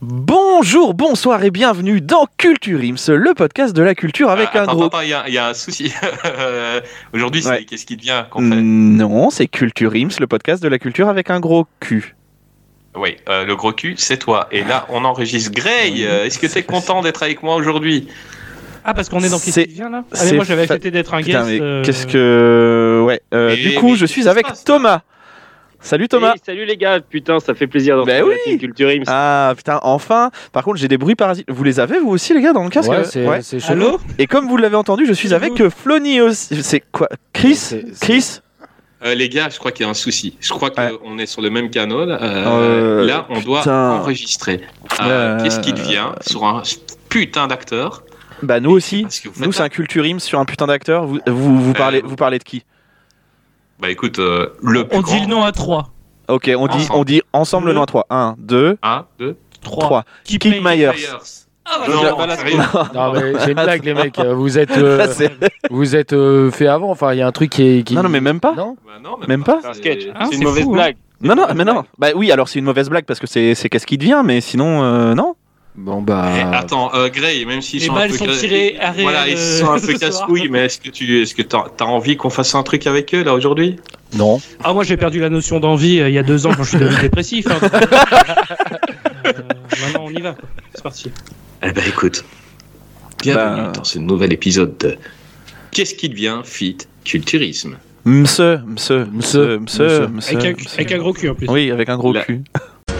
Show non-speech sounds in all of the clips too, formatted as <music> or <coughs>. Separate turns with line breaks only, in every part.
Bonjour, bonsoir et bienvenue dans Culture Ims, le podcast de la culture avec
Ah,
un
attends,
gros.
attends, il y, a- il y a un souci. <laughs> Aujourd'hui, c'est
Ouais.
qu'est-ce qui devient qu'on fait
Non, c'est Culture Ims, le podcast de la culture avec un gros cul.
Oui, euh, le gros cul, c'est toi. Et là, on enregistre. Gray, euh, est-ce que tu es content d'être avec moi aujourd'hui
Ah, parce qu'on est dans qui vient là? Allez, moi j'avais accepté d'être un
Putain,
guest.
mais
euh,
qu'est-ce que. Ouais, euh, du coup, je suis avec Thomas. Salut Thomas.
Hey, salut les gars, putain, ça fait plaisir de
Bah
retrouver
oui.
la team Culture Ims.
Ah putain, enfin. Par contre, j'ai des bruits parasites. Vous les avez vous aussi, les gars, dans le casque?
Ouais,
euh
c'est
Ouais.
chelou.
Et comme vous l'avez entendu, je suis avec euh, Flony aussi. C'est quoi? Chris? Chris?
Euh, Les gars, je crois qu'il y a un souci. Je crois
Ouais.
qu'on est sur le même canal. Euh,
Euh,
là, on doit enregistrer. Euh,
Euh,
Qu'est-ce qui devient sur un putain d'acteur?
Bah, nous aussi. Nous, c'est un Culture Ims sur un putain d'acteur. Vous, vous, vous,
Euh,
parlez, vous parlez de qui?
Bah écoute, euh, le plus
On dit
grand.
le nom à 3.
Ok, on dit,
Ensemble.
on dit ensemble le nom à 3. 1, 2,
1, 2,
3.
3.
Keep
Keep Myers.
Ah,
Non,
bah,
pas. <laughs>
Non, mais une blague, les mecs. Vous êtes, <laughs> euh,
Là, c'est-
vous êtes euh, fait avant. Enfin, il y a un truc qui est. Qui...
Non, non, mais même pas.
Non
Bah non,
Même pas
C'est un sketch,
Ah,
c'est une
c'est
mauvaise
fou, hein.
blague.
Non, non, mais non. Bah oui, alors c'est une mauvaise blague parce que c'est c'est qu'est-ce qui devient, mais sinon, euh, non.
Bon, bah.
Eh, attends, euh, Gray, même s'ils
Les
sont un
balles
peu
sont tirées à réel,
Voilà, ils
euh,
sont un <laughs> peu casse-couilles, mais est-ce que tu est-ce que t'as as envie qu'on fasse un truc avec eux là aujourd'hui?
Non.
Ah, moi j'ai perdu la notion d'envie euh, il y a deux ans quand je suis devenu dépressif. hein. <laughs> Euh, maintenant on y va. C'est parti.
Eh ben écoute, bienvenue
Bah.
dans ce nouvel épisode de Qu'est-ce qui devient fit culturisme?
Mse, mse, mse,
Mse,
mse,
mse.
mse.
Avec un,
mse.
avec un gros cul en plus.
Oui, avec un gros
La-
cul.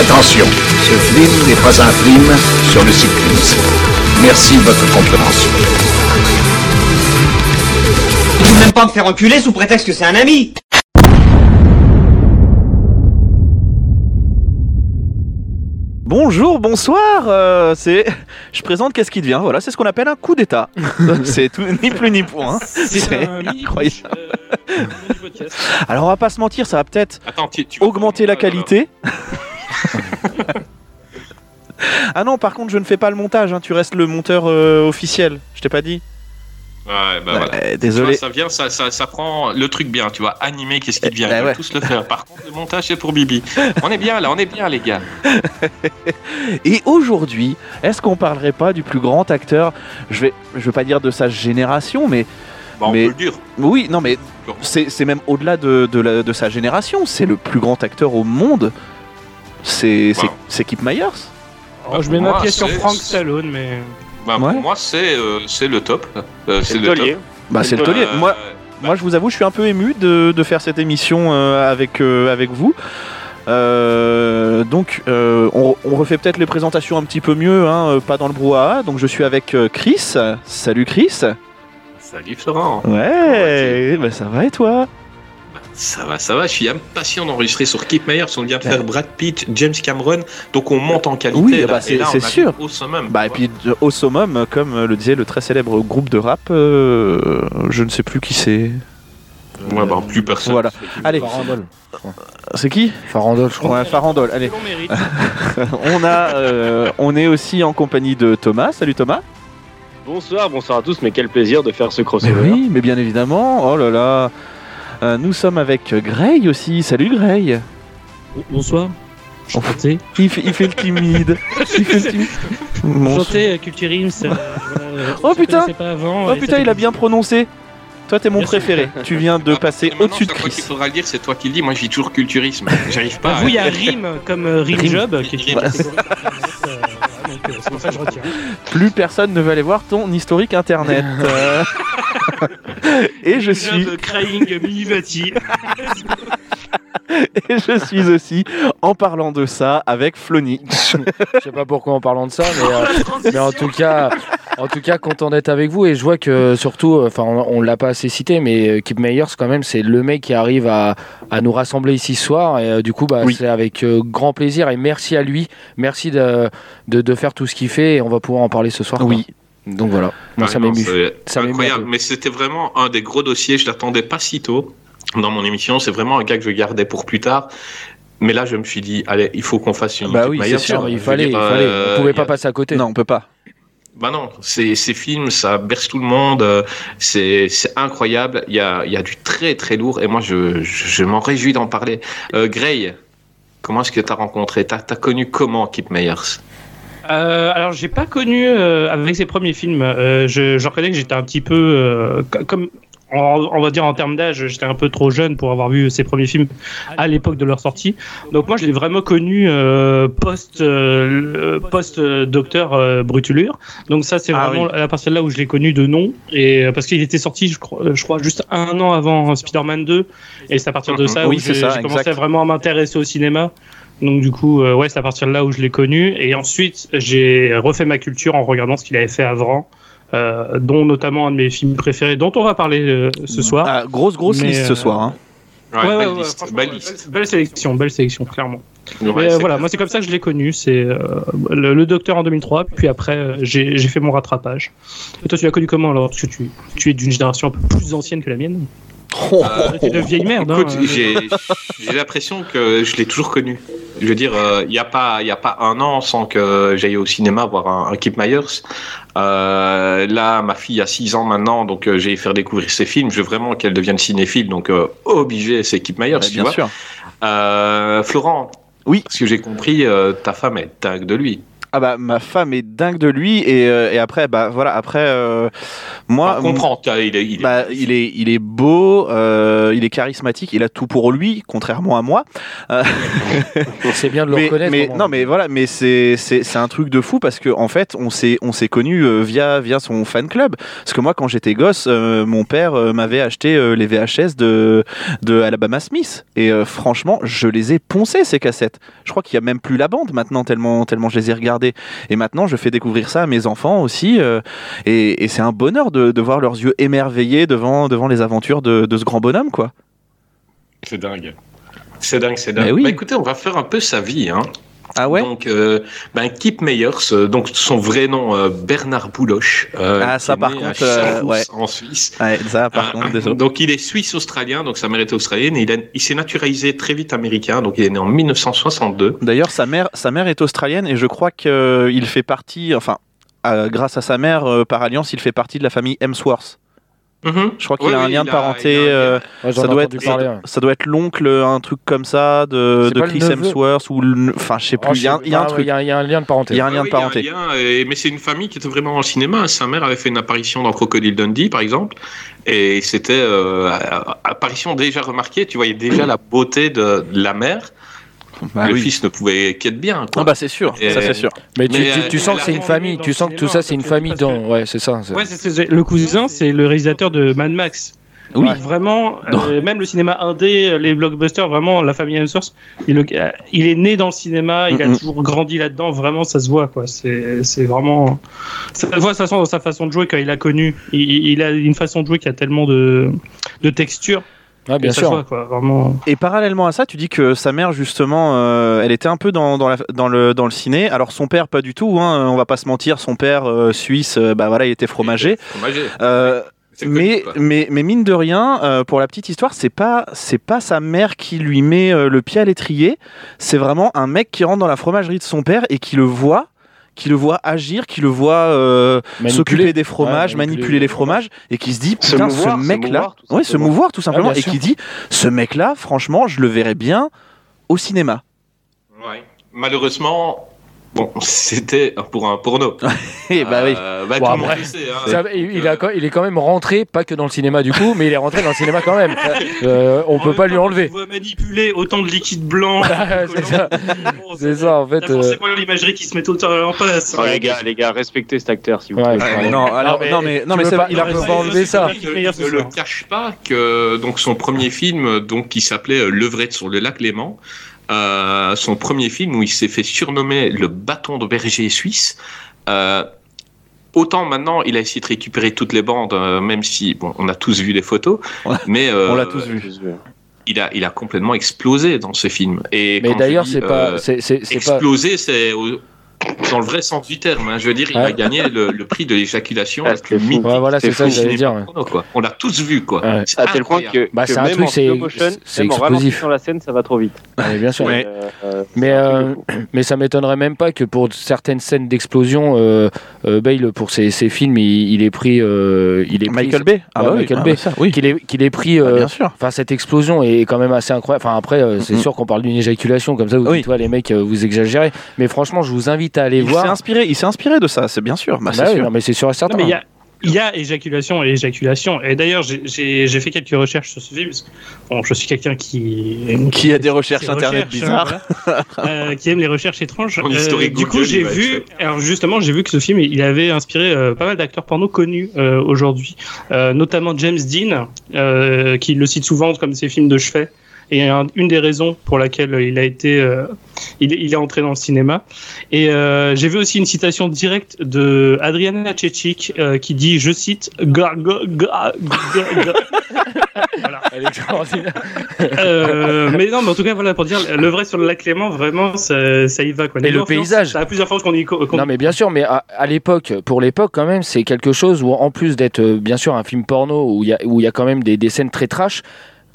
Attention, ce film n'est pas un film sur le cyclisme. Merci de votre compréhension.
Tu peux même pas me faire enculer sous prétexte que c'est un ami
Bonjour, bonsoir. euh, c'est, je présente qu'est-ce qui devient. Voilà, c'est ce qu'on appelle un coup d'état. <laughs> c'est tout, ni plus ni moins.
C'est un mini
incroyable.
euh.
Alors on va pas se mentir, ça va peut-être
Attends, tu, tu veux
augmenter la qualité. <laughs> ah non, par contre, je ne fais pas le montage. hein, Tu restes le monteur euh, officiel. Je t'ai pas dit.
Ouais, bah
Ouais,
voilà. Vois,
désolé.
ça vient, ça, ça, ça prend le truc bien, tu vois, animer, qu'est-ce qui devient,
Eh,
veulent
ouais.
tous le faire. Par contre, le montage, c'est pour Bibi. On est bien là, on est bien, les gars. <laughs>
Et aujourd'hui, est-ce qu'on parlerait pas du plus grand acteur? Je vais, je veux pas dire de sa génération, mais
Bah, on
Mais-
peut le dire.
oui, non, mais c'est même au-delà de, de sa génération. C'est le plus grand acteur au monde. C'est c'est-
Wow.
Kip Myers.
Oh, je mets ma pièce sur Frank Stallone, mais.
Bah,
Ouais.
Pour moi, c'est euh, c'est le top. Euh,
C'est le taulier.
Bah, c'est le
Euh,
taulier. Moi,
bah,
Moi, je vous avoue, je suis un peu ému de, de faire cette émission euh, avec, euh, avec vous. Euh, donc, euh, on, on refait peut-être les présentations un petit peu mieux, hein, pas dans le brouhaha. Donc, je suis avec euh, Chris. Salut Chris.
Salut Florent.
Ouais, bah, ça va et toi?
Ça va, ça va. Je suis impatient d'enregistrer sur Keep Myers. On vient de faire Brad Pitt, James Cameron. Donc on monte en qualité.
Oui, bah,
Et
c'est- sûr.
Au summum.
Bah, et puis au summum, comme euh, le disait le très célèbre groupe de rap, euh, je ne sais plus qui c'est.
Ouais, bah, plus personne.
Voilà. Allez,
Farandole.
c'est qui
Farandole, je crois.
Ouais, Farandole. Allez, <laughs> on a, euh, on est aussi en compagnie de Thomas. Salut Thomas.
Bonsoir, bonsoir à tous, mais quel plaisir de faire ce
Mais
crossover.
oui, mais bien évidemment. Oh là là. Euh, nous sommes avec Grey aussi. Salut Grey.
Bonsoir. Chanté.
Il fait, il fait le timide. Il fait le timide. Bon,
Chanté, Culture Ims. euh, voilà,
Oh, putain.
connaissait pas avant,
Oh putain, il a bien prononcé. Toi, t'es mon
Bien sûr.
préféré. Tu viens de
Ah,
passer au-dessus de Chris.
qu'il faudra le dire, c'est toi qui le dis. Moi, je vis toujours culturisme. J'arrive pas.
Bah,
à-
vous, il y a Rime comme euh, Rime
Rime.
Job, qui c'est pour ça que je retire.
Plus personne ne veut aller voir ton historique internet. <laughs> Euh, <laughs> Et je suis
The Crying Minivati. <laughs> <laughs>
et je suis aussi en parlant de ça avec Flony. <laughs>
Je sais pas pourquoi en parlant de ça, mais, euh, mais en tout cas, en tout cas, content d'être avec vous. Et je vois que surtout, euh, enfin, on, on l'a pas assez cité, mais euh, Kip Meyers, quand même, c'est le mec qui arrive à, à nous rassembler ici ce soir. Et euh, du coup, bah,
Oui.
c'est avec euh, grand plaisir et merci à lui. Merci de, de, de faire tout ce qu'il fait et on va pouvoir en parler ce soir. quoi.
Oui.
Donc voilà. Moi, ça m'émue.
incroyable. Mais c'était vraiment un des gros dossiers. Je l'attendais pas si tôt dans mon émission. C'est vraiment un gars que je gardais pour plus tard. Mais là, je me suis dit, allez, il faut qu'on fasse une.
Bah oui, c'est sûr,
il fallait,
dire,
il fallait.
euh,
on pouvait pas
a-
passer à côté.
Non, on peut pas.
Bah non, ces, ces films, ça berce tout le monde. euh, C'est incroyable. Il y a, il y a du très très lourd et moi je, je, je m'en réjouis d'en parler. Euh, Gray, comment est-ce que tu as rencontré? T'as as connu comment Kip Meyers?
Euh, alors, j'ai pas connu euh, avec ses premiers films. Euh, je, je reconnais que j'étais un petit peu euh, co- comme. On on va dire en termes d'âge, j'étais un peu trop jeune pour avoir vu ses premiers films à l'époque de leur sortie. Donc moi, je l'ai vraiment connu euh, post euh, post euh, Docteur euh, Brutulure. Donc ça, c'est
Ah
vraiment
oui.
la partie là où je l'ai connu de nom et euh, parce qu'il était sorti, je crois, je crois juste un an avant Spider-Man 2 et c'est à partir de ça
Oui,
où j'ai commencé vraiment à m'intéresser au cinéma. Donc du coup, euh, ouais, c'est à partir de là où je l'ai connu. Et ensuite, j'ai refait ma culture en regardant ce qu'il avait fait avant, euh, dont notamment un de mes films préférés, dont on va parler euh, ce soir.
Ah, grosse grosse
Mais,
liste ce
euh,
soir. hein.
Ouais, belle
ouais,
liste, belle
belle-
liste.
Belle sélection, belle sélection, clairement.
Ouais,
Mais,
c'est
voilà,
clair.
moi c'est comme ça que je l'ai connu. C'est euh, le, le Docteur en 2003, puis après euh, j'ai j'ai fait mon rattrapage. Et toi, tu l'as connu comment alors? Parce que tu, tu es d'une génération un peu plus ancienne que la mienne.
Euh,
Tu es de vieille merde.
Écoute,
hein.
j'ai j'ai l'impression que je l'ai toujours connu. Je veux dire, euh, il n'y a, pas- il y a pas un an sans que j'aille au cinéma voir un, un Kip Myers. Euh, là, ma fille a 6 ans maintenant, donc euh, j'ai faire découvrir ses films. Je veux vraiment qu'elle devienne cinéphile, donc euh, obligé, c'est Kip Myers,
Ouais,
tu
bien
vois.
sûr.
Euh, Florent,
Oui.
ce que j'ai compris, euh, ta femme est dingue de lui.
Ah bah ma femme est dingue de lui et, euh, et après bah voilà après euh, moi
On comprend, il est, il est-
Bah, il est, il est beau, euh, il est charismatique, il a tout pour lui, contrairement à moi. <laughs>
C'est bien de le
mais,
reconnaître.
mais- non, mais voilà, mais c'est, c'est, c'est un truc de fou parce que en fait, on s'est, on s'est connus euh, via, via son fan club. Parce que moi, quand j'étais gosse, euh, mon père euh, m'avait acheté euh, les VHS de, de Alabama Smith et euh, franchement, je les ai poncés ces cassettes. Je crois qu'il y a même plus la bande maintenant tellement, tellement je les ai Et maintenant, je fais découvrir ça à mes enfants aussi. euh, et, et c'est un bonheur de, de voir leurs yeux émerveillés devant, devant les aventures de, de ce grand bonhomme, quoi.
c'est dingue. C'est dingue, c'est dingue.
Mais oui.
Bah, écoutez, on va faire un peu sa vie. Hein.
Ah ouais?
Donc, euh, ben, Kip Meyers, euh, donc son vrai nom, euh, Bernard Bouloche. euh,
Ah, ça, par contre, euh, ouais.
En Suisse.
Ouais, ça, par
Euh,
contre, désolé.
donc il est suisse-australien, donc sa mère était australienne, et il, a- il s'est naturalisé très vite américain, donc il est né en 1962.
D'ailleurs, sa mère, sa mère est australienne et je crois qu'il fait partie, enfin, euh, grâce à sa mère, euh, par alliance, il fait partie de la famille Hemsworth. Je crois qu'il
Oui,
a un lien de parenté.
a
euh,
Ouais, j'en
ça, doit être,
parler,
ça,
ouais.
ça doit être l'oncle, un truc comme ça, de,
C'est
de Chris Hemsworth ou enfin, je sais plus.
Oh,
il y a, un-
je sais
il y a un
pas,
truc.
Il y, a- il y a un lien de parenté.
Il y a un
Ah
lien
oui,
de parenté.
il y a un lien, et- mais c'est une famille qui était vraiment dans le cinéma. Sa mère avait fait une apparition dans Crocodile Dundee, par exemple, et c'était euh, apparition déjà remarquée. Tu voyais déjà la beauté de, de la mère. <laughs>
Bah
le
oui.
fils ne pouvait qu'être bien. Quoi.
Ah bah c'est sûr,
Et-
ça c'est sûr.
Mais tu,
Mais,
tu,
euh,
tu sens que c'est une famille, tu
le
sens que tout ça c'est une famille dans. Ouais, c'est ça.
le cousin, c'est le réalisateur de Mad Max.
Oui.
Vraiment, euh, même le cinéma indé, les blockbusters, vraiment, la famille Hemsworth, il, euh, il est né dans le cinéma, il a toujours grandi là-dedans, vraiment, ça se voit, quoi. C'est c'est vraiment. Ça se voit, ça sent dans sa façon de jouer quand il a connu. Il, il a une façon de jouer qui a tellement de, de texture.
Bien sûr.
quoi. Vraiment.
Et parallèlement à ça, tu dis que sa mère, justement, euh, elle était un peu dans, dans, la- dans le, dans le ciné. Alors son père, pas du tout, hein, on va pas se mentir, son père euh, suisse, euh, bah voilà, il était fromager.
Fromager.
Euh,
C'est connu,
mais, mais, mais mine de rien, euh, pour la petite histoire, c'est pas, c'est pas sa mère qui lui met euh, le pied à l'étrier. C'est vraiment un mec qui rentre dans la fromagerie de son père et qui le voit, qui le voit agir, qui le voit euh, s'occuper des fromages,
Ouais,
manipuler,
manipuler
les fromages, et qui se dit
Se
putain,
mouvoir,
ce mec-là, ouais, se
simplement.
mouvoir tout simplement,
bien
et qui dit ce mec-là, franchement, je le verrais bien au cinéma.
Ouais. Malheureusement, Bon, <laughs> c'était pour un porno. <laughs>
Eh bah oui.
Euh, bah,
Bon, après,
sait, hein.
Ça, il, il a- il est quand même rentré, pas que dans le cinéma du coup, mais il est rentré dans le cinéma quand même. <laughs> Euh, on
En
peut
même
pas lui enlever.
Tu vois manipuler autant de liquide blanc.
c'est ça. C'est ça, en fait. Euh,
forcément l'imagerie qui se met tout le temps en place.
Oh, les gars, les gars, respectez cet acteur, s'il vous plaît.
ouais.
non, alors, non, mais, non, mais c'est-
pas-
il a
pas enlever ça.
Ne le cache pas que donc son premier film, donc qui s'appelait euh, Levrette sur le lac Léman, euh, son premier film où il s'est fait surnommer le bâton de berger suisse. euh, autant maintenant, il a essayé de récupérer toutes les bandes, euh, même si bon, on a tous vu les photos,
On l'a-
mais euh,
On l'a tous vu.
il a il a complètement explosé dans ce film. Et
Mais d'ailleurs, c'est
euh,
pas, c'est
explosé, c'est au- dans le vrai sens du terme. hein. Je veux dire, il
Ouais.
a gagné le, le prix de l'éjaculation
Ah,
plus mythique
Ouais, voilà, c'est ça que j'allais dire.
cinéma porno, quoi. On l'a tous vu, quoi.
Ouais.
À tel point que,
Bah,
que
c'est un
même
truc,
en motion,
c'est
même en
explosif.
ralentissant la scène, ça va trop vite.
Ouais, bien sûr.
Ouais.
Euh,
Mais, euh, <clears throat> mais ça m'étonnerait même pas que pour certaines scènes d'explosion, euh, euh, Bale, pour ses, ses films, il, il est pris. euh, il est
Michael Bay Ah
Ouais,
bah oui,
Michael
ah
Bay.
bah ça, oui.
Qu'il ait pris.
Ah, bien sûr.
Enfin, cette explosion est quand même assez incroyable. Enfin, après, c'est sûr qu'on parle d'une éjaculation comme ça. Vous
Oui.
dites, les mecs, vous exagérez. Mais franchement, je vous invite à aller
Il s'est
voir.
inspiré, il s'est inspiré de ça, c'est bien sûr. Bah,
Bah
c'est
oui,
sûr.
non, mais c'est sûr et
Non,
certain.
mais il y a, il y a éjaculation et éjaculation. Et d'ailleurs, j'ai- fait quelques recherches sur ce film. parce que, Bon, je suis quelqu'un qui.
Qui a des recherches internet
recherche,
bizarres.
hein, voilà. Euh, qui aime les recherches étranges.
Historique
du coup, j'ai vu. Alors justement, j'ai vu que ce film, il avait inspiré euh, pas mal d'acteurs porno connus euh, aujourd'hui, Euh, notamment James Dean, euh, qui le cite souvent comme ses films de chevet. Et un- une des raisons pour laquelle il a été, euh, il, est- il est entré dans le cinéma. Et euh, j'ai vu aussi une citation directe de Adriana Chechik euh, qui dit, je cite, Ga- ga- ga- ga- ga- voilà. <laughs>
Elle est extraordinaire.
Mais non, mais en tout cas, voilà, pour dire, le vrai sur le lac Clément, vraiment, ça, ça y va. Quoi.
Et le paysage.
Ça a plusieurs fois qu'on y. qu'on-
Non mais bien sûr, mais à, à l'époque, pour l'époque quand même, c'est quelque chose où en plus d'être bien sûr un film porno où il y y a quand même des, des scènes très trash,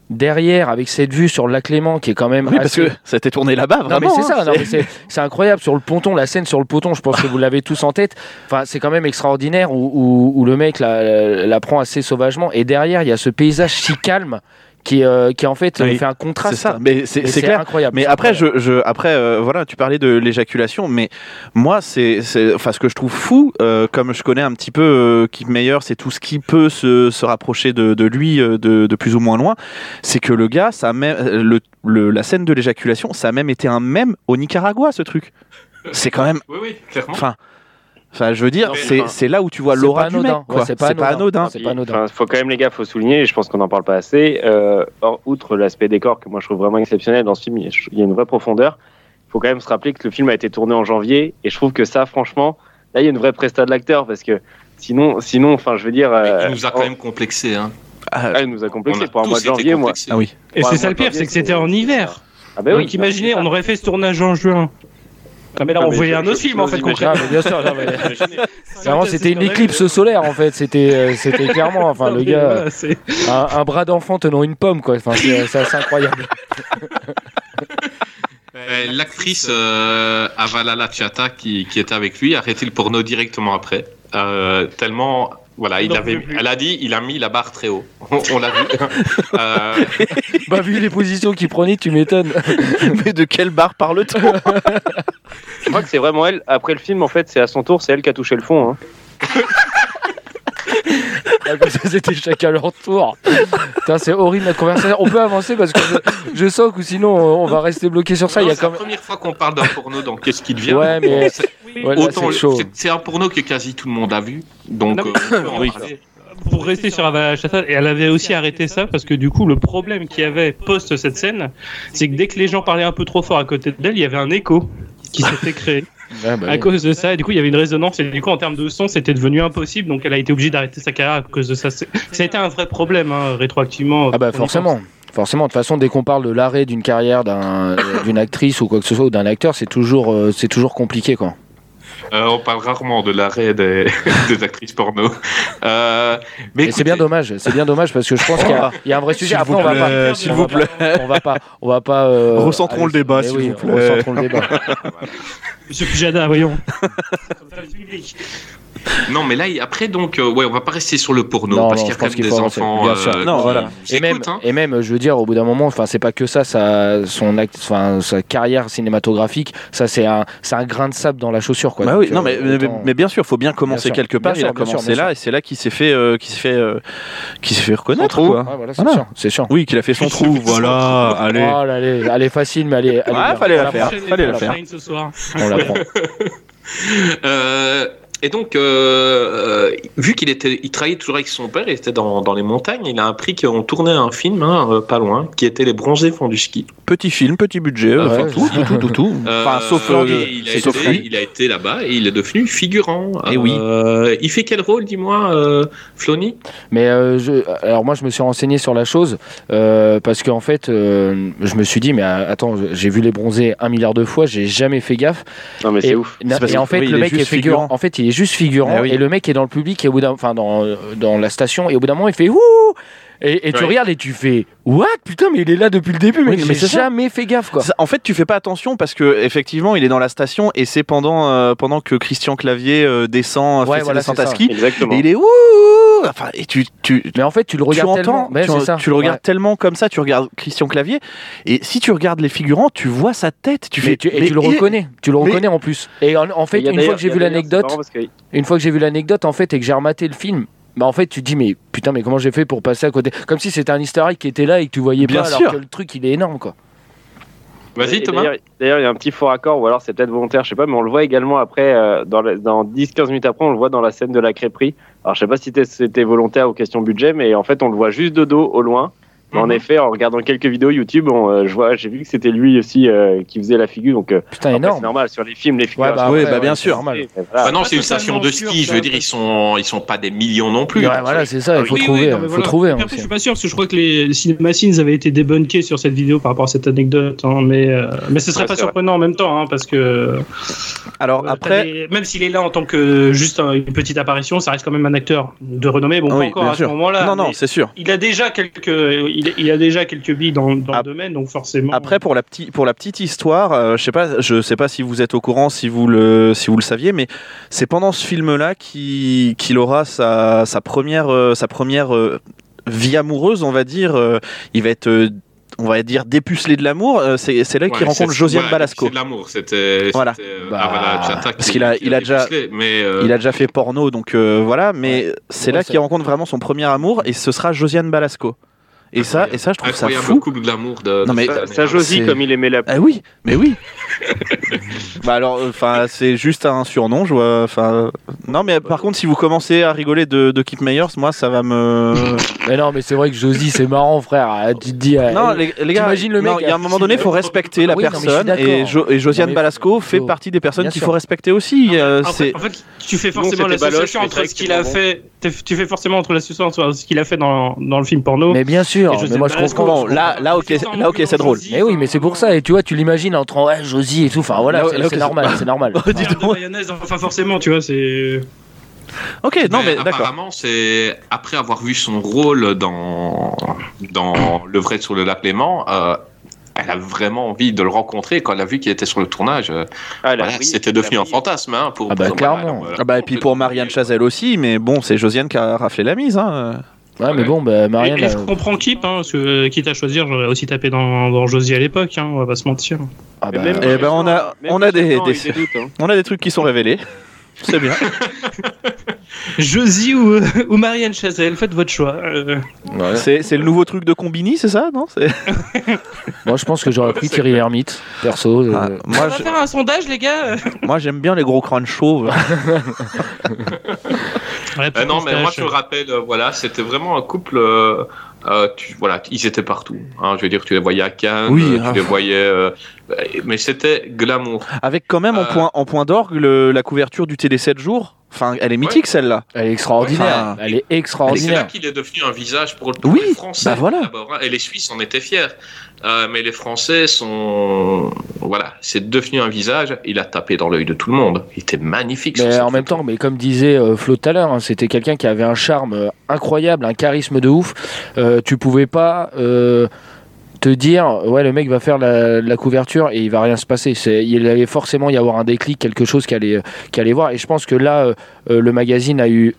derrière avec cette vue sur le lac Léman qui est quand même
Oui, parce que ça a été tourné là-bas,
Non
vraiment.
mais c'est
hein,
ça, non, mais c'est c'est incroyable sur le ponton, la scène sur le ponton, je pense que vous l'avez tous en tête. Enfin, c'est quand même extraordinaire où, où- où le mec la, la- la prend assez sauvagement et derrière il y a ce paysage si calme qui, euh, qui en fait
Oui,
fait un contraste.
C'est ça, mais c'est
Et
c'est clair.
incroyable.
Mais après,
incroyable.
je, je, après, euh, voilà, tu parlais de l'éjaculation, mais moi, c'est, c'est- enfin, ce que je trouve fou, euh, comme je connais un petit peu euh, Keith Meyer, c'est tout ce qui peut se, se rapprocher de, de lui de, de plus ou moins loin, c'est que le gars, ça a même, le, le- la scène de l'éjaculation, ça a même été un mème au Nicaragua, ce truc. C'est quand même,
Oui, oui, clairement.
enfin, enfin, je veux dire, c'est, là où tu vois l'aura du mec.
Ouais, c'est pas anodin. C'est pas anodin.
enfin, faut quand même, les gars, faut souligner, et je pense qu'on n'en parle pas assez, euh, outre l'aspect décor que moi je trouve vraiment exceptionnel dans ce film, il y a- il une vraie profondeur. Il faut quand même se rappeler que le film a été tourné en janvier, et je trouve que ça, franchement, là, il y a une vraie presta de l'acteur, parce que sinon, sinon, enfin, je veux dire. euh,
Il nous a quand même complexé. Hein.
Ah,
ah, il nous a complexé
a
pour un mois de janvier, moi.
ah oui.
Et c'est ça le pire, c'est que c'était en hiver.
Ah, bah oui.
Donc imaginez, on aurait fait ce tournage en juin. Ah, mais là, on
mais
voyait un autre film en fait.
Ah, bien sûr. Vraiment, c'était une éclipse solaire en fait. C'était, euh, c'était clairement, enfin,
Non,
le gars, un, un bras d'enfant tenant une pomme, quoi. Enfin, c'est, c'est assez incroyable. <laughs>
Euh, L'actrice euh, Avalala Chata qui, qui était avec lui a arrêté le porno directement après. Euh, tellement, voilà, il
Non,
avait, elle a dit, il a mis la barre très haut. <laughs> On, on l'a vu. Euh, <laughs>
Bah, vu les positions qu'il prenait, tu m'étonnes.
mais de quelle barre parle-t-on?
Je crois que c'est vraiment elle. Après le film, en fait, c'est à son tour, c'est elle qui a touché le fond. Hein. <laughs>
Ah, c'était chacun leur tour. C'est horrible notre conversation. On peut avancer parce que je, je sens que sinon on va rester bloqué sur ça.
C'est la
même.
première fois qu'on parle d'un porno, donc qu'est-ce qui devient
Ouais, mais
C'est-
ouais,
un porno que quasi tout le monde a vu, donc
Non,
euh, on
oui. Pour rester sur Avala Chata, et elle avait aussi arrêté ça parce que du coup, le problème qu'il y avait post cette scène, c'est que dès que les gens parlaient un peu trop fort à côté d'elle, il y avait un écho qui s'était créé
Ouais, <laughs> bah
à
oui.
cause de ça. Et du coup, il y avait une résonance. Et du coup, en termes de son, c'était devenu impossible. Donc, elle a été obligée d'arrêter sa carrière à cause de ça. Ça a été un vrai problème, hein, rétroactivement.
Ah bah forcément. Forcément, de toute façon, dès qu'on parle de l'arrêt d'une carrière d'un- euh, d'une actrice ou quoi que ce soit, ou d'un acteur, c'est toujours, euh, c'est toujours compliqué, quoi.
Euh, on parle rarement de l'arrêt des, <laughs> des actrices porno. Euh, mais
c'est bien dommage, c'est bien dommage parce que je pense qu'il y, a- il y a un vrai <laughs> sujet.
S'il
Après,
vous
on va pas,
plaît, s'il
on
vous
va pas- on va pas, on va pas. euh,
Recentrons le débat,
mais
s'il
oui,
vous plaît.
Recentrons le débat. <laughs>
Monsieur Pujada, voyons.
Non, mais là, après, donc, euh, ouais, on va pas rester sur le porno
Non,
parce
non,
qu'il y a quand même des enfants.
Bien sûr.
euh,
Non,
qui-
voilà.
qui
Et même,
hein.
et même, je veux dire, au bout d'un moment, enfin, c'est pas que ça, ça son, act- sa carrière cinématographique, ça, c'est un, c'est un grain de sable dans la chaussure, quoi.
Bah
Donc,
oui, non,
euh,
mais, mais,
autant-
mais bien sûr, faut bien commencer
sûr,
quelque part.
bien
il a
bien
commencé
bien
là et c'est là qu'il s'est fait, euh, qu'il s'est fait, euh, qu'il s'est fait reconnaître. Quoi.
Ouais, voilà, c'est
Voilà.
sûr, c'est sûr.
Oui, qu'il a fait son <laughs> trou. voilà, <laughs> allez.
Oh, là, allez, allez, facile, mais allez. allez
Ouais,
bien.
fallait
On
la faire. fallait la
on
faire.
Shine ce soir.
On la prend. <laughs>
Euh, et donc, euh, euh, vu qu'il était, il travaillait toujours avec son père, il était dans, dans les montagnes, il a appris qu'on tournait un film, hein, euh, pas loin, qui était Les Bronzés font du ski.
Petit film, petit budget, enfin, tout, tout, tout, tout, tout. <laughs> Enfin, sauf,
et il, a
sauf
été,
lui.
il a été là-bas et il est devenu figurant.
Eh oui.
Il fait quel rôle, dis-moi, euh, Flony?
Mais euh, je, alors moi, je me suis renseigné sur la chose euh, parce qu'en fait, euh, je me suis dit, mais attends, j'ai vu les bronzés un milliard de fois, j'ai jamais fait gaffe.
Non, mais c'est
Et,
ouf.
parce
et en fait,
oui,
le mec est figurant. En fait, il est juste figurant
Eh oui.
et le mec est dans le public et au bout d'un, enfin dans euh, dans la station et au bout d'un moment, il fait ouh. Et, et tu
Ouais.
regardes et tu fais what? Putain mais il est là depuis le début mais,
Oui, mais
j'ai
c'est ça.
jamais fait gaffe quoi.
En fait, tu fais pas attention parce que effectivement, il est dans la station et c'est pendant euh, pendant que Christian Clavier euh, descend,
Ouais,
fait
voilà,
à ski.
Exactement.
Et il est ouh, enfin, et tu tu
Mais en fait tu le
tu
regardes
entends,
tellement. Ouais,
tu,
ça.
tu le regardes
Ouais.
tellement comme ça, tu regardes Christian Clavier, et si tu regardes les figurants, tu vois sa tête, tu
Mais
fais,
tu, et
mais-
tu le
et-
reconnais, tu le
mais-
reconnais en plus. Et en, en fait, une fois que j'ai vu
que-
une fois que j'ai vu l'anecdote en fait et que j'ai rematé le film, bah en fait tu te dis mais putain mais comment j'ai fait pour passer à côté? Comme si c'était un Easter egg qui était là et que tu voyais
Bien
pas
sûr.
alors que le truc il est énorme quoi.
Vas-y, Thomas.
D'ailleurs, il y a un petit faux raccord, ou alors c'est peut-être volontaire, je sais pas, mais on le voit également après, euh, dans, la- dans 10-15 minutes après, on le voit dans la scène de la crêperie. Alors je sais pas si c'était- c'était volontaire ou question budget, mais en fait, on le voit juste de dos, au loin. Mais en
Mhm.
effet, en regardant quelques vidéos YouTube, on, euh, je vois, j'ai vu que c'était lui aussi euh, qui faisait la figure. Donc, euh,
Putain
après,
énorme.
c'est normal sur les films, les figures.
Ouais, bah,
Oui,
après,
bah, bien
ouais,
sûr.
c'est normal.
Voilà.
Bah non, c'est une station de ski. Je veux dire, ils sont, ils sont pas des millions non plus.
Ouais, voilà, c'est ça, il faut
Oui, oui,
trouver,
non, mais
faut
voilà.
trouver. hein,
Après,
aussi.
je suis pas sûr parce que je crois que les CinemaSins avaient été débunkés sur cette vidéo par rapport à cette anecdote, hein, mais euh, mais ce serait
Ouais,
pas
vrai.
surprenant en même temps, hein, parce que
Alors
euh,
après,
des- même s'il est là en tant que juste un- une petite apparition, ça reste quand même un acteur de renommée. Bon, pas encore à ce moment-là.
non, non, c'est sûr.
il a déjà quelques, il, il a déjà quelques billes dans, le domaine, donc forcément.
Après pour la petite pour la petite histoire, euh, je sais pas je sais pas si vous êtes au courant si vous le si vous le saviez mais c'est pendant ce film là qu'il aura sa, sa première euh, sa première euh, vie amoureuse, on va dire, euh, il va être euh, on va dire dépucelé de l'amour, euh, c'est là qu'il
Ouais,
rencontre Josiane
voilà,
Balasco.
C'est de l'amour, c'était.
Voilà.
euh,
Bah,
ah, voilà,
parce
qui-
qu'il a- il a déjà-
Mais, euh,
Il a déjà fait porno, donc euh, voilà, mais c'est
Ouais,
là qu'il rencontre vraiment son premier amour, et ce sera Josiane Balasco. Et ça, et ça, je trouve ça
incroyable
fou.
couple d'amour de.
Non,
de
mais-
cette
Ça, ça Josie
c'est-
comme il aimait la
Ah oui, mais oui. <laughs> bah alors, enfin, c'est juste un surnom, je vois. Enfin, non, mais par contre, si vous commencez à rigoler de, de Kip Meyers, moi, ça va me. <laughs>
Mais non mais c'est vrai que Josie c'est marrant frère. Tu te dis. euh,
non, les, les gars,
t'imagines le
non,
mec
il y a un moment donné, il faut respecter la
Oui, non, mais
personne, et,
d'accord.
Jo- et Josiane
Non, mais
Balasco fait partie des personnes qu'il faut respecter aussi. euh,
En
c'est
fait, en fait, tu fais forcément l'association
mais
entre ce qu'il a fait. Tu tu fais forcément entre l'association entre ce qu'il a fait dans, dans le film porno.
Mais bien sûr. Mais moi je comprends.
Là- là, ok, là, ok, c'est drôle.
Mais oui mais c'est pour ça et tu vois tu l'imagines entre ouais, Josie et tout. Enfin voilà
Là-
c'est
là,
c'est
ok,
normal c'est normal. <laughs>
Donc.
mayonnaise, enfin forcément, tu vois, c'est.
Ok, non, mais d'accord.
apparemment, c'est après avoir vu son rôle dans dans le vrai sur le lac Léman, euh, elle a vraiment envie de le rencontrer. Quand elle a vu qu'il était sur le tournage, euh,
Ah,
voilà, c'était devenu un fantasme. Hein, pour,
Ah bah,
pour-
clairement.
voilà,
Ah bah, et puis pour Marianne Chazelle aussi, mais bon, c'est Josiane qui a raflé la mise. Hein.
Ouais mais bon bah Marianne.
Et, et je
euh,
comprends Kip, hein, parce que euh, quitte à choisir, j'aurais aussi tapé dans, dans Josie à l'époque, hein, on va pas se mentir.
ah bah,
même
Eh ben, on a- on a des-
doutes, hein.
On a des trucs qui sont révélés. <laughs> C'est bien.
Josie ou, ou Marianne Chazelle, faites votre choix. Euh,
ouais.
C'est c'est le nouveau truc de Combini, c'est ça Non <laughs>
Moi je pense que j'aurais pris Thierry Lhermitte perso. euh,
Ah,
on va
je-
faire un sondage, les gars
moi, j'aime bien les gros crânes chauves. <laughs>
Ouais,
Euh, non, mais moi
moustache.
je me rappelle, euh, voilà, c'était vraiment un couple. Euh, euh, tu, voilà, ils étaient partout. Hein, je veux dire, tu les voyais à Cannes,
Oui,
euh, tu
ah.
les voyais, euh, mais c'était glamour.
Avec quand même en
Euh.
point, en point d'orgue la couverture du Télé 7 jours. Enfin, elle est mythique celle-là.
Elle est extraordinaire.
Enfin,
Elle est
Et c'est là
extraordinaire.
qu'il est devenu un visage pour, le
Oui,
les Français.
bah voilà.
hein, Et les Suisses en étaient fiers. Euh, mais les Français sont. Voilà, c'est devenu un visage. Il a tapé dans l'œil de tout le monde. Il était magnifique.
Mais en même
photo.
temps, mais comme disait euh, Flo tout à l'heure, hein, c'était quelqu'un qui avait un charme euh, incroyable, un charisme de ouf. Euh, tu pouvais pas euh, te dire, ouais, le mec va faire la, la couverture et il va rien se passer. C'est, il allait forcément y avoir un déclic, quelque chose qui allait, qui allait voir. Et je pense que là, euh, euh, le magazine a eu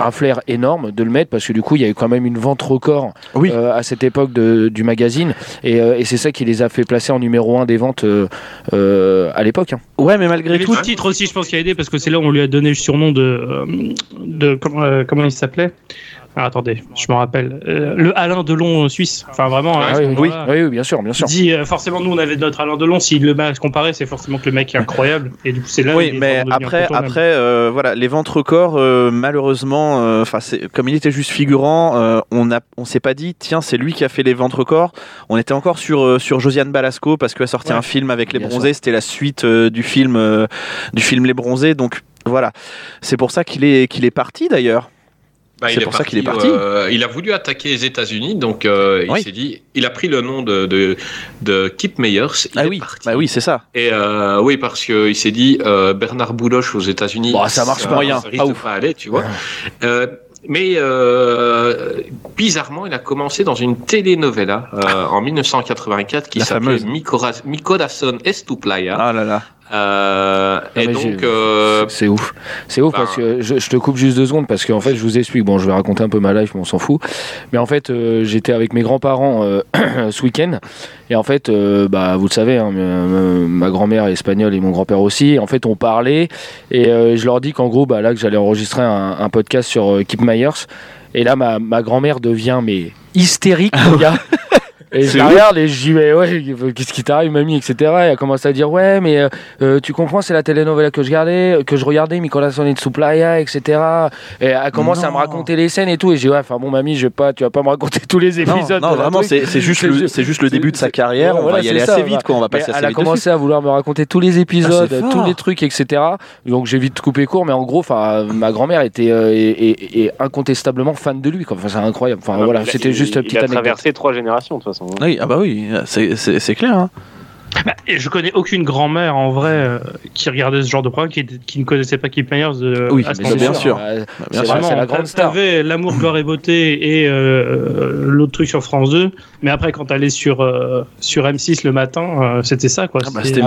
un flair énorme de le mettre parce que du coup il y a eu quand même une vente record
Oui.
euh, à cette époque de- du magazine et, euh, et c'est ça qui les a fait placer en numéro 1 des ventes euh, euh, à l'époque hein.
Ouais, mais malgré
Et
tout,
le titre aussi, je pense qu'il a aidé parce que c'est là où on lui a donné le surnom de. euh, de comment, euh, comment il s'appelait? Ah, Attendez, je me rappelle. Euh, le Alain Delon suisse. Enfin, vraiment.
Ah
ce
oui, oui, oui, oui, bien sûr bien sûr
dit euh, forcément nous on avait notre Alain Delon s'il le met à se comparer c'est forcément que le mec est incroyable et du coup c'est là où
Oui,
il est
mais après, après, euh, voilà, les ventes records, euh, malheureusement, euh, enfin, c'est comme il était juste figurant, euh, on a, on s'est pas dit, tiens, c'est lui qui a fait les ventes records. On était encore sur euh, sur Josiane Balasco parce qu'elle a sorti
Ouais.
un film avec les
Bien
bronzés. C'était la suite euh, du film euh, du film Les Bronzés. Donc voilà, c'est pour ça qu'il est qu'il est parti d'ailleurs.
Bah,
C'est pour ça qu'il est
parti, euh, il a voulu attaquer les États-Unis, donc euh, il s'est dit, il a pris le nom de, de, de Kip Meyers. Il
Ah oui,
parti.
bah oui, c'est ça.
Et euh, oui, parce qu'il s'est dit, euh, Bernard Bouloche aux États-Unis.
Bon, ça marche moyen,
Ça risque
pas
de
ouf.
pas aller, tu vois. Euh, mais euh, bizarrement, il a commencé dans une telenovela euh, en 1984 qui
La
s'appelait. Mi Cora- Mi Corazón es tu playa.
Ah là là.
Euh, et donc, euh,
C'est- ouf. C'est ouf
Enfin,
parce que je, je te coupe juste deux secondes parce qu'en fait, je vous explique. Bon, je vais raconter un peu ma life, mais on s'en fout. Mais en fait, euh, j'étais avec mes grands-parents euh, <clears throat> ce week-end. Et en fait, euh, bah, vous le savez, hein, ma, ma grand-mère est espagnole et mon grand-père aussi. Et en fait, on parlait et euh, je leur dis qu'en gros, bah, là, que j'allais enregistrer un, un podcast sur Kip Myers. Et là, ma, ma grand-mère devient mais hystérique, mon gars. <laughs> Et je la regarde et je dis mais ouais qu'est-ce qui t'arrive mamie etc et elle commence à dire ouais mais euh, euh, tu comprends c'est la telenovela que je regardais que je regardais Corazón es tu playa etc et elle commence à me raconter les scènes et tout et j'ai ouais enfin bon mamie je vais pas tu vas pas me raconter tous les épisodes
non, vraiment, c'est c'est juste
C'est
le juste le début de sa carrière.
Ouais,
on va
voilà,
y aller assez vite, quoi. On va passer assez
elle a
vite
commencé à vouloir me raconter tous les
Ah,
épisodes, tous les trucs, etc. Donc j'ai vite coupé court, mais en gros, enfin, ma grand-mère était euh, est, est- est incontestablement fan de lui. c'est incroyable. Enfin,
Non,
voilà, c'était juste petite
Il a traversé trois générations de toute façon.
Oui, ah bah oui, c'est clair. hein.
Bah, et je connais aucune grand-mère en vrai euh, qui regardait ce genre de programme qui, qui ne connaissait pas Kip Myers de,
Oui,
à ce
bien sûr. Bien
C'est la grande
t'a-
star.
L'amour, gloire et beauté et euh, l'autre truc sur France 2. Mais après, quand t'allais sur, euh, sur M6 le matin, euh, c'était ça quoi.
Ah c'était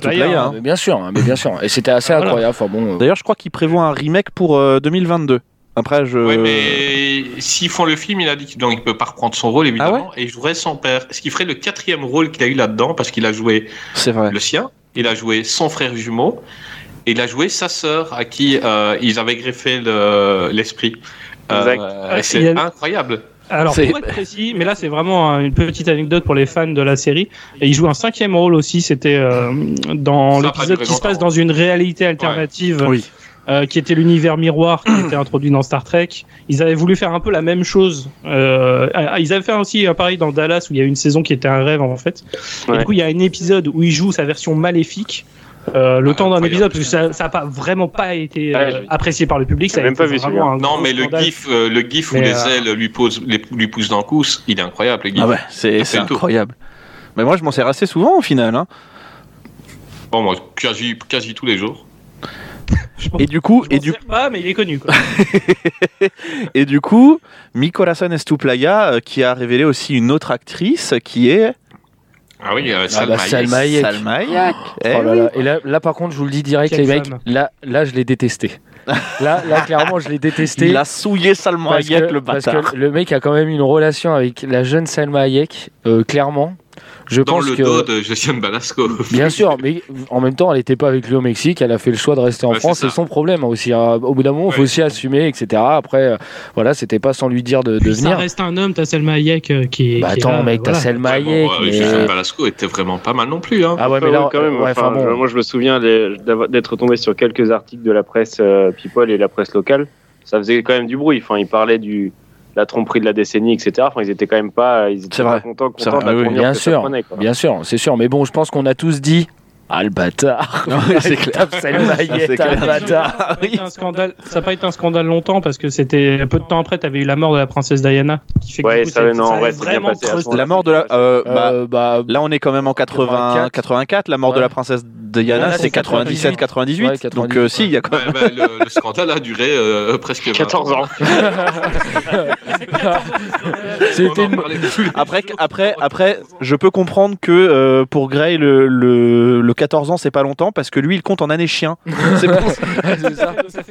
playa. hein.
bien sûr, hein, mais bien sûr. Et c'était assez
Voilà.
incroyable. Enfin bon. euh,
D'ailleurs, je crois qu'il prévoit un remake pour euh, 2022. Après, je.
Oui, mais s'ils font le film, il a dit qu'il ne peut pas reprendre son rôle, évidemment,
Ah
et il jouerait son père. Ce qui ferait le quatrième rôle qu'il a eu là-dedans, parce qu'il a joué
C'est vrai.
le sien, il a joué son frère jumeau, et il a joué sa sœur, à qui euh, ils avaient greffé le- l'esprit.
Exact.
Euh,
Il
c'est
y a-
incroyable.
Alors,
C'est-
pour être précis, mais là, c'est vraiment un- une petite anecdote pour les fans de la série. Et il joue un cinquième rôle aussi. C'était euh, dans l'épisode qui se passe dans une réalité alternative.
Oui.
Euh, qui était l'univers miroir qui était introduit dans Star Trek. Ils avaient voulu faire un peu la même chose. Euh, ils avaient fait aussi un pareil dans Dallas où il y a une saison qui était un rêve en fait. Et du coup, il y a un épisode où il joue sa version maléfique. Euh, le
Ah,
temps d'un épisode parce que ça, ça a pas vraiment pas été euh, apprécié par le public. Ça a
même
été
pas vu
Non, mais le
scandale.
gif, euh, le gif où les ailes lui, posent, les- lui poussent dans le cou, il est incroyable, le gif.
Ah ouais, c'est incroyable. Mais moi, je m'en sers assez souvent au final. hein.
Bon, moi, quasi, quasi tous les jours.
Je
Et du coup,
je
et du,
pas, mais il est connu. Quoi. <laughs>
et du coup, Mi Corazón es tu playa, euh, qui a révélé aussi une autre actrice qui est
Ah oui, euh,
Ah
Salma
bah,
Hayek.
Salma Hayek.
Salma Hayek. Eh
Oh là
oui.
là. Et là, là, par contre, je vous le dis direct,
Quelle
les mecs,
femme.
là, là, je l'ai détesté. Là, là, clairement, je l'ai détesté.
Il a souillé Salma
parce
Hayek,
que,
le
parce
bâtard.
que le mec a quand même une relation avec la jeune Salma Hayek, euh, clairement. Je
Dans
pense
le
que.
dos de Josiane Balasco. <laughs>
Bien sûr, mais en même temps, elle n'était pas avec lui au Mexique, elle a fait le choix de rester en
Ouais,
France,
c'est
son problème aussi. hein. Au bout d'un moment, il faut aussi assumer, etc. Après, euh, voilà, c'était pas sans lui dire de, de
Puis ça
venir.
reste un homme, t'as Selma Hayek euh, qui est.
Bah
qui est
attends,
là,
mec, t'as
voilà.
Selma
Ouais, bon,
Hayek. mais-
Josiane Balasco était vraiment pas mal non plus. Hein.
Ah ouais, mais là,
ouais, quand même.
ouais,
enfin,
enfin bon.
je- moi, je me souviens d'être tombé sur quelques articles de la presse euh, People et la presse locale. Ça faisait quand même du bruit. Enfin, ils parlaient du la tromperie de la décennie, etc. Enfin, ils étaient quand même pas, ils étaient
C'est
pas
vrai.
contents, contents
vrai,
de la
oui,
Bien
que ça
sûr,
prenait, quoi.
bien sûr, c'est sûr. Mais bon, je pense qu'on a tous dit. Ah le bâtard <laughs>
c'est clair.
Ah, <laughs>
Ça a pas été un scandale- ça n'a pas été un scandale longtemps parce que c'était peu de temps après, t'avais eu la mort de la princesse Diana. Qui fait que
Ouais,
coup,
ça, non, ouais, bien
vraiment
passé.
La mort de la. euh, bah,
Euh, bah,
Là, on est quand même en 80,
84.
84. La mort de la princesse Diana, c'est 97-98.
Ouais,
donc
98,
euh, si, il y a quand
Ouais, bah, le, le scandale a duré euh, presque 20
14 ans. <laughs>
C'était une-.
Après, après, après, je peux comprendre que euh, pour Gray, le, le, le 14 ans, c'est pas longtemps parce que lui, il compte en année chien. <laughs> C'est.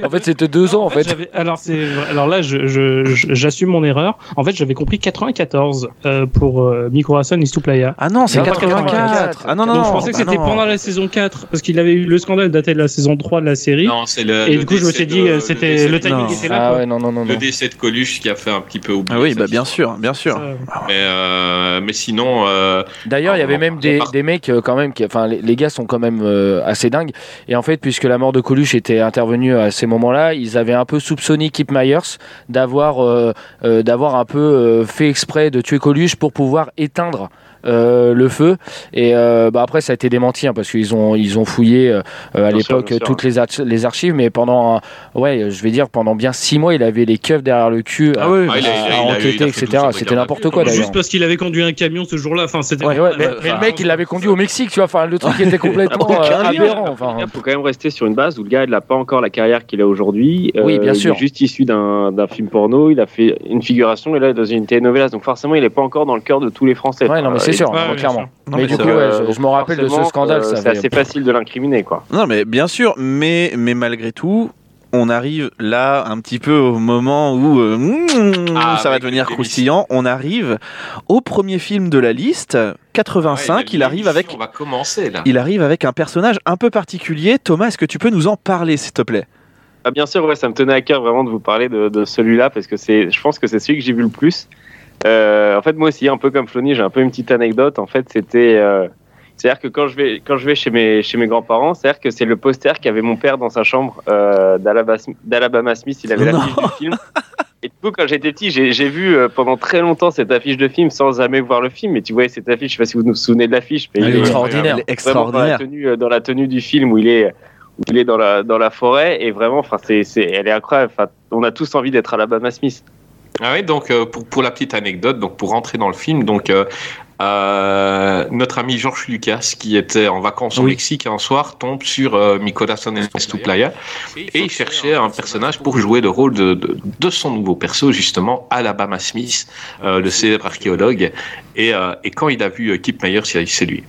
En fait, c'était deux ans en fait.
alors, c'est, alors là, je, je- je- j'assume mon erreur. En fait, j'avais compris 94 euh, pour euh, Microason Istuplaya.
Ah non, c'est
Non,
84. Ah non, non,
Donc, je pensais que
Ah
c'était pendant la saison 4 parce qu'il avait eu le scandale daté de la saison 3 de la série.
Non, c'est le.
et
le
du coup, je me suis dit, euh, c'était le timing
Non.
était là.
Ah
quoi.
ouais, non, non, non.
Le
non.
décès de Coluche qui a fait un petit peu oublier.
Ah oui, bah bien sûr, bien sûr.
Mais, euh, mais sinon, euh,
D'ailleurs, il y avait même des, des mecs quand même, qui, enfin les, les gars sont quand même euh, assez dingues. Et en fait, puisque la mort de Coluche était intervenue à ces moments-là, ils avaient un peu soupçonné Kip Myers d'avoir euh, euh, d'avoir un peu euh, fait exprès de tuer Coluche pour pouvoir éteindre. Euh, le feu et euh, bah après ça a été démenti hein, parce qu'ils ont ils ont fouillé euh, à l'époque toutes les, arch- les archives mais pendant un- ouais je vais dire pendant bien six mois il avait les keufs derrière le cul à,
Ah
Ah, il il
à
il a- il a
enquêter etc
12 ans de
c'était n'importe quoi d'ailleurs
Juste parce qu'il avait conduit un camion ce jour-là. Enfin, c'était.
Ouais, ouais, mais, mais le mec, il l'avait conduit au Mexique, tu vois. Enfin, le truc était complètement aberrant. Enfin,
Il faut quand même rester sur une base où le gars il n'a pas encore la carrière qu'il a aujourd'hui.
Oui, bien
il
sûr.
est juste issu d'un d'un film porno. Il a fait une figuration et là dans une telenovela. Donc forcément il n'est pas encore dans le cœur de tous les Français.
ouais, non, mais c'est sûr,
ouais,
non,
bien
clairement.
sûr.
Non,
mais,
mais
du coup, ouais, je, je me rappelle de ce scandale.
euh, c'est assez facile de l'incriminer quoi.
Non, mais bien sûr, mais, mais malgré tout, on arrive là un petit peu au moment où euh, mmh,
Ah,
ça va devenir croustillant. On arrive au premier film de la liste, 85.
Ouais,
il arrive avec.
On va commencer là.
Il arrive avec un personnage un peu particulier. Thomas, est-ce que tu peux nous en parler, s'il te plaît?
Ah, bien sûr, ouais, ça me tenait à cœur vraiment de vous parler de, de celui-là parce que c'est, je pense que c'est celui que j'ai vu le plus. Euh, en fait, moi aussi, un peu comme Flony, j'ai un peu une petite anecdote. En fait, c'était, euh, c'est-à-dire que quand je vais, quand je vais chez mes, chez mes grands-parents, c'est-à-dire que c'est le poster qu'avait mon père dans sa chambre euh, d'Alabama, Smith. Il avait l'affiche du film. Et du coup, quand j'étais petit, j'ai, j'ai vu euh, pendant très longtemps cette affiche de film sans jamais voir le film. Et tu voyais cette affiche, je sais pas si vous vous souvenez de l'affiche, mais il
est- extraordinaire.
Est
vraiment dans la
extraordinaire.
tenue, dans la tenue du film où il est, où il est dans la, dans la forêt et vraiment, enfin, c'est, c'est, elle est incroyable. Enfin, on a tous envie d'être Alabama Smith.
Ah oui, donc euh, pour, pour la petite anecdote, donc pour rentrer dans le film, donc euh, euh, notre ami Georges Lucas, qui était en vacances au. Mexique un soir, tombe sur euh, Nicolas Estuplaya et il cherchait un personnage pour jouer le rôle de, de, de son nouveau perso, justement, Alabama Smith, euh, le célèbre archéologue. Et, euh, et quand il a vu Kip dit c'est lui.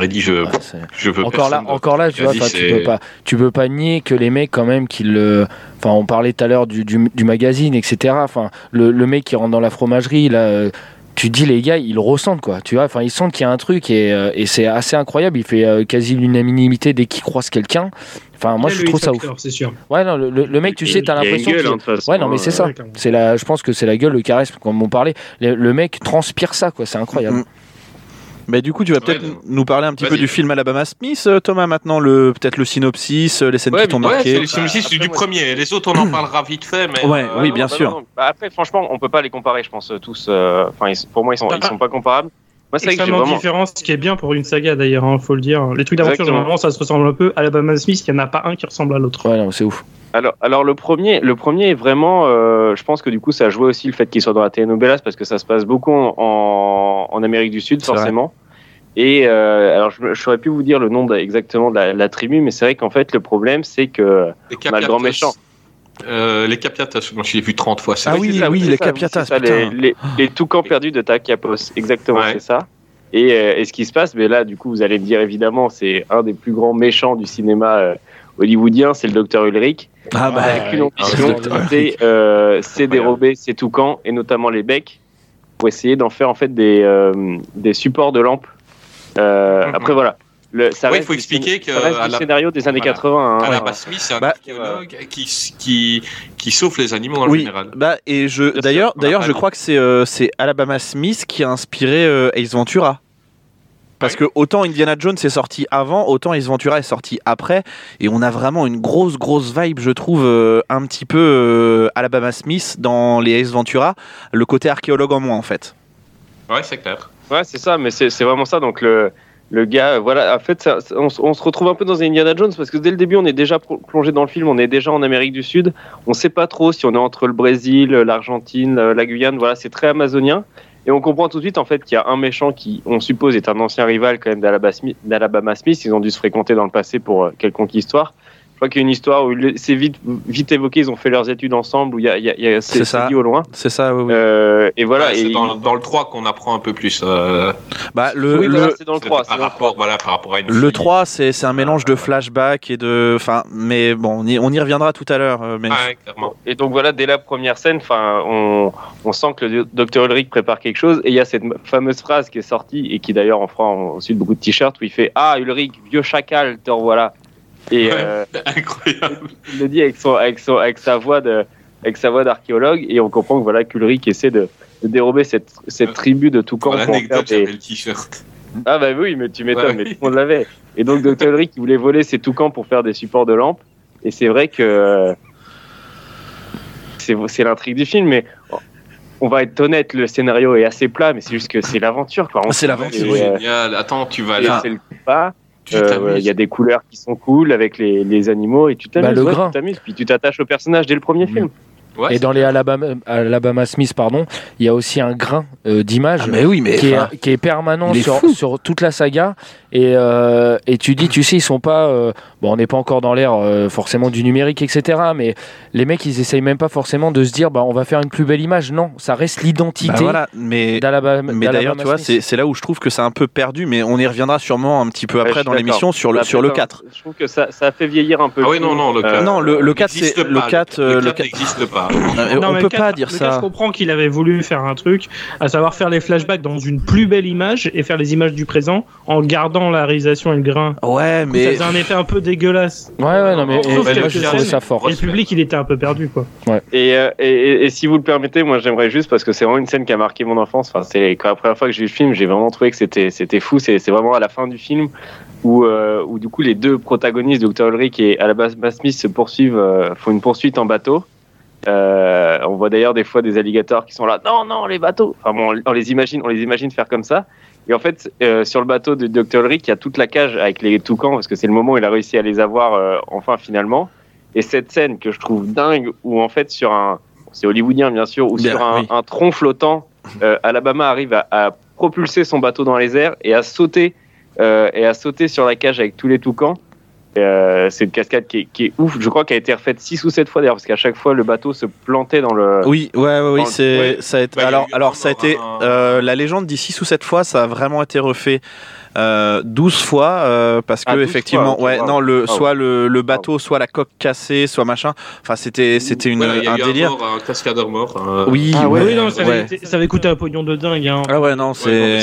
Il a dit je,
Ouais,
je veux
encore là, encore là, tu vois, tu peux pas, tu peux pas nier que les mecs quand même qui le, enfin, on parlait tout à l'heure du, du, du magazine, etc. Enfin, le, le mec qui rentre dans la fromagerie, là, tu dis les gars, ils le ressentent quoi, tu vois. Enfin, ils sentent qu'il y a un truc et, euh, et c'est assez incroyable. Il fait euh, quasi l'unanimité dès qu'il croise quelqu'un. Enfin, moi, je trouve ça ouf.
Sûr.
Ouais, non, le, le- le mec, tu sais, t'as l'impression
gueule, hein, façon,
Ouais, non, mais c'est
euh,
ça. C'est la, je pense que c'est la gueule, le charisme, comme on parlait. Le, le mec transpire ça, quoi. C'est incroyable.
Mm. Mais du coup, tu vas peut-être
Ouais,
nous parler un petit peu du film Alabama Smith, euh, Thomas, maintenant, le, peut-être le synopsis, euh, les scènes
Ouais,
qui t'ont
Ouais,
marqué.
c'est
Après,
du premier. Les autres, on en parlera vite fait, mais
Ouais,
euh,
oui,
non,
bien
bah
sûr.
non, non. Bah, après, franchement, on peut pas les comparer, je pense, tous. euh, Enfin, ils- pour moi, ils sont, ils sont pas comparables. Moi, c'est
Extrêmement
vraiment.
différent, ce qui est bien pour une saga d'ailleurs, hein, faut le dire. Les trucs d'aventure, généralement, ça se ressemble un peu. Alabama Smith, il n'y en a pas un qui ressemble à l'autre.
Ouais, c'est ouf.
Alors, alors le premier, le premier est vraiment. euh, je pense que du coup, ça a joué aussi le fait qu'il soit dans la telenovelas parce que ça se passe beaucoup en, en Amérique du Sud,
vrai.
forcément. Et euh, alors, je, je saurais plus vous dire le nom exactement de la, la tribu, mais c'est vrai qu'en fait, le problème, c'est que
les
on a le grand méchant.
Euh, les Capiatas, moi je l'ai vu 30 fois.
Ah oui,
ça,
oui, les
ça,
Capiatas,
c'est ça, les, les toucans perdus de Takiapos, exactement,
Ouais.
c'est ça. Et, euh, et ce qui se passe, mais là, du coup, vous allez me dire évidemment, c'est un des plus grands méchants du cinéma euh, hollywoodien, c'est le docteur Ulrich.
Ah bah,
avec une
Ah,
c'est euh, c'est dérober ces toucans et notamment les becs pour essayer d'en faire en fait des, euh, des supports de lampes. Euh,
Mhm.
Après voilà, le, ça
Ouais, il faut expliquer que
ça reste
à
du
la-
scénario des années
Voilà.
80. hein.
Alabama Smith, c'est un
Bah,
archéologue qui, qui, qui sauve les animaux en
oui,
général.
bah, et je, d'ailleurs, d'ailleurs, je crois que c'est, euh, c'est Alabama Smith qui a inspiré euh, Ace Ventura. Parce que autant Indiana Jones est sorti avant, autant Ace Ventura est sorti après, et on a vraiment une grosse grosse vibe, je trouve, euh, un petit peu euh, Alabama Smith dans les Ace Ventura, le côté archéologue en moins en fait.
Ouais, c'est clair.
Ouais, c'est ça, mais c'est c'est vraiment ça. Donc le, le gars, euh, voilà, en fait, on, se retrouve un peu dans Indiana Jones parce que dès le début, on est déjà plongé dans le film, on est déjà en Amérique du Sud. On sait pas trop si on est entre le Brésil, l'Argentine, euh, la Guyane. Voilà, c'est très amazonien. Et on comprend tout de suite en fait qu'il y a un méchant qui, on suppose, est un ancien rival quand même d'Alabama Smith. Ils ont dû se fréquenter dans le passé pour euh, quelconque histoire. Je crois qu'il y a une histoire où c'est vite, vite évoqué. Ils ont fait leurs études ensemble. Où il y a, y a- y a- c'est
ça.
au loin.
C'est ça, oui. oui.
Euh, et voilà.
Ouais, c'est dans, dans le 3 qu'on apprend un peu plus. euh,
Bah, le,
oui,
le,
voilà, c'est dans le
c'était
3.
par,
c'est dans le
rapport, voilà, par rapport à une
le
fille.
3, c'est c'est un mélange de flashback et de. Enfin, mais bon, on y, on y reviendra tout à l'heure. euh, mais-
Ouais, clairement.
Et donc voilà, dès la première scène, enfin, on, on sent que le docteur Ulrich prépare quelque chose. Et il y a cette fameuse phrase qui est sortie et qui d'ailleurs en fera ensuite beaucoup de t-shirts où il fait Ah Ulrich, vieux chacal, te revoilà. Et
Ouais.
euh,
Incroyable.
il le dit avec, son, avec, son, avec sa voix de avec sa voix d'archéologue et on comprend que voilà qu'Ulrich essaie de, de dérober cette, cette tribu de Toucan
Pour
pour des...
le t-shirt.
Ah bah oui, mais tu m'étonnes,
Ouais.
mais tout le monde l'avait. Et donc Dr. Ulrich, il voulait voler ses toucans pour faire des supports de lampes. Et c'est vrai que euh, c'est c'est l'intrigue du film, mais on va être honnête, le scénario est assez plat, mais c'est juste que c'est l'aventure. quoi. On
C'est l'aventure, oui.
euh,
Génial. Attends, tu vas
et
là.
c'est le pas. Euh,
t'amuses.
Il y a des couleurs qui sont cool avec les, les animaux et tu t'amuses.
Bah, le
ouais,
grain.
tu t'amuses. Puis tu t'attaches au personnage dès le premier film.
Ouais,
Et dans les Alabama, Alabama Smith, pardon, il y a aussi un grain euh, d'image.
Ah, mais oui, mais.
qui, est, qui est permanent sur, toute la saga et, euh, et tu dis tu sais ils sont pas euh, bon on n'est pas encore dans l'ère euh, forcément du numérique etc mais les mecs ils essayent même pas forcément de se dire bah on va faire une plus belle image non ça reste l'identité
bah voilà, mais.
d'Alabama
Mais d'ailleurs, tu vois, c'est c'est là où je trouve que c'est un peu perdu, mais on y reviendra sûrement un petit peu
Ouais,
après dans l'émission sur le, sur le
un-
4.
Je trouve que ça, ça a fait vieillir un peu.
Ah
le
oui, non, non, le
Euh,
4.
non, le- le 4,
n'existe
c'est- le
pas.
4, euh,
le
le
4
4
n'existe pas.
Euh,
Non,
on
mais
peut pas dire ça.
je comprends qu'il avait voulu faire un truc, à savoir faire les flashbacks dans une plus belle image et faire les images du présent en gardant la réalisation et le grain.
Ouais,
coup, Ça
mais.
faisait un effet un peu dégueulasse.
ouais ouais non mais
Sauf
et- moi
scènes.
ça fort
Et le public, il était un peu perdu, quoi.
Et, euh, et, et- et si vous le permettez, moi j'aimerais juste parce que c'est vraiment une scène qui a marqué mon enfance. Enfin, c'est quand la première fois que j'ai vu le film, j'ai vraiment trouvé que c'était c'était fou. C'est c'est vraiment à la fin du film où euh, où du coup les deux protagonistes, Dr. Ulrich et Alabama Smith, se poursuivent, euh, font une poursuite en bateau. Euh, on voit d'ailleurs des fois des alligators qui sont là. Non, non, les bateaux. Enfin bon, on, on les imagine, on les imagine faire comme ça. Et en fait, euh, sur le bateau de Dr. Ulrich, il y a toute la cage avec les toucans parce que c'est le moment où il a réussi à les avoir euh, enfin finalement. Et cette scène que je trouve dingue, où en fait sur un, c'est hollywoodien bien sûr, où
Bien,
sur un,
oui.
un tronc flottant, Alabama arrive à, à propulser son bateau dans les airs et à sauter et à sauter sur la cage avec tous les toucans. Euh, c'est une cascade qui est, qui est ouf. Je crois qu'elle a été refaite six ou sept fois d'ailleurs, parce qu'à chaque fois le bateau se plantait dans le.
Oui, ouais, ouais, oui, c'est,
ouais.
ça a été,
Bah,
alors, alors, ça a été,
un-
euh, la légende dit 6 ou 7 fois, ça a vraiment été refait euh, 12 fois, euh, parce que,
Ah, 12
effectivement,
fois,
ouais,
wow.
non, le,
Wow.
soit le, le bateau, soit la coque cassée, soit machin, enfin, c'était, c'était une,
Voilà, il y a
un
eu
délire.
mort, un cascadeur mort. euh,
Oui,
Ah
ouais,
oui, non, ça,
ouais.
avait été- ça avait coûté un pognon de dingue. Hein.
Ah ouais, non, c'est.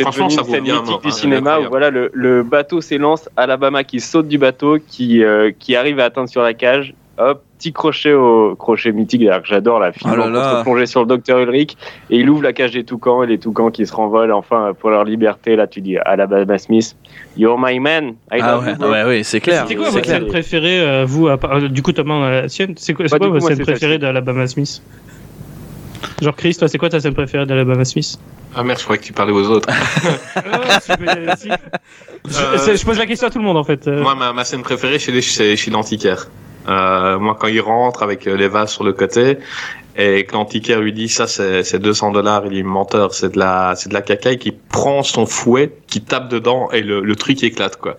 franchement, ça vaut bien
du
hein,
cinéma où voilà le, le bateau s'élance, Alabama qui saute du bateau, qui euh, qui arrive à atteindre sur la cage, hop, petit crochet au crochet mythique d'ailleurs que j'adore la film
Oh
se plonger sur le docteur Ulrich et il ouvre la cage des toucans et les toucans qui se renvolent enfin pour leur liberté là tu dis Alabama Smith, you're my man, I
Ah
love
ouais,
you, bro.
ouais, ouais, c'est clair.
C'était quoi
c'est
votre
clair.
scène préférée, euh, vous, à part- euh, du coup, Thomas, la sienne C'est quoi, c'est
Bah,
quoi votre
moi,
scène
c'est
préférée d'Alabama Smith? Genre, Chris, toi, c'est quoi ta scène préférée d'Alabama Smith?
Ah merde, je croyais que tu parlais aux autres. <laughs>
Ah, je,
Euh,
c'est- je pose la question à tout le monde, en fait.
Moi, ma, ma scène préférée chez, les- c'est chez l'antiquaire. Euh, moi, quand il rentre avec euh, les vases sur le côté et que l'antiquaire lui dit ça, c'est c'est 200 dollars, il est menteur, c'est de la, c'est de la cacaille qui prend son fouet, qui tape dedans et le, le truc éclate quoi.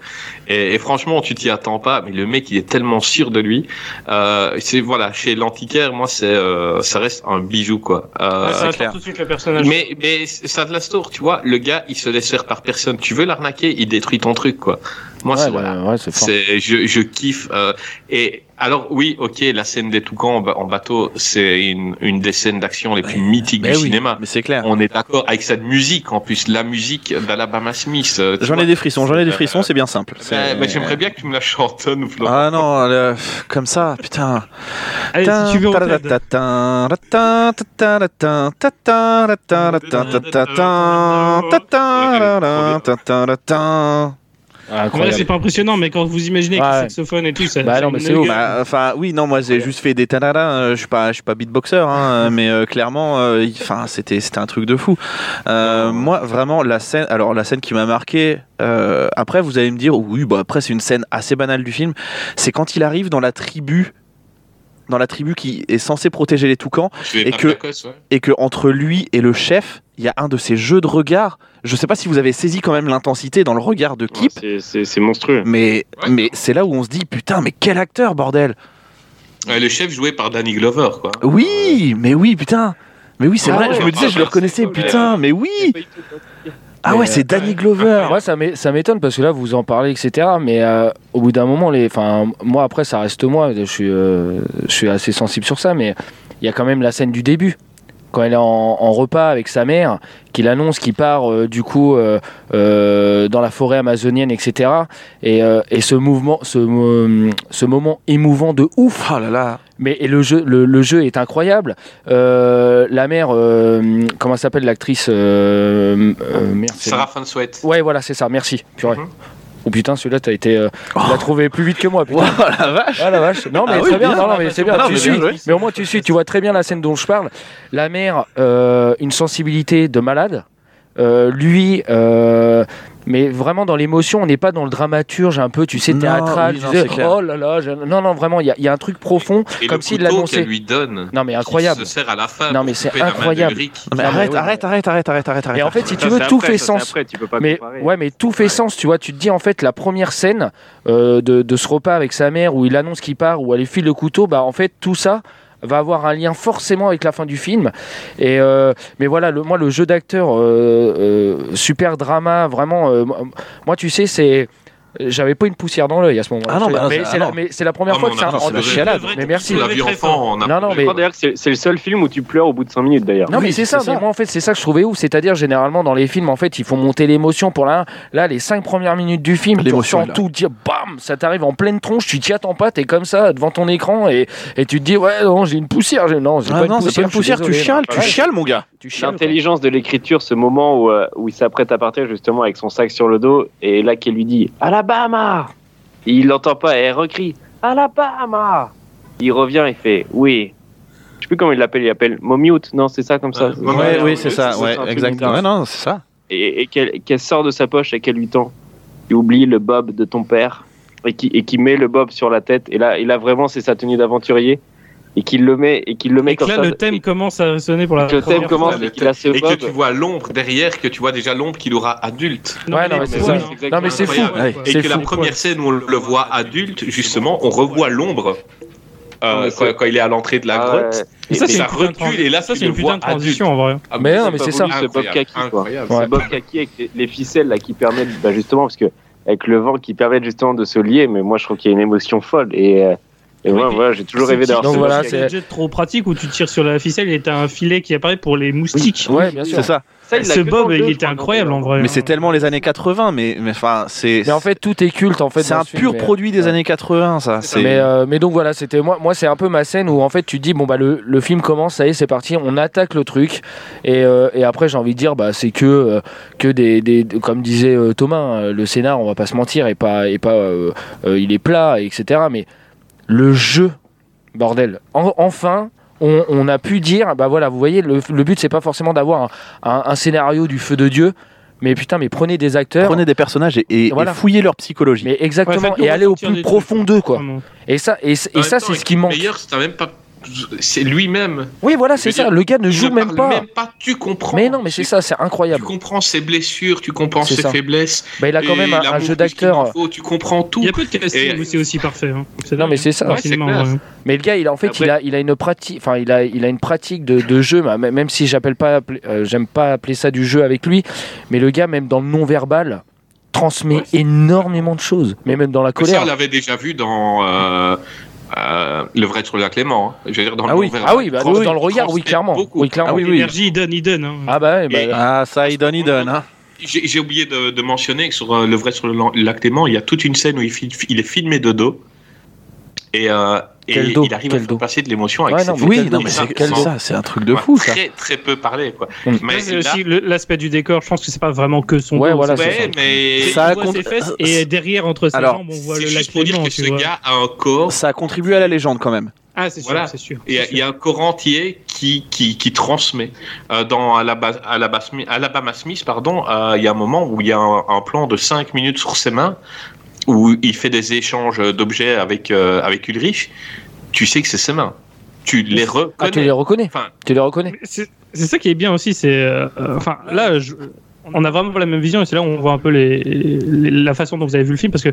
Et, et franchement, tu t'y attends pas, mais le mec, il est tellement sûr de lui. Euh, c'est voilà, chez l'antiquaire, moi, c'est, euh, ça reste un bijou quoi. Euh,
Ouais, ça
c'est
attend
clair.
tout de suite le personnage.
mais, mais ça de la store, tu vois. Le gars, il se laisse faire par personne. Tu veux l'arnaquer, il détruit ton truc, quoi. Moi,
Ouais,
c'est
là,
voilà.
ouais, c'est fort.
C'est, je, je kiffe. euh, et alors, oui, ok, la scène des toucans en, ba- en bateau, c'est une, une des scènes d'action les plus mythiques
Mais
du
oui,
cinéma.
mais c'est clair.
On est d'accord avec cette musique, en plus, la musique d'Alabama Smith. euh,
J'en ai des frissons, j'en ai des frissons,
Euh,
c'est bien simple.
bah,
C'est-
bah, j'aimerais bien que tu me la chantonnes, Florent.
Ah non, le- comme ça, putain.
Allez, si tu veux.
Ah,
En vrai, c'est pas impressionnant, mais quand vous imaginez avec
Ouais.
le saxophone et tout, ça.
Bah non,
a
mais c'est.
Bah, enfin, oui, non, moi j'ai juste fait des tanara. euh, Je suis pas, je suis pas beatboxer, hein, <laughs> mais euh, clairement, euh, enfin, c'était, c'était un truc de fou. Euh, moi, vraiment, la scène, alors la scène qui m'a marqué. euh, après, vous allez me dire, oui, bah après c'est une scène assez banale du film. C'est quand il arrive dans la tribu dans la tribu qui est censé protéger les toucans Et que-
ouais.
et que entre lui et le chef, il y a un de ces jeux de regard. Je sais pas si vous avez saisi quand même l'intensité dans le regard de Kip,
C'est- monstrueux.
mais,
Ouais.
mais c'est là où on se dit putain, mais quel acteur, bordel
Ouais, le chef joué par Danny Glover, quoi.
Oui, mais oui, putain Mais oui, c'est
Ah
vrai,
ouais.
je me disais, je le reconnaissais, putain, mais oui Ah
Mais,
ouais, c'est Danny Glover
Moi, ça m'é- ça m'étonne parce que là, vous en parlez, etc. Mais euh, au bout d'un moment, les, enfin, moi, après, ça reste moi. Je suis, euh, je suis assez sensible sur ça, mais il y a quand même la scène du début. Quand elle est en, en repas avec sa mère, qu'il annonce qu'il part euh, du coup euh, euh, dans la forêt amazonienne, etc. Et, euh, et ce mouvement, ce, ce moment émouvant de ouf.
Oh là là
Mais et le jeu, le, le jeu est incroyable. Euh, la mère, euh, comment s'appelle l'actrice euh, euh,
Sarah Van Sweat.
Ouais, voilà, c'est ça. Merci. Purée.
Mhm.
Oh putain, celui-là, t'as été, euh, tu l'as trouvé plus vite que moi. Putain. <laughs>
Oh la vache
Ah la vache. Non mais
Ah oui,
très bien.
bien.
Non, non, mais c'est bien.
Non,
tu
mais
suis.
bien.
Mais au moins tu suis. Tu vois très bien la scène dont je parle. La mère, euh, une sensibilité de malade. Euh, lui, euh, mais vraiment dans l'émotion, on n'est pas dans le dramaturge un peu, tu sais,
Non,
théâtral.
oui,
tu
non,
sais, oh là là, je- non non vraiment, il y, a- il y a un truc profond,
Et
comme
le
s'il
couteau
l'annonçait.
qu'elle lui donne.
Non mais incroyable.
Se sert à la fin.
Non, mais c'est incroyable.
Non, mais
Non,
arrête, arrête, arrête, arrête, arrête, arrête, arrête.
Et en fait, si
Ça,
tu veux, tout
après,
fait
ça,
sens.
après, tu peux pas
Mais
comparer.
ouais, mais tout fait sens, tu vois. Tu te dis en fait la première scène euh, de, de ce repas avec sa mère où il annonce qu'il part, où elle lui file le couteau, bah en fait tout ça va avoir un lien forcément avec la fin du film. Et euh, mais voilà, le, moi le jeu d'acteur euh, euh, super drama, vraiment. moi, tu sais, c'est j'avais pas une poussière dans l'œil à ce moment-là.
Ah non, bah,
mais
ah
c'est la, mais c'est la première
Ah,
fois que
on
c'est
a-
un.
non, c'est la
en-
chialade.
Mais merci.
L'a enfant.
Non, non, mais-
d'ailleurs c'est le seul film où tu pleures au bout de 5 minutes d'ailleurs.
Non mais
Oui,
c'est ça,
c'est
mais
ça.
moi en fait c'est ça que je trouvais ouf, c'est-à-dire généralement dans les films en fait il faut monter l'émotion pour là, là les cinq premières minutes du film, tu
là.
tout, dire bam, ça t'arrive en pleine tronche, tu t'y attends pas, t'es comme ça devant ton écran et, et tu te dis ouais non j'ai une poussière, non j'ai
Ah
pas une
c'est pas
poussière,
une poussière,
je
tu chiales, tu chiales, mon gars.
L'intelligence de l'écriture, ce moment où, euh, où il s'apprête à partir justement avec son sac sur le dos, et là qu'elle lui dit Alabama Il l'entend pas, et elle recrie Alabama Il revient et fait Oui. Je sais plus comment il l'appelle, il appelle Momute, non, c'est ça comme ça?
Euh,
Ouais,
Ouais,
oui, c'est ça, ouais, exactement. Ouais, non, c'est ça.
Et, et qu'elle sort de sa poche et qu'elle lui tend. Tu oublies le bob de ton père, et qui, et qui met le bob sur la tête, et là, et là vraiment, c'est sa tenue d'aventurier, et qu'il le met, et qu'il le met
Et que
comme
là,
ça.
le thème commence à sonner pour la
le thème
première
commence, et a ce
Et que tu vois l'ombre derrière, que tu vois déjà l'ombre qu'il aura adulte.
Non,
Ouais,
mais
non, mais c'est ça. Non mais c'est fou.
Ouais.
Et que la première scène où on le voit adulte, justement, on revoit l'ombre euh, quand, il est à l'entrée de la
Ah
grotte.
ouais.
Et ça,
ça
une putain de
recule, et là,
ça, c'est
le
une putain de transition en vrai.
Ah,
Mais non, mais c'est ça.
C'est Bob Kaki, quoi. C'est Bob Kaki avec les, les ficelles là qui permettent bah, justement parce que avec le vent qui permet justement de se lier mais moi je trouve qu'il y a une émotion folle et, euh, et
Oui,
voilà, j'ai toujours rêvé d'avoir
Donc
ce
voilà, c'est-
un gadget trop pratique où tu tires sur la ficelle et t'as un filet qui apparaît pour les moustiques.
Ouais, bien sûr.
C'est ça.
Ça,
Ce Bob, il était incroyable en vrai.
Mais c'est tellement les années 80, mais mais enfin, c'est
Mais en fait tout est culte en fait.
c'est un
ce
pur
mais-
produit des
Ouais.
années 80, ça.
Mais, euh, mais donc voilà, c'était moi, moi c'est un peu ma scène où en fait tu te dis bon bah le, le film commence, ça y est c'est parti, on attaque le truc et, euh, et après j'ai envie de dire bah c'est que euh, que des, des de- comme disait euh, Thomas, hein, le scénar on va pas se mentir et pas et pas euh, euh, il est plat etc. Mais le jeu bordel, En- enfin on, on a pu dire bah voilà vous voyez le, le but c'est pas forcément d'avoir un, un- un scénario du feu de dieu mais putain mais prenez des acteurs
prenez des personnages et, et- et
Voilà.
fouillez leur psychologie.
mais exactement
Ouais,
et aller au plus profond d'eux quoi
Vraiment.
et ça et, ça c'est ce qui manque
D'ailleurs, c'est même pas. C'est lui-même.
Oui, voilà, c'est ça.
dire,
Le gars ne joue même
parle
pas.
même pas. Tu comprends.
Mais non, mais c'est
Tu-
ça, c'est
Tu
incroyable.
comprends ses blessures, tu comprends ses
ça.
faiblesses.
Bah, il a quand même un, jeu d'acteur.
Tu comprends tout.
Il y a peu de casting c'est aussi parfait. hein.
Non, mais c'est ça.
Ouais.
Mais le gars, il a en fait,
Après-
il a, il a une pratique. Enfin, il a, il a une pratique de, de jeu. mais Même si j'appelle pas, appeler- euh, j'aime pas appeler ça du jeu avec lui. Mais le gars, même dans le non verbal, transmet
Ouais.
énormément de choses. Mais même dans la
Mais Ça,
colère.
on l'avait déjà vu dans euh, euh, Le vrai sur la Clément. hein. Je veux dire, dans
Ah
le
oui.
Ah oui, bah, dans le regard, oui, clairement.
beaucoup.
Oui, clairement.
Ah oui, oui.
L'énergie, il donne, il donne. hein.
Ah bah, bah,
Et-
Ah, ça, il donne, il donne. Hein.
J'ai oublié de, de mentionner que sur euh, Le vrai sur le lac Clément, il y a toute une scène où il est filmé de dos. Et, euh, et
Quel dos
il arrive
Quel
à faire passer de l'émotion avec
Ouais,
ses
non.
Oui, non, mais
ça,
c'est
quel
ça, c'est un truc de fou, ça.
Très, très peu parlé, quoi.
Mm.
Mais
c'est
là-
aussi l'aspect du décor. Je pense que c'est pas vraiment que son
Ouais,
dos,
voilà,
c'est-
c'est ça.
Ouais, mais
Ça
on
a
voit ses fesses et derrière entre ses
Alors,
jambes, on voit le lac
pour dire que ce gars a un corps.
Ça a contribué à la légende quand même.
Ah, c'est sûr,
Voilà.
c'est sûr.
Il y, a, un corps entier qui, qui, qui transmet. Euh, dans Alabama, Alabama Smith, Alabama Smith, pardon, euh, il y a un moment où il y a un, un plan de 5 minutes sur ses mains où il fait des échanges d'objets avec, euh, avec Ulrich. tu sais que c'est ses mains. Tu les reconnais.
Ah, tu les reconnais
Enfin,
Tu les reconnais
C'est c'est ça qui est bien aussi, c'est. euh, euh, enfin, là, je- on a vraiment la même vision et c'est là où on voit un peu la façon dont vous avez vu le film. Parce que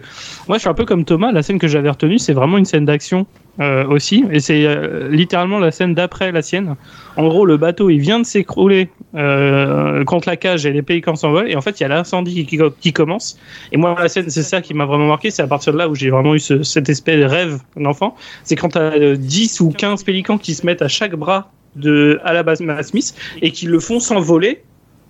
moi, je suis un peu comme Thomas, la scène que j'avais retenue, c'est vraiment une scène d'action euh, aussi. Et c'est euh, littéralement la scène d'après la sienne. En gros, le bateau, il vient de s'écrouler euh, contre la cage et les pélicans s'envolent. Et en fait, il y a l'incendie qui, commence. Et moi, la scène, c'est ça qui m'a vraiment marqué. C'est à partir de là où j'ai vraiment eu ce, cet espèce de rêve d'enfant. C'est quand tu as 10 ou 15 pélicans qui se mettent à chaque bras de Alabama Smith et qui le font s'envoler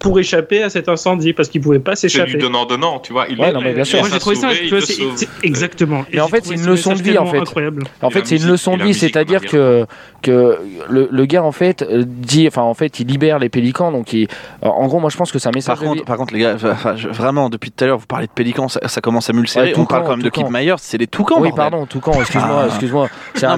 pour échapper à cet incendie parce qu'ils pouvaient pas
c'est du
s'échapper.
donnant-donnant, tu vois. Il
Ouais,
est-
non, mais bien
il
sûr.
laisse
Moi j'ai trouvé ça,
sauver,
tu
il
vois,
te
c'est-
sauve.
c'est- exactement.
Mais en fait, c'est
ce
une leçon de vie, en fait.
Incroyable.
En fait, c'est une leçon de vie, c'est-à-dire que, que le, le gars, en fait, euh, dit, enfin, en fait, il libère les pélicans, donc il, en gros, moi, je pense que c'est un message.
Par
de
contre,
vie.
par contre, les gars, vraiment, depuis tout à l'heure, vous parlez de pélicans, ça, ça commence à m'ulcérer.
Ouais,
On parle quand même de. Kid Myers, c'est les toucans.
oui,
bordel.
pardon, tout camp, excuse-moi,
Ah.
excuse-moi. C'est
Non,
un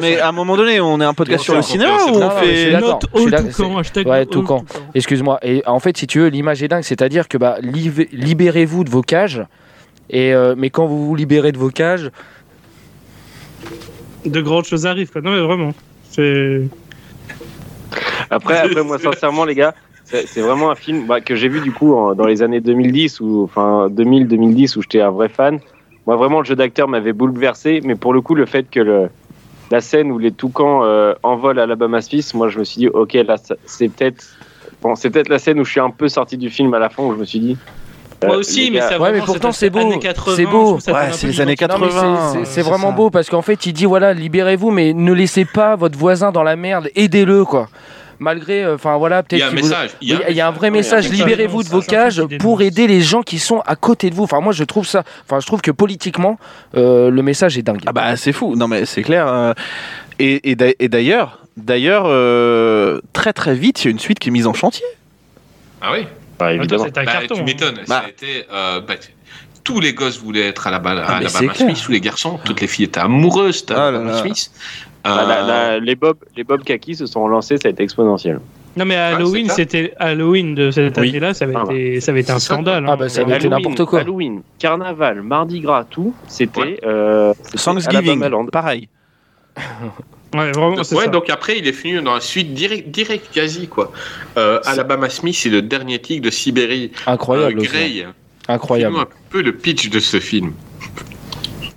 mais, à un moment donné, on est un podcast sur le cinéma on fait.
Note toucan,
Ouais, toucan.
toucan.
Excuse-moi. Et en fait, si tu veux, l'image est dingue, c'est-à-dire que bah, libérez-vous de vos cages. Et euh, mais quand vous vous libérez de vos cages,
De grandes choses arrivent. Quoi. Non mais vraiment. C'est.
Après, après moi, <laughs> sincèrement, les gars, c'est vraiment un film bah, que j'ai vu du coup en- dans les années 2010 ou enfin 2000-2010 où j'étais un vrai fan. Moi, vraiment, le jeu d'acteur m'avait bouleversé, mais pour le coup, le fait que le, la scène où les toucans euh, envolent Alabama Smith, moi, je me suis dit, ok, là, c'est peut-être c'est peut-être la scène où je suis un peu sorti du film à la fin où je me suis dit. euh,
Moi aussi,
les
mais ça
Ouais, mais pourtant, c'est beau.
années 80,
C'est beau.
Ouais, c'est les années
identique.
Non, mais c'est-
80,
c'est-
euh,
vraiment
ça.
beau parce qu'en fait, il dit voilà, libérez-vous, mais ne laissez pas votre voisin dans la merde, aidez-le quoi. Malgré, euh, enfin voilà,
Il y
peut-être
a un
vous-
message.
Il y a un vrai message,
il y a un
libérez-vous de vos cages pour aider les gens qui sont à côté de vous. Enfin, moi, je trouve ça, enfin, je trouve que politiquement, euh, le message est dingue.
Ah bah c'est fou, non mais c'est clair. euh, et d'ailleurs, d'ailleurs, euh, très très vite, il y a une suite qui est mise en chantier.
Ah oui.
bah, évidemment.
c'est un
Bah,
carton.
tu
hein.
m'étonnes.
Bah.
Ça a été, euh, bah, tous les gosses voulaient être à la, balle,
Ah,
à la. Smith, tous les garçons, toutes les filles étaient amoureuses
Ah là
d'Alabama
là.
Smith.
Bah, la-
Euh,
la- les Bob, les Bob Kaki se sont relancés, ça a été exponentiel.
Non mais Halloween,
c'est ça.
c'était Halloween de cette
Oui.
année-là, ça avait
Ah,
été, ça avait été un scandale.
Ah
hein.
bah, ça avait été
Halloween-
n'importe quoi.
Halloween, Carnaval, Mardi Gras, tout, c'était
Ouais.
euh, c'était
Thanksgiving, pareil. <laughs>
Ouais, vraiment,
Donc,
c'est
ouais,
ça.
donc après, il est venu dans la suite direct, direct quasi, quoi. Euh, Alabama Smith, c'est le dernier tigre de Sibérie.
Incroyable,
Euh. Grey,
incroyable.
un peu le pitch de ce film.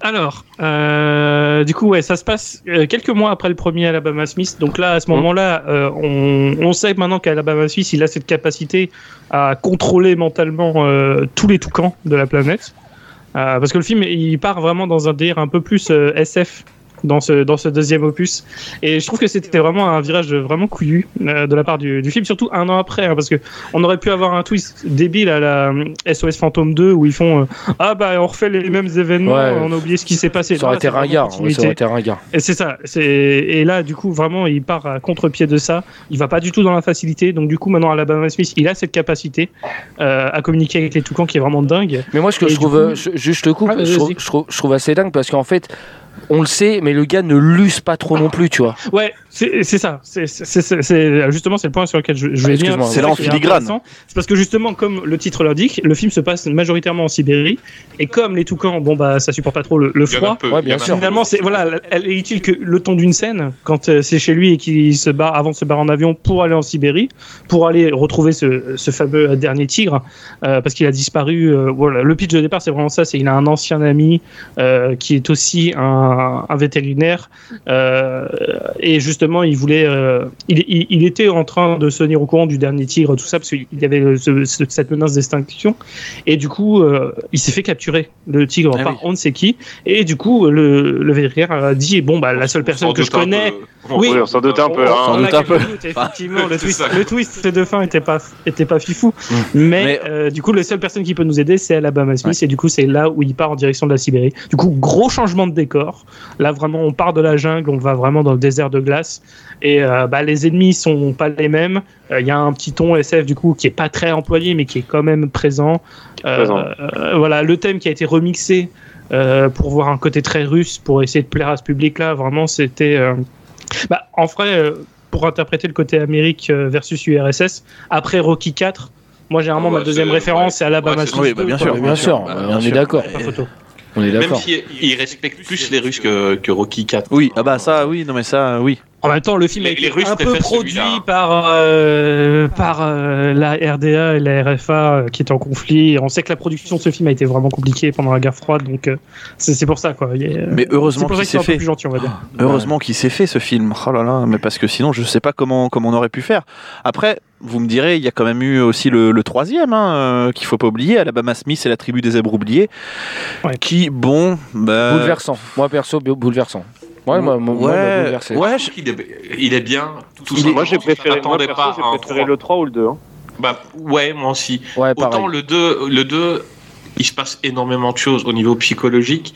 Alors, euh, du coup, ouais, ça se passe euh, quelques mois après le premier Alabama Smith. Donc là, à ce moment-là, euh, on, on sait maintenant qu'Alabama Smith, il a cette capacité à contrôler mentalement euh, tous les toucans de la planète. Euh, parce que le film, il part vraiment dans un délire un peu plus euh, SF dans ce, dans ce deuxième opus. Et je trouve que c'était vraiment un virage vraiment couillu euh, de la part du, du film, surtout un an après, hein, parce que on aurait pu avoir un twist débile à la SOS Fantôme 2 où ils font euh, ah bah on refait les mêmes événements,
Ouais.
on a oublié ce qui s'est passé.
Ça aurait
Là,
été ringard. ouais, ça aurait été ringard.
Et c'est ça. Et là du coup vraiment il part à contre-pied de ça. Il va pas du tout dans la facilité. Donc du coup maintenant Alabama Smith il a cette capacité euh, à communiquer avec les toucans qui est vraiment dingue.
Mais moi, ce que
Et
je trouve,
coup-
je- juste je te coupe,
Ah,
je, trouve,
vas-y.
je trouve- je trouve assez dingue parce qu'en fait, on le sait, mais le gars ne l'use pas trop non plus, tu vois.
Ouais, c'est c'est ça. C'est c'est- c'est- c'est- justement c'est le point sur lequel je, je vais venir.
C'est là en filigrane.
C'est parce que justement comme le titre l'indique, le film se passe majoritairement en Sibérie et comme les toucans bon bah ça supporte pas trop le, le froid.
peu,
Ouais, bien.
Finalement, c'est voilà, elle est utile que le temps d'une scène quand euh, c'est chez lui et qu'il se barre avant de se barrer en avion pour aller en Sibérie, pour aller retrouver ce, ce fameux dernier tigre, euh, parce qu'il a disparu. euh, voilà, le pitch de départ, c'est vraiment ça. C'est il a un ancien ami euh, qui est aussi un, un vétérinaire euh, et justement, il voulait, euh, il, il, il était en train de se tenir au courant du dernier tigre, tout ça, parce qu'il y avait ce- ce- cette menace d'extinction. Et du coup, euh, il s'est fait capturer le tigre
Ah
par
oui.
on ne sait qui. Et du coup, le, le vétérinaire a dit bon bah la seule
On
personne que je
doute
connais.
peu.
Oui.
On s'en doute un peu.
On-
hein.
on
doute un peu.
doutes, effectivement, le twist, le twist de fin était pas était pas fifou.
Mm.
Mais,
Mais-
euh, du coup, la seule personne qui peut nous aider, c'est Alabama Smith. Et du coup, c'est là où il part en direction de la Sibérie. Du coup, gros changement de décor. Là, vraiment, on part de la jungle, on va vraiment dans le désert de glace. Et euh, bah, les ennemis sont pas les mêmes. Euh, Il y a un petit ton SF du coup qui est pas très employé, mais qui est quand même présent. Euh,
Présent.
euh, voilà, le thème qui a été remixé euh, pour voir un côté très russe, pour essayer de plaire à ce public-là. Vraiment, c'était. euh, Bah, en vrai, euh, pour interpréter le côté Amérique euh, versus URSS, après Rocky 4, moi généralement
Ouais,
ma deuxième référence
ouais.
c'est Alabama
Ouais,
Smith
Oui, bah, bien
2,
sûr,
quoi.
bien sûr,
bah,
on
bien
est
sûr.
d'accord. On est
Même s'il il respecte plus les Russes que, que Rocky 4.
Oui, ah bah ça, oui, non mais ça, oui.
En même temps, le film a
Les-
été
les Russes
un peu produit par, euh, par euh, la RDA et la RFA euh, qui étaient en conflit. Et on sait que la production de ce film a été vraiment compliquée pendant la guerre froide, donc euh, c'est c'est pour ça quoi. A-
Mais heureusement qu'il s'est
un peu
fait.
plus gentils, on va dire.
Heureusement qu'il s'est fait ce film. Oh là là, mais parce que sinon je sais pas comment, comment on aurait pu faire. Après, vous me direz, il y a quand même eu aussi le, le troisième, hein, euh, qu'il faut pas oublier, Alabama Smith et la tribu des zèbres oubliés,
Ouais.
qui, bon, bah,
Bouleversant. Moi perso, bou- bouleversant. Ouais, moi, moi, moi,
Ouais,
bouleversé.
ouais,
Je
je-
trouve qu'il est, il est bien. Tout
Il est-
simplement,
Moi, j'ai préféré, moi, perso,
pas
j'ai
à un
préféré
3.
le 3 ou le 2. hein.
Bah, ouais, moi aussi.
Ouais, pareil.
Autant le 2, le 2, il se passe énormément de choses au niveau psychologique.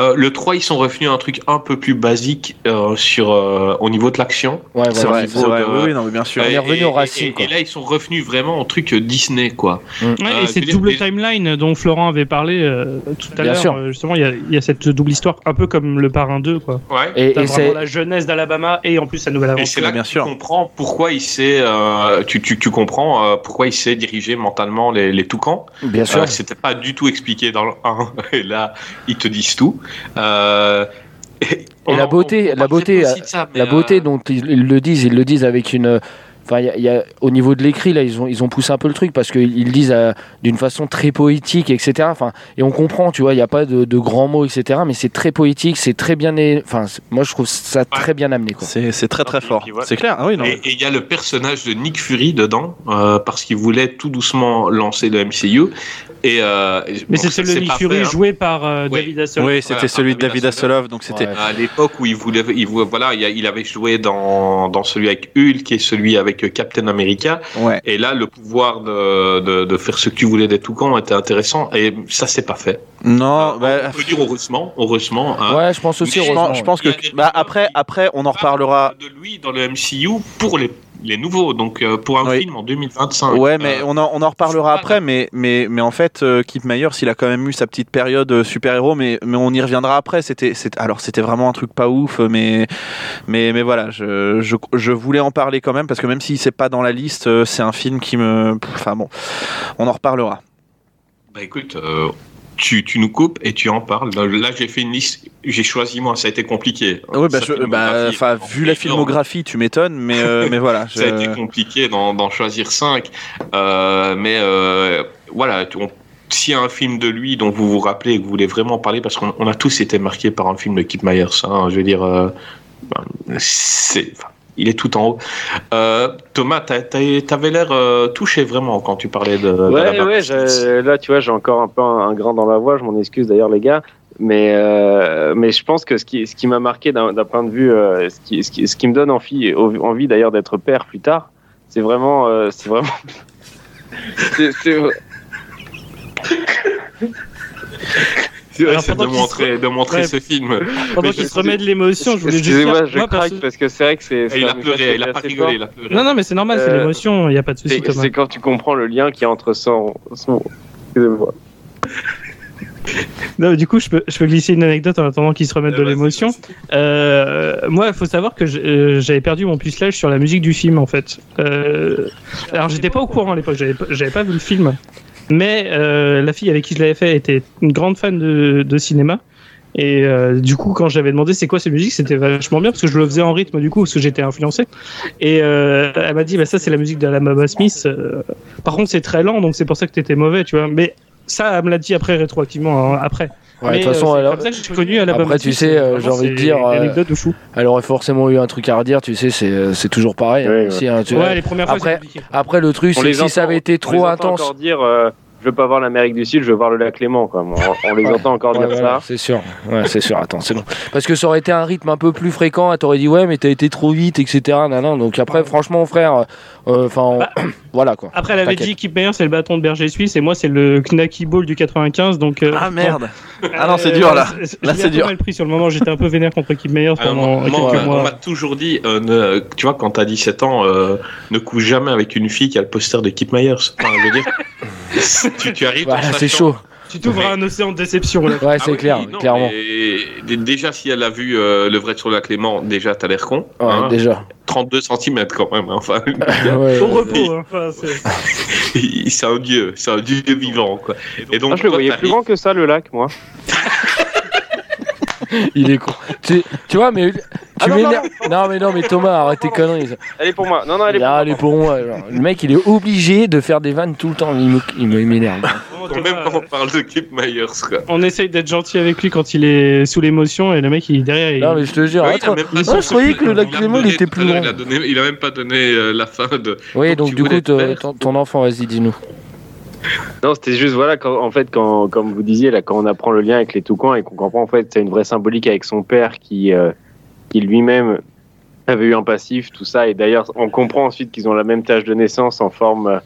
Euh, le 3, ils sont revenus à un truc un peu plus basique euh, sur, euh, au niveau de l'action.
Ouais,
c'est vrai, c'est vrai,
de-
oui, non, mais bien sûr.
Et-
revenu
et-
aux racines,
Et,
quoi.
et là, ils sont revenus vraiment au truc Disney, quoi.
Ouais,
Euh,
et cette double
les-
timeline dont Florent avait parlé euh, tout à l'heure, euh, justement, il y, y a cette double histoire, un peu comme le Parrain 2, quoi.
Ouais.
Et, c'est
la jeunesse d'Alabama et en plus sa nouvelle
Et c'est
aventure.
là
bien
que
sûr.
tu comprends pourquoi il s'est, euh, tu, tu, tu comprends euh, pourquoi il s'est dirigé mentalement les, les toucans.
bien sûr.
Euh, C'était pas du tout expliqué dans le 1, <laughs> et là, ils te disent tout. Euh, et
Et la beauté- la beauté, la beauté dont ils, ils le disent, ils le disent avec une. Enfin, il y a- y a- au niveau de l'écrit, là, ils ont, ils ont poussé un peu le truc parce qu'ils ils le disent euh, d'une façon très poétique, etc. Enfin, et on comprend, tu vois, il n'y a pas de, de grands mots, etc. Mais c'est très poétique, c'est très bien. Enfin, moi, je trouve ça très bien amené, quoi.
C'est c'est très très fort. C'est clair, ah oui, non.
Et il y a le personnage de Nick Fury dedans, euh, parce qu'il voulait tout doucement lancer le MCU. Et, euh,
Mais
bon,
c'est de Nick Fury
fait, hein.
joué par euh,
Oui.
David Hasselhoff.
Oui, c'était
Voilà,
celui de
David Hasselhoff.
Donc c'était.
Ouais.
À l'époque où il voulait, il voulait- voilà, il avait joué dans, dans celui avec Hulk et celui avec Captain America.
Ouais.
Et là, le pouvoir de, de, de faire ce que tu voulais des Toucans était intéressant. Et ça, c'est pas fait.
Non,
Euh,
bah,
on peut dire heureusement, heureusement. hein.
Ouais, je pense aussi,
je
heureusement.
pense, je pense que bah, après, après, on en
parle
reparlera.
de lui dans le MCU pour les, les nouveaux. Donc, euh, pour un
Oui.
film en 2025.
Ouais, mais
euh,
on en, on en reparlera après. Mais, mais, mais en fait, euh, Kip Myers, il a quand même eu sa petite période euh, super-héros, mais, mais on y reviendra après. C'était, c'est- alors, c'était vraiment un truc pas ouf, mais, mais, mais voilà, je, je, je voulais en parler quand même parce que même si c'est pas dans la liste, c'est un film qui me. Enfin bon, on en reparlera.
Bah écoute, euh, tu, tu nous coupes et tu en parles. Là, j'ai fait une liste. J'ai choisi moi. Ça a été compliqué.
Oui, bah, je- bah, vu la filmographie, tu m'étonnes, mais, euh, mais voilà. <laughs>
Ça a été compliqué d'en choisir cinq. Euh, mais euh, voilà, on- s'il y a un film de lui dont vous vous rappelez et que vous voulez vraiment parler, parce qu'on on a tous été marqués par un film de Kip Myers. hein, je veux dire, euh, ben, c'est. enfin, il est tout en haut. Euh, Thomas, t'avais l'air euh, touché vraiment quand tu parlais de. de
Ouais,
la
ouais, là, tu vois, j'ai encore un peu un, un grain dans la voix, je m'en excuse d'ailleurs, les gars. Mais, euh, mais je pense que ce qui, ce qui m'a marqué d'un point de vue, euh, ce, qui, ce, qui, ce qui me donne envie, envie d'ailleurs d'être père plus tard, c'est vraiment. c'est vraiment. <laughs> C'est
vrai, c'est de
se
montrer, de montrer
Ouais.
ce film.
Pendant
Mais
qu'il se remet de l'émotion, je voulais juste
Excusez-moi,
dire-
je
moi,
craque parce que c'est vrai que c'est.
Il a pleuré, il a pas rigolé,
fort.
il a pleuré.
Non, non, mais c'est normal, c'est
Euh,
l'émotion, il n'y a pas de souci,
C'est quand tu comprends le lien qu'il y a entre son. son... Excusez-moi.
Non, du coup, je peux, je peux glisser une anecdote en attendant qu'il se remette
Euh,
de l'émotion. Euh, moi, il faut savoir que j'avais perdu mon pucelage sur la musique du film, en fait. Euh, alors, j'étais pas au courant à l'époque, j'avais pas vu le film. Mais euh, la fille avec qui je l'avais fait était une grande fan de, cinéma. Et euh, du coup, quand j'avais demandé c'est quoi cette musique, c'était vachement bien parce que je le faisais en rythme du coup, parce que j'étais influencé. Et euh, elle m'a dit bah ça c'est la musique de la Mama Smith. Par contre c'est très lent, donc c'est pour ça que t'étais mauvais, tu vois. Mais ça, elle me l'a dit après rétroactivement, hein, après.
Ouais,
Mais,
de toute
euh,
façon,
c'est
elle,
comme ça que j'ai connu Alabama
Après, tu sais, euh, j'ai envie de dire, euh,
anecdote de fou.
elle aurait forcément eu un truc à redire, tu sais, c'est c'est toujours pareil. hein,
Ouais, ouais.
hein, tu.
Ouais, les premières fois,
Après-. Après, le truc, c'est si ça avait été
on les
trop
entend
intense.
encore dire euh, je veux pas voir l'Amérique du Sud, je veux voir le lac Léman. Quoi. On, on les
Ouais.
entend encore
Ouais,
dire
voilà,
ça.
c'est sûr, ouais, c'est sûr. Attends, c'est bon. Parce que ça aurait été un rythme un peu plus fréquent. elle T'aurais dit ouais, mais t'as été trop vite, etc. Non, non. Donc après, franchement, frère, euh, enfin, on-
Bah, <coughs>
voilà quoi.
Après, elle avait
T'inquiète.
dit Kip Meyer, c'est le bâton de berger suisse, et moi, c'est le Knacky Ball du 95. Donc, euh,
Ah merde Ah non, c'est
euh,
dur, là.
je l'ai
Là, c'est
un peu
dur.
mal pris sur le moment, j'étais un peu vénère contre Kip Meyer pendant quelques
on
mois.
m'a toujours dit, euh, ne- tu vois, quand t'as 17 ans, euh, ne couche jamais avec une fille qui a le poster de Kip Myers. Enfin, je veux dire, <laughs> tu, tu arrives.
Voilà, c'est chaud.
Tu t'ouvres à un océan de déception, là.
Ouais,
Ah
c'est
oui,
clair,
non,
clairement.
mais déjà, si elle a vu euh, le vrai sur la Clément, déjà, t'as l'air con.
Ouais,
hein.
déjà.
32 cm quand même. hein. Enfin, <laughs>
Ouais,
Au repos, hein. Enfin, <laughs> c'est-
un dieu, c'est un dieu vivant. Quoi. Et donc,
Ah, je le voyais plus grand que ça, le lac, moi. <laughs>
Il est con. Tu, tu vois, mais tu
Ah non,
m'énerves. Non, mais non, mais Thomas, arrête tes conneries.
Elle est pour moi. Non, non, elle est pour
Ah,
moi.
elle est pour moi. genre. Le mec, il est obligé de faire des vannes tout le temps. Il me- il me- il m'énerve.
Bon,
Quand
Thomas,
même quand on parle de Kip Myers, quoi.
on essaye d'être gentil avec lui quand il est sous l'émotion et le mec il est derrière. il-
Non, mais je te jure.
Ouais,
attends,
il a même pas
moi,
son-
je croyais que le lac Clément, il était plus long.
Il a, donné, il a même pas donné euh, la fin de.
Oui,
Donc,
du coup, ton, enfant, vas-y, dis-nous.
Non, c'était juste, voilà, quand, en fait, quand, comme vous disiez, là, quand on apprend le lien avec les toucans et qu'on comprend, en fait, c'est une vraie symbolique avec son père qui, euh, qui lui-même avait eu un passif, tout ça. Et d'ailleurs, on comprend ensuite qu'ils ont la même tâche de naissance en forme, euh,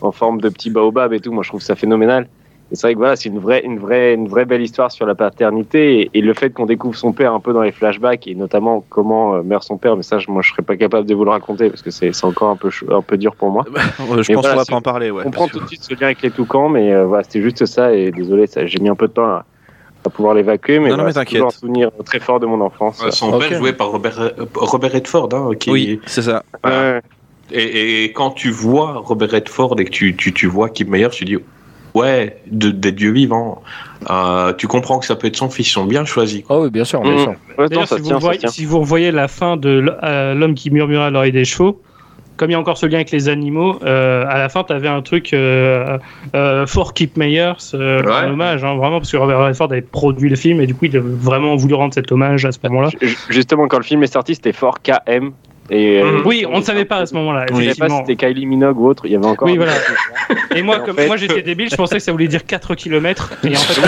en forme de petit baobab et tout. Moi, je trouve ça phénoménal. Et c'est vrai que voilà, c'est une vraie, une vraie, une vraie belle histoire sur la paternité et, et le fait qu'on découvre son père un peu dans les flashbacks et notamment comment euh, meurt son père. Mais ça, je- moi, je serais pas capable de vous le raconter parce que c'est encore un peu, un peu dur pour moi.
Euh, <laughs> je
Mais
pense
voilà,
qu'on va pas en parler. Ouais,
on
que-
tout de suite ce lien avec les toucans, mais euh, voilà, c'était juste ça. Et désolé, j'ai mis un peu de temps à, à pouvoir l'évacuer, mais,
Non, non,
voilà,
mais
c'est un souvenir très fort de mon enfance.
Ouais, Son père joué par Robert, euh, Robert Redford, hein, qui
Oui, c'est ça.
Ouais.
Et, et quand tu vois Robert Redford et que tu, tu, tu vois Kip Myers, tu dis ouais, de- des dieux vivants. Euh, tu comprends que ça peut être son fils, ils sont bien choisis. quoi.
Oh oui, bien sûr, bien
Mhm.
sûr.
Ouais, non,
si,
tient,
vous
ça
voyez,
tient.
si vous revoyez la fin de euh, l'homme qui murmurait à l'oreille des chevaux, comme il y a encore ce lien avec les animaux, euh, à la fin, tu avais un truc euh, euh, for Keep Myers, euh,
Ouais.
un hommage, hein, vraiment, parce que Robert Redford avait produit le film et du coup, il a vraiment voulu rendre cet hommage à ce moment-là.
Ju- Justement, quand le film est sorti, c'était fort KM. Et, euh,
Mhm.
Oui, on ne savait pas à ce moment-là,
Je savais pas si c'était Kylie Minogue ou autre. Il y avait encore.
Oui,
un-
voilà. Et moi,
Et en
comme,
fait-
moi j'étais débile, je pensais que ça voulait dire 4 km. Et en fait,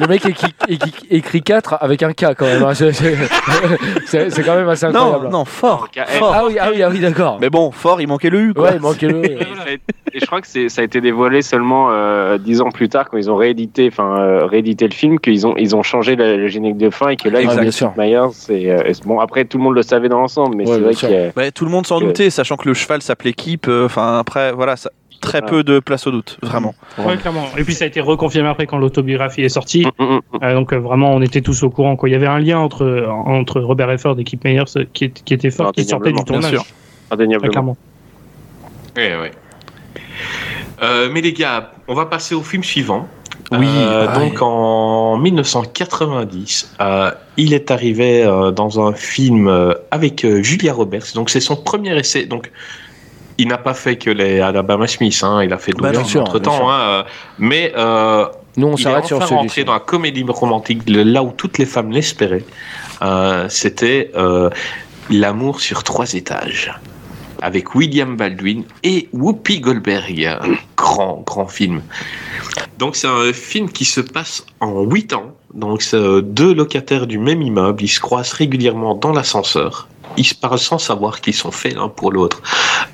Le mec écrit, écrit, écrit 4 avec un K quand même. hein. C'est- quand même assez incroyable.
Non, non, fort.
Ah oui, ah oui, ah oui d'accord.
Mais bon, fort, il manquait le U. Quoi.
Ouais, il manquait le.
Et, je crois que ça a été dévoilé seulement euh, dix ans plus tard quand ils ont réédité, enfin euh, réédité le film, qu'ils ont ils ont changé le, le générique de fin et que là ils ont
sûr.
Myers. Et, euh, et bon après tout le monde le savait dans l'ensemble, mais
Ouais,
c'est
bien
vrai qu'il y a-
Ouais, tout le monde s'en doutait, sachant que le cheval s'appelait Keep. euh, Enfin, après, voilà, ça- très
Voilà.
peu de place au doute, vraiment.
ouais, clairement. Et puis ça a été reconfirmé après quand l'autobiographie est sortie.
Mm, mm, mm.
Euh, donc euh, vraiment, on était tous au courant. Quoi. Il y avait un lien entre, entre Robert Redford et Keith Myers euh, qui, est- qui était fort, qui sortait du
bien
tournage.
sûr.
Ouais,
indéniablement.
clairement.
Ouais, ouais. Euh, mais les gars, on va passer au film suivant.
Oui,
Euh,
ouais.
donc en 1990, euh, il est arrivé euh, dans un film euh, avec euh, Julia Roberts. Donc c'est son premier essai. Donc il n'a pas fait que les Alabama Smith. Hein, il a fait
Bah,
d'autres
sûr,
entre temps. Hein, mais euh,
Nous, on s'arrête
enfin rentré dans la comédie romantique là où toutes les femmes l'espéraient. Euh, C'était euh, L'amour sur trois étages avec William Baldwin et Whoopi Goldberg. Un grand, grand film. Donc c'est un film qui se passe en huit ans. Donc c'est euh, deux locataires du même immeuble. Ils se croisent régulièrement dans l'ascenseur. Ils se parlent sans savoir qu'ils sont faits l'un pour l'autre.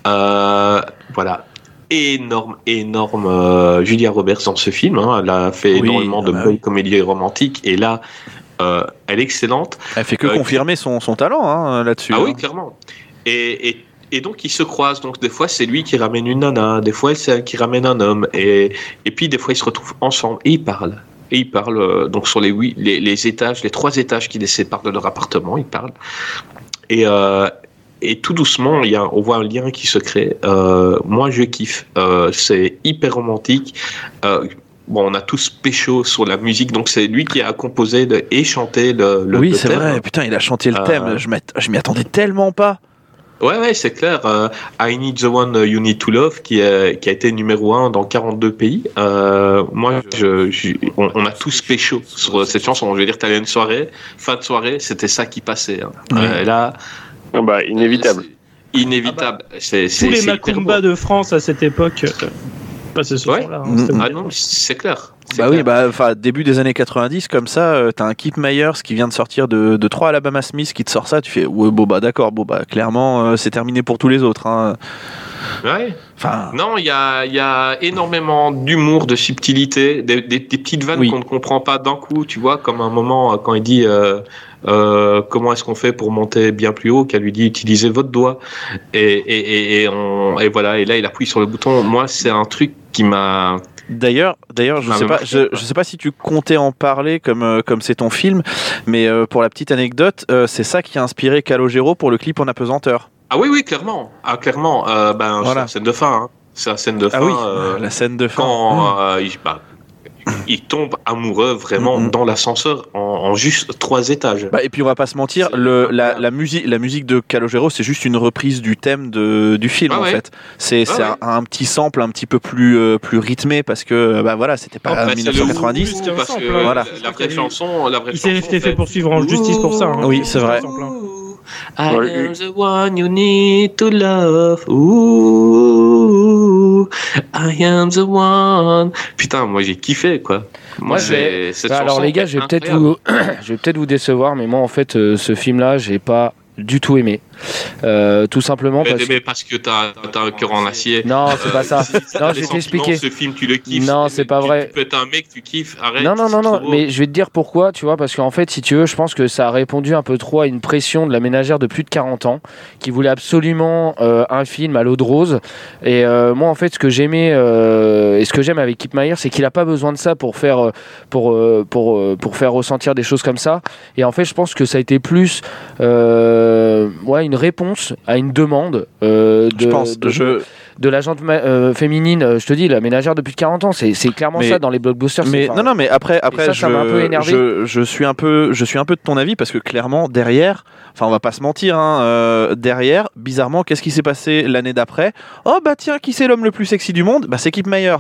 Euh, voilà. Énorme, énorme euh, Julia Roberts dans ce film. hein. Elle a fait
Oui,
énormément de
ah bah
belles
oui.
comédies romantiques. Et là, euh, elle est excellente.
Elle fait que
Euh,
confirmer son, son talent hein, là-dessus.
Ah
hein.
oui, clairement. Et, et, et donc ils se croisent. Donc des fois c'est lui qui ramène une nana, des fois c'est elle qui ramène un homme. Et, et puis des fois ils se retrouvent ensemble et ils parlent. Et ils parlent euh, donc sur les, huit, les, les étages, les trois étages qui les séparent de leur appartement, ils parlent. Et, euh, et tout doucement, il y a, on voit un lien qui se crée. Euh, moi je kiffe. C'est hyper romantique. Bon, on a tous pécho sur la musique, donc c'est lui qui a composé le- et chanté le, le
oui,
le
c'est
thème.
vrai. Putain, il a chanté le thème. Je m'y attendais tellement pas.
Ouais, ouais, c'est clair. Euh, I Need the One You Need to Love, qui, est- qui a été numéro 1 dans 42 pays. Euh, moi, je, je- on, on a tous pécho sur cette chanson. Je veux dire, t'allais à une soirée, fin de soirée, c'était ça qui passait. hein.
Ouais.
Euh, là,
Ah bah, inévitable.
c'est Inévitable. C'est, c'est,
Tous les Macumba de France à cette époque passaient ce
Ouais.
son-là. hein.
Ah non, c'est clair.
Bah
clair.
oui, bah, enfin, début des années 90, comme ça, euh, t'as un Keith Myers qui vient de sortir de, de 3 Alabama Smith qui te sort ça, tu fais, ouais, bon, bah, d'accord, bon, bah, clairement, euh, c'est terminé pour tous les autres. hein.
Ouais.
Enfin,
Non, il y a, il y a énormément d'humour, de subtilité, des, des- des petites vannes
Oui.
qu'on ne comprend pas d'un coup, tu vois, comme un moment euh, quand il dit euh, euh, comment est-ce qu'on fait pour monter bien plus haut, qu'elle lui dit utilisez votre doigt, et, et, et, et on, et voilà, et là il appuie sur le bouton. Moi, c'est un truc qui m'a.
D'ailleurs, d'ailleurs, je
Ah,
sais pas, je, sais pas si tu comptais en parler comme euh, comme c'est ton film, mais euh, pour la petite anecdote, euh, c'est ça qui a inspiré Calogero pour le clip en apesanteur.
Ah oui, oui, clairement, ah, clairement, ben,
Voilà.
c'est la scène de fin, hein. c'est la scène de fin.
Ah oui, la scène de fin.
quand il, bah, <laughs> il tombe amoureux vraiment dans l'ascenseur en, en juste trois étages.
Bah, et puis on va pas se mentir, le, la, la musique, la musique de Calogero, c'est juste une reprise du thème de, du film
Ah
en fait. C'est
ouais.
un, un petit sample un petit peu plus, euh, plus rythmé parce que bah voilà, c'était pas
le
1990.
ouh, parce que
Voilà.
la, la vraie chanson, la vraie
Il s'est fait,
c'est-
pour suivre en justice pour ça. hein.
Oui, c'est vrai.
I
Ouais,
am the one you need to love. Ooh, I am the one. Putain, moi j'ai kiffé quoi. Moi, c'est cette
Bah, alors les gars, je vais peut-être vous, <coughs> je vais peut-être vous décevoir, mais moi en fait, euh, ce film-là, j'ai pas du tout aimé. Euh, tout simplement
Mais,
parce que
mais parce que t'as as un cœur en acier.
non, c'est pas ça.
si t'as
Non, je vais t'expliquer.
Ce film, tu le kiffes.
Non, c'est pas
tu-
vrai.
Tu peux être un mec, tu kiffes. Arrête.
Non, non, non, non, mais je vais te dire pourquoi, tu vois, parce qu'en fait, si tu veux, je pense que ça a répondu un peu trop à une pression de la ménagère de plus de 40 ans, qui voulait absolument euh, un film à l'eau de rose. Et euh, moi, en fait, ce que j'aimais, euh, et ce que j'aime avec Kip Mayer, c'est qu'il a pas besoin de ça pour faire, euh, pour, euh, pour, euh, pour faire ressentir des choses comme ça. Et en fait, je pense que ça a été plus euh, ouais, une réponse à une demande euh, de,
Je pense,
de,
je,
de la gente euh, féminine, euh, je te dis, la ménagère depuis 40 ans, c'est clairement
Mais-
ça dans les blockbusters.
mais non, non, mais après, après,
ça,
je,
ça un peu énervé.
je, je suis un peu, je suis un peu de ton avis parce que clairement derrière, enfin, on va pas se mentir, hein, euh, derrière, bizarrement, qu'est-ce qui s'est passé l'année d'après? Oh bah tiens, qui c'est l'homme le plus sexy du monde? Bah c'est Kip Myers.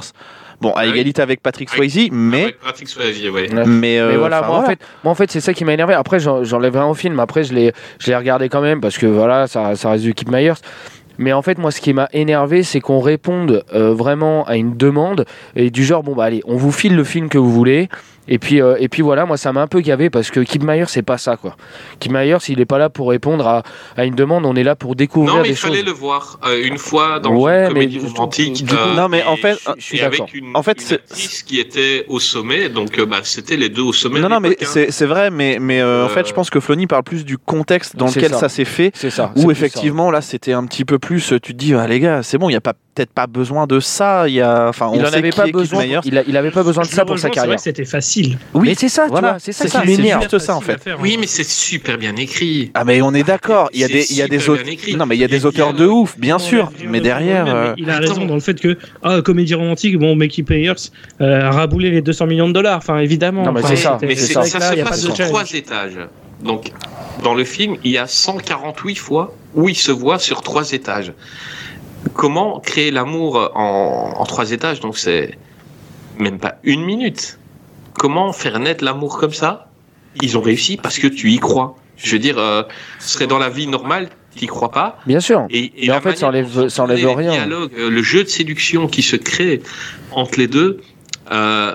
Bon, à
Ah
égalité avec Patrick
Avec-
Swayze, mais,
Avec Patrick Swayze, ouais.
Ouais.
mais, euh,
mais voilà, moi, En fait, moi en fait c'est ça qui m'a énervé. Après j'en- j'enlève rien au film. Après je l'ai je l'ai regardé quand même parce que voilà ça, ça reste du Kip Myers. Mais en fait moi ce qui m'a énervé c'est qu'on réponde euh, vraiment à une demande et du genre bon bah allez on vous file le film que vous voulez et puis euh, et puis voilà moi ça m'a un peu gavé parce que Kip Myers c'est pas ça quoi. Kip Myers il est pas là pour répondre à, à une demande on est là pour découvrir
Non, mais
des
il fallait
choses.
le voir euh, une fois dans
Ouais,
une comédie
mais-
romantique.
du coup-
euh,
Non, mais en
et-
fait,
je suis d'accord.
En fait,
une
c'est-
actrice qui était au sommet, donc euh, bah, c'était les deux au sommet.
Non, non, mais
hein.
c'est c'est vrai, mais, mais euh, en fait,
Euh,
je pense que Flony parle plus du contexte dans lequel
ça.
ça, s'est fait.
C'est ça.
Où
ça.
effectivement, là, c'était un petit peu plus. Tu te dis, ah, les gars, c'est bon, il n'y a pas peut-être pas besoin de ça. Il y a, enfin, on
il en
sait
avait
qui
pas besoin.
Myers.
Il, a- il avait pas besoin de ça pour sa carrière.
c'était facile.
Oui,
Mais c'est ça, tu
voilà.
vois, c'est ça
C'est juste ça, en fait.
faire,
Oui,
hein.
mais c'est super bien écrit.
Ah mais on est d'accord, il y a des il y a des auteurs. Non mais il y a des auteurs de ouf, bien sûr, mais
de
derrière euh,
il a raison dans le fait que ah, comédie romantique, bon, Mickey Payers euh, a raboulé les 200 millions de dollars. Enfin, évidemment.
Non, mais c'est ça,
Mais
c'est ça.
se passe sur trois étages. Donc, dans le film, il y a 148 fois où il se voit sur trois étages. Comment créer l'amour en, en trois étages Donc, c'est même pas une minute. Comment faire naître l'amour comme ça? Ils ont réussi parce que tu y crois. Je veux dire, euh, ce serait dans la vie normale, tu y crois pas.
Bien sûr.
Et, et
Mais en fait, ça enlève- rien.
dialogues, euh, le jeu de séduction qui se crée entre les deux. euh,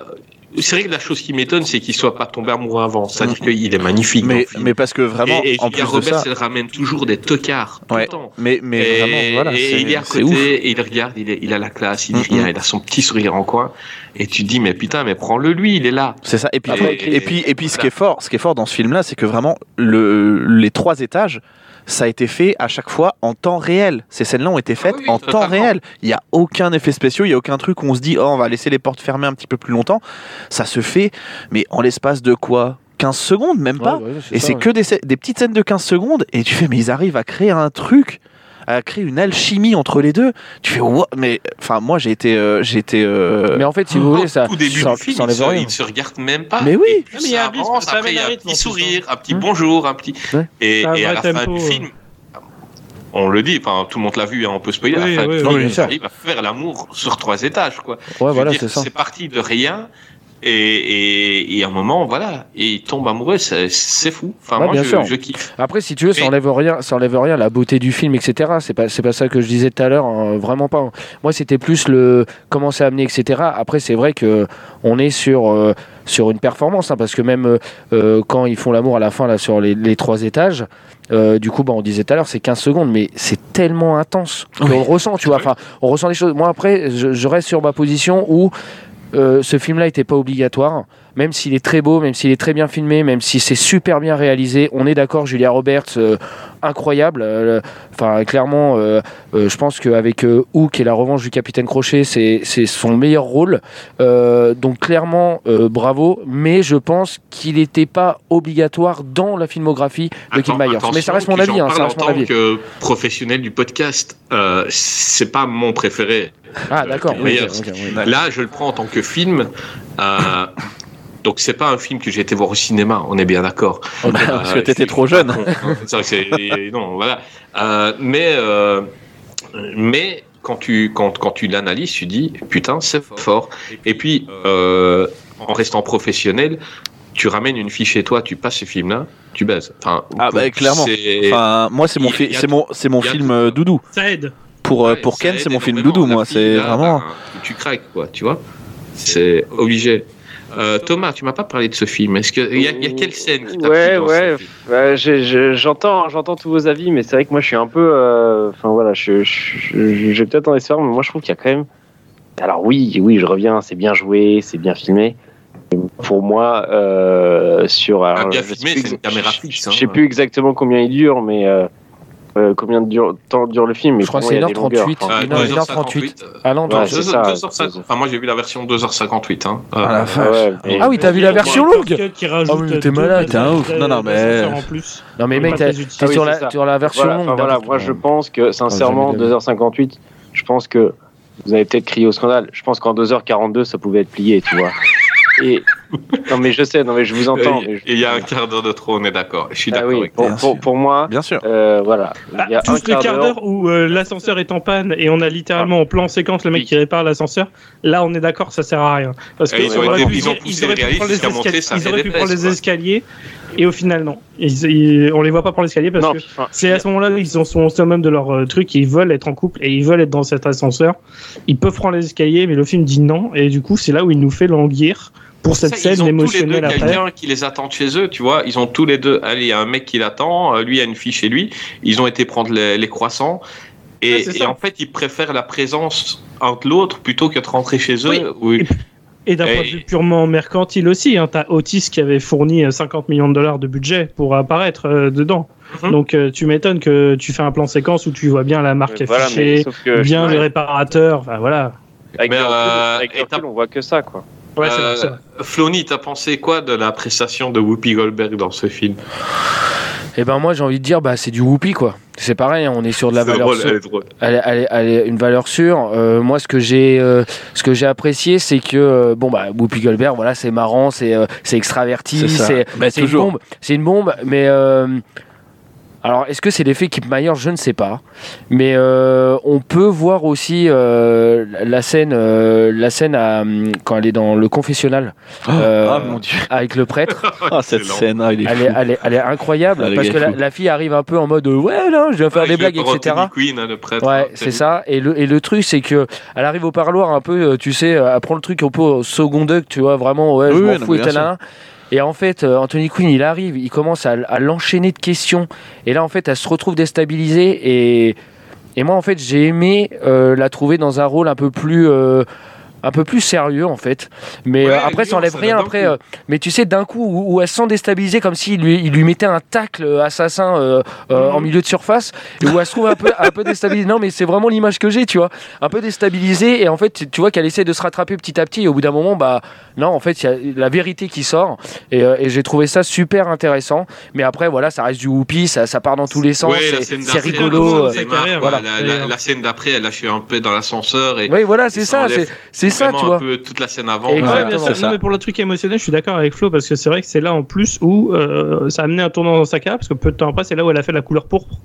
c'est vrai que la chose qui m'étonne, c'est qu'il soit pas tombé amoureux avant. C'est-à-dire qu'il est magnifique.
mais parce que vraiment
et, et
en plus de
Roberts,
ça,
elle ramène toujours des tocards tout
Ouais.
le temps.
mais mais
et,
vraiment voilà,
et il est à côté,
ouf.
et il regarde, il, est- il a la classe, il dit
Mhm.
rien, il a son petit sourire en coin, et tu te dis mais putain, mais prends-le lui, il est là.
C'est ça et puis et, puis et puis ce qui est fort, ce qui est fort dans ce film là, c'est que vraiment le les trois étages ça a été fait à chaque fois en temps réel. Ces scènes-là ont été faites
Ah oui,
en temps réel. Il n'y a aucun effet spéciaux, il n'y a aucun truc où on se dit, oh, on va laisser les portes fermées un petit peu plus longtemps. Ça se fait, mais en l'espace de quoi? 15 secondes, même pas.
Ouais, ouais,
Et c'est
ouais.
que des petites scènes de 15 secondes, et tu fais, mais ils arrivent à créer un truc, à créer une alchimie entre les deux. Tu fais, mais enfin, moi j'ai été. euh, j'ai été euh,
Mais en fait, si vous voulez, ça,
Au début
ça,
du film,
ça
il
enlève
se,
rien.
il se regarde même pas.
Mais oui.
Ah, mais il y a
ça
un
a petit sourire, un petit
Hum.
bonjour, un petit.
Ouais.
Et,
C'est un
et à la fin du
ouais.
film, on le dit, enfin tout le monde l'a vu, hein, on peut spoiler.
Oui,
à la fin
oui,
du
oui,
film,
bien
il
sûr.
arrive à faire l'amour sur trois étages, quoi.
Ouais, voilà,
dire,
c'est ça.
C'est parti de rien. Et, et, et à un moment, voilà, et il tombe amoureux, c'est fou. Enfin,
Ouais,
moi,
bien
je,
sûr.
je kiffe.
Après, si tu veux, ça enlève rien, ça enlève rien la beauté du film, etc. C'est pas, c'est pas ça que je disais tout à l'heure, hein, vraiment pas. Moi, c'était plus le comment c'est amené, etc. Après, c'est vrai que on est sur euh, sur une performance, hein, parce que même euh, euh, quand ils font l'amour à la fin là sur les, les trois étages, euh, du coup, bah, on disait tout à l'heure, c'est 15 secondes, mais c'est tellement intense qu'on
Oui.
ressent, tu vois. Enfin, on ressent des choses. Moi, après, je, je reste sur ma position où euh, ce film-là n'était pas obligatoire, même s'il est très beau, même s'il est très bien filmé, même si c'est super bien réalisé. On est d'accord, Julia Roberts, euh, incroyable. euh, Enfin, clairement, euh, je pense qu'avec Hook et la revanche du Capitaine Crochet, c'est son meilleur rôle. Donc clairement, bravo. Mais je pense qu'il n'était pas obligatoire dans la filmographie de Kim Myers. Mais ça reste mon avis. Hein, ça mon
en tant
avis.
que professionnel du podcast, c'est pas mon préféré.
Ah, d'accord. Oui.
Là, je le prends en tant que film. euh, <coughs> donc, c'est pas un film que j'ai été voir au cinéma, on est bien d'accord.
Parce que
Euh,
t'étais trop jeune.
Ça, c'est- non, voilà. Euh, mais, euh, mais quand tu, quand, quand tu l'analyses, tu dis, putain, c'est fort. Et puis, euh, en restant professionnel, tu ramènes une fille chez toi, tu passes ce film-là, tu baises. Enfin,
Ah bah clairement. Enfin, moi c'est mon, c'est mon, c'est mon film doudou.
Ça aide.
Pour euh,
Ouais,
pour
ça
Ken, c'est mon film doudou. Moi, c'est vraiment.
ben, tu craques, quoi, tu vois. C'est obligé. Euh, Thomas, tu m'as pas parlé de ce film. Est-ce que il y, a- il y a quelle scène qui t'a
Ouais, ouais. j'ai- j'entends, j'entends tous vos avis, mais c'est vrai que moi je suis un peu, euh, enfin voilà, je, je, je- j'ai peut-être en espérant, mais moi je trouve qu'il y a quand même. Alors oui, oui, je reviens, c'est bien joué, c'est bien filmé. Pour moi, euh, sur, alors,
Ah, bien
je
filmé, c'est une caméra
je-
fixe,
Je
hein.
sais plus exactement combien il dure, mais euh, combien de dure, temps dure le film. mais
Je crois que c'est
il y a des longueurs.
1h38.
Enfin,
Ah,
une heure- une heure
2h58.
Ah non,
Ouais,
toi,
c'est
Deux-
ça,
2h50.
c'est-
Enfin, moi j'ai vu la version 2h58. Hein.
Ah, la vache.
ouais, mais-
Ah oui, t'as vu la version longue Ah oui, mais t'es malade.
T'es un ouf. Non, non, mais-.
Non mais mec, t'es.
Ah
sur, la, la version longue.
voilà,
d'abord.
moi je pense que sincèrement,
Ah, j'avais
2h58, je pense que vous avez peut-être crié au scandale. Je pense qu'en 2h42, ça pouvait être plié, tu vois. Et non, mais je sais, non, mais je vous entends. je-
il y a un quart d'heure de trop, on est d'accord. Je suis
Ah
d'accord
oui,
avec
pour, moi,
Bien sûr.
euh, voilà.
Bah,
il y a un
juste le
quart
quart
d'heure.
où euh, l'ascenseur est en panne et on a littéralement en plan séquence le mec qui répare l'ascenseur, là on est d'accord, ça sert à rien. Parce que
ils ont été-
pu
ils ont poussé
les
jusqu'à ça
ils auraient pu prendre les escaliers et au final non. Ils, ils- on les voit pas prendre l'escalier parce
Non,
que c'est à ce moment-là ils sont, sont au summum de leur euh, truc et ils veulent être en couple et ils veulent être dans cet ascenseur. Ils peuvent prendre les escaliers mais le film dit non et du coup c'est là où il nous fait languir pour cette
Ça,
scène
ils ont tous les deux
émotionnelle après.
quelqu'un qui les attend chez eux, tu vois. Ils ont tous les deux. Allez, il y a un mec qui l'attend, euh, lui il y a une fille chez lui. Ils ont été prendre les, les croissants. Et,
Ouais,
en fait, ils préfèrent la présence entre l'autre plutôt que de rentrer chez eux.
Oui.
Oui.
Et d'un point de vue purement mercantile aussi, hein, t'as Otis qui avait fourni euh, 50 millions de dollars de budget pour apparaître euh, dedans.
Mhm.
Donc euh, tu m'étonnes que tu fais un plan séquence où tu vois bien la marque
mais
affichée, bien les réparateurs, enfin voilà.
avec,
Mais,
le recul,
euh,
avec recul, on voit que ça, quoi.
Ouais,
Euh,
ça.
Flony, t'as pensé quoi de la prestation de Whoopi Goldberg dans ce film
Et ben moi j'ai envie de dire bah c'est du whoopi quoi. C'est pareil, hein, on est sur de la valeur
drôle,
sûre.
elle est drôle.
Elle, est- elle est- elle est une valeur sûre. Euh, moi, ce que j'ai, euh, ce que j'ai apprécié, c'est que euh, bon bah Whoopi Goldberg, voilà, c'est marrant, c'est, euh, c'est extraverti,
C'est Bah,
c'est une bombe, c'est une bombe. Mais euh, alors, est-ce que c'est l'effet Kip Myers Je ne sais pas. Mais euh, on peut voir aussi euh, la scène, euh, la scène à, hum, quand elle est dans le confessionnal euh,
Ah mon dieu.
avec le prêtre. <laughs>
Ah, cette
Excellent.
scène, ah, il est
Elle est, elle, est, elle est incroyable
Elle est
parce que la, la fille arrive un peu en mode euh, ouais non je vais faire des
je
blagues etc.
Quinn, hein, le prêtre.
Ouais,
hein,
c'est ça. Et le, et le truc, c'est que elle arrive au parloir un peu, euh, tu sais, elle prend le truc un peu au second deck, tu vois, vraiment, ouais, je
Oui,
m'en
oui, non,
fous, et Et en fait, euh, Anthony Quinn, il arrive, il commence à, l'enchaîner de questions. Et là, en fait, elle se retrouve déstabilisée. Et, et moi, en fait, j'ai aimé euh, la trouver dans un rôle un peu plus. euh, un peu plus sérieux en fait. Mais
Ouais,
euh, après ça enlève rien après euh, mais tu sais d'un coup où, où elle se sent déstabilisée comme s'il lui, il lui mettait un tacle euh, assassin euh,
Mhm.
en milieu de surface et où elle se trouve un peu un peu déstabilisée non mais c'est vraiment l'image que j'ai tu vois. Un peu déstabilisée et en fait tu vois qu'elle essaie de se rattraper petit à petit et au bout d'un moment bah non en fait il y a la vérité qui sort et, et j'ai trouvé ça super intéressant. Mais après voilà ça reste du whoopi ça, ça part dans tous les sens
Ouais,
c'est rigolo
voilà, la, la-
Et,
la scène d'après, elle lâche un peu dans l'ascenseur et
oui voilà c'est ça c'est c'est ça tu
un
vois
peu toute la scène avant.
Et
Ouais, bien sûr. Non, mais pour le truc émotionnel, je suis d'accord avec Flo parce que c'est vrai que c'est là en plus où euh, ça a amené un tournant dans sa carrière parce que peu de temps après, c'est là où elle a fait la couleur pourpre.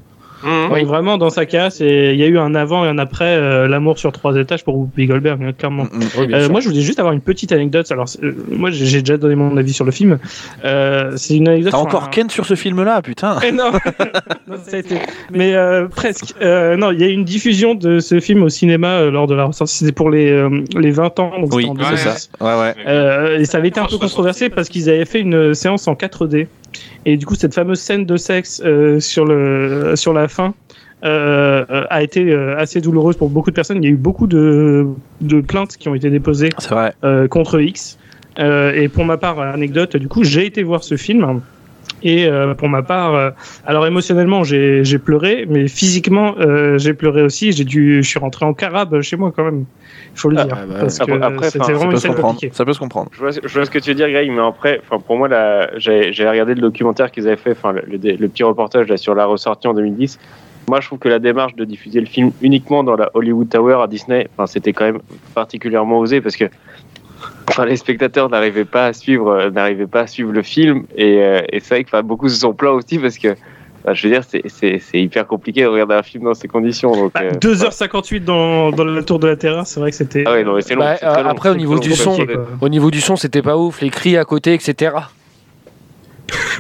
Mmh.
Oui, vraiment dans sa c'est- il y a eu un avant et un après euh, l'amour sur trois étages pour Whoopi Goldberg, hein, clairement.
Mm, mm.
Oui, bien
Euh, moi, je voulais juste avoir une petite anecdote. Alors, euh, moi, j'ai déjà donné mon avis sur le film. Euh, c'est une anecdote.
T'as encore
un-
Ken sur ce film-là, putain. <laughs>
Non, <laughs> Non, ça a été- mais euh, presque. Euh, non, il y a eu une diffusion de ce film au cinéma euh, lors de la ressortie. C'était pour les, euh, les 20 ans. Donc
Oui, c'est
2006.
ça. Ouais, ouais.
Euh, et ça avait été un peu controversé parce qu'ils avaient fait une séance en 4D. Et du coup, cette fameuse scène de sexe euh, sur, le, sur la fin euh, euh, a été euh, assez douloureuse pour beaucoup de personnes. Il y a eu beaucoup de, de plaintes qui ont été déposées
vrai.
contre X. Et pour ma part, anecdote, du coup, j'ai été voir ce film. Et euh, pour ma part, euh, alors émotionnellement, j'ai j'ai pleuré, mais physiquement, euh, j'ai pleuré aussi. J'ai dû, je suis rentré en carabe chez moi quand même. Il faut le
Ah,
dire,
bah,
parce que
après-
c'était
enfin,
Ça
vraiment
peut
une
se
scène
comprendre.
compliquée.
Ça peut se comprendre.
Je vois, je vois ce que tu veux dire, Greg, mais après, enfin, pour moi, là, j'ai j'ai regardé le documentaire qu'ils avaient fait, le, le- le petit reportage là, sur la ressortie en 2010. moi, je trouve que la démarche de diffuser le film uniquement dans la Hollywood Tower à Disney, enfin, c'était quand même particulièrement osé parce que enfin, les spectateurs n'arrivaient pas à suivre, euh, n'arrivaient pas à suivre le film et, euh, et c'est vrai que enfin, beaucoup se sont plaints aussi parce que, enfin, je veux dire, c'est- c'est c'est hyper compliqué de regarder un film dans ces conditions. Donc,
Bah,
euh,
2h58 dans, dans la tour de la terreur, c'est vrai que c'était.
Ah ouais, non, mais c'est long.
Bah, euh,
long,
après, au niveau du
long.
son. Au niveau du son, c'était pas ouf, les cris à côté, etc.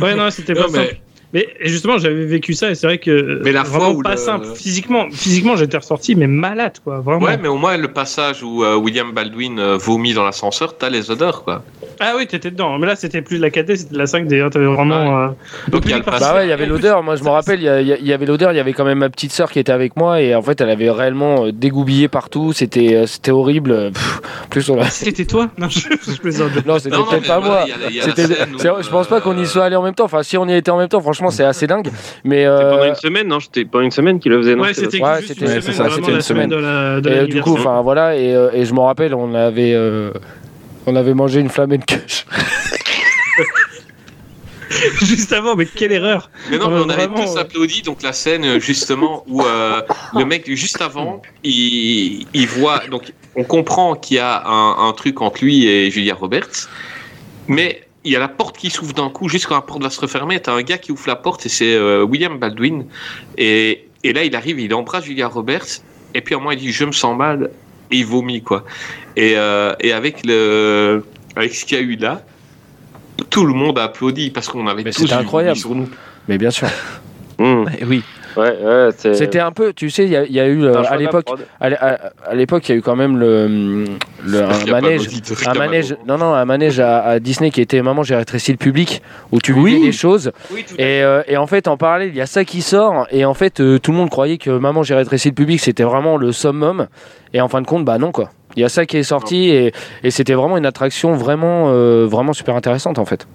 Ouais, non, c'était pas
mais-.
Mais justement, j'avais vécu ça et c'est vrai que
Mais la fois où
pas
le-
simple. Physiquement, physiquement, j'étais ressorti mais malade quoi, vraiment.
Ouais, mais au moins le passage où euh, William Baldwin euh, vomit dans l'ascenseur, t'as les odeurs, quoi.
Ah oui, t'étais dedans. Mais là, c'était plus de la 4D, c'était de la 5D. hein, T'avais vraiment. euh,
Donc il y a le.
Bah ouais, il y avait l'odeur. Moi, je me rappelle, il y, avait l'odeur. Il y avait quand même ma petite sœur qui était avec moi et en fait, elle avait réellement euh, dégoubillé partout. C'était, c'était horrible. Pff, plus, on a- <laughs>
C'était toi? Non, je, je plaisante.
non, c'était peut-être pas moi. je pense pas qu'on y soit allé en même temps. Enfin, si on y était en même temps, franchement, c'est assez dingue. Mais
C'était pendant
euh,
une semaine, non? C'était pendant une semaine qu'il le faisait, non?
Ouais, c'était
Ouais,
une semaine,
ça,
vraiment
c'était
la
une semaine.
de la, de
et, euh, du coup, enfin voilà. Et, euh, et je me rappelle, on avait, euh, on avait mangé une flamencuche. <laughs>
Juste avant, mais quelle erreur
Mais non, mais on avait
vraiment,
tous
euh.
applaudi, donc la scène euh, justement où euh, le mec juste avant, il, il voit, donc on comprend qu'il y a un, un truc entre lui et Julia Roberts, mais il y a la porte qui s'ouvre d'un coup, juste quand la porte va se refermer, t'as un gars qui ouvre la porte et c'est euh, William Baldwin, et, et là il arrive, il embrasse Julia Roberts, et puis à un moment il dit je me sens mal, et il vomit quoi. Et, euh, et avec le, avec ce qu'il y a eu là, tout le monde a applaudi parce qu'on avait
Mais
tous
incroyable.
sur nous.
Mais bien sûr. <laughs>
Mmh.
Oui.
Ouais, ouais, c'est.
C'était un peu, tu sais, il y, a- il y a eu euh, à l'époque, à, l'é- à- à l'époque, il y a eu quand même le, le un manège. un manège, non, non, un manège à, à Disney qui était Maman, j'ai rétréci le public, où tu
Oui.
vivais des choses.
Oui,
Et, euh, et en fait, en parallèle, il y a ça qui sort. Et en fait, euh, tout le monde croyait que Maman, j'ai rétréci le public, c'était vraiment le summum. Et en fin de compte, bah non, quoi. Il y a ça qui est sorti et, et c'était vraiment une attraction vraiment, euh, vraiment super intéressante en fait.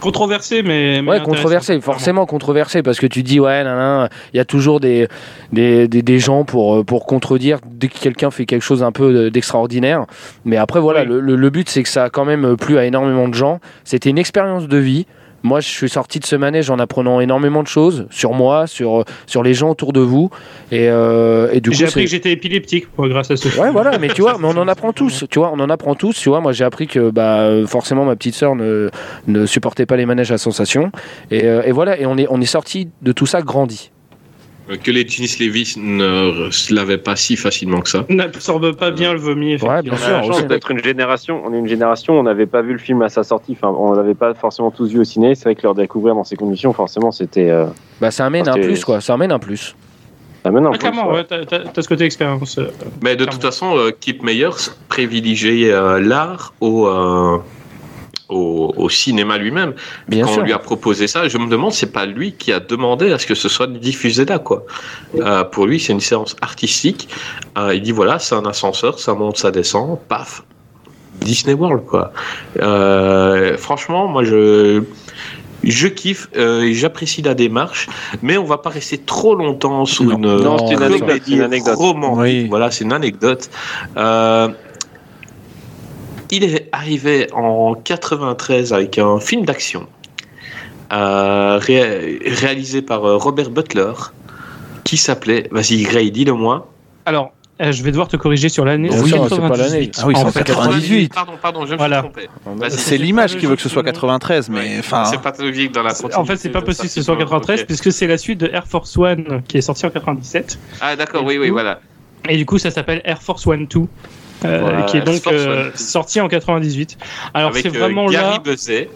Controversé, mais. mais
Ouais, controversé, forcément controversé, parce que tu dis, ouais, il y a toujours des, des, des, des gens pour, euh, pour contredire dès que quelqu'un fait quelque chose un peu de- d'extraordinaire. Mais après, voilà,
Oui.
le, le- le but, c'est que ça a quand même plu à énormément de gens. C'était une expérience de vie. Moi, je suis sorti de ce manège en apprenant énormément de choses sur moi, sur, sur les gens autour de vous. Et, euh, et du coup,
J'ai appris que j'étais épileptique moi, grâce à ce
Ouais, voilà, mais tu vois, <laughs> mais on en apprend tous, tu vois, on en apprend tous, tu vois. Moi, j'ai appris que bah, forcément ma petite sœur ne, ne supportait pas les manèges à sensation, et, euh, et voilà, et on est, on est sorti de tout ça grandi.
Que les Dennis Levis ne se lavaient pas si facilement que ça.
N'absorbe pas bien le vomi.
Ouais, bien
On a
sûr.
la chance
aussi.
d'être une génération. On est une génération. On n'avait pas vu le film à sa sortie. Enfin, on l'avait pas forcément tous vu au ciné. C'est vrai que le découvrir dans ces conditions, forcément, c'était. Euh,
Bah, ça amène un plus, quoi. Ça amène un plus.
ça amène un
Ah, clairement,
ouais.
ouais, t'as ce côté expérience. euh.
Mais de toute façon, euh, Kip Meyers privilégiait euh, l'art au, euh, au, au cinéma lui-même.
Bien
Quand
sûr.
on lui a proposé ça, je me demande, c'est pas lui qui a demandé à ce que ce soit diffusé là, quoi. Euh, pour lui, c'est une séance artistique. Euh, il dit voilà, c'est un ascenseur, ça monte, ça descend, paf, Disney World, quoi. Euh, franchement, moi, je. Je kiffe, euh, j'apprécie la démarche, mais on va pas rester trop longtemps
Non.
une
Non, c'est une anecdote, c'est une anecdote.
romantique.
Oui.
Voilà, c'est une anecdote. Euh, il est arrivé en 93 avec un film d'action euh, ré- réalisé par euh, Robert Butler qui s'appelait, vas-y Gray, dis-le-moi.
Alors, euh, je vais devoir te corriger sur l'année.
Bien
c'est
pas
98.
l'année.
Ah oui, c'est
En
en
fait,
98.
Pardon, pardon, je me
Voilà.
suis trompé. Vas-y.
C'est l'image qui veut que ce soit 93, mais
Ouais,
enfin.
c'est pas logique dans la
En fait, c'est pas possible que ce soit en 93
Ok.
puisque c'est la suite de Air Force One qui est sorti en 97.
Ah d'accord,
Et
oui,
du
oui,
coup,
voilà.
Et du coup, ça s'appelle Air Force One 2. Euh,
Voilà,
qui est donc euh,
One 2.
sorti en 98. Alors c'est
euh,
vraiment
Gary
là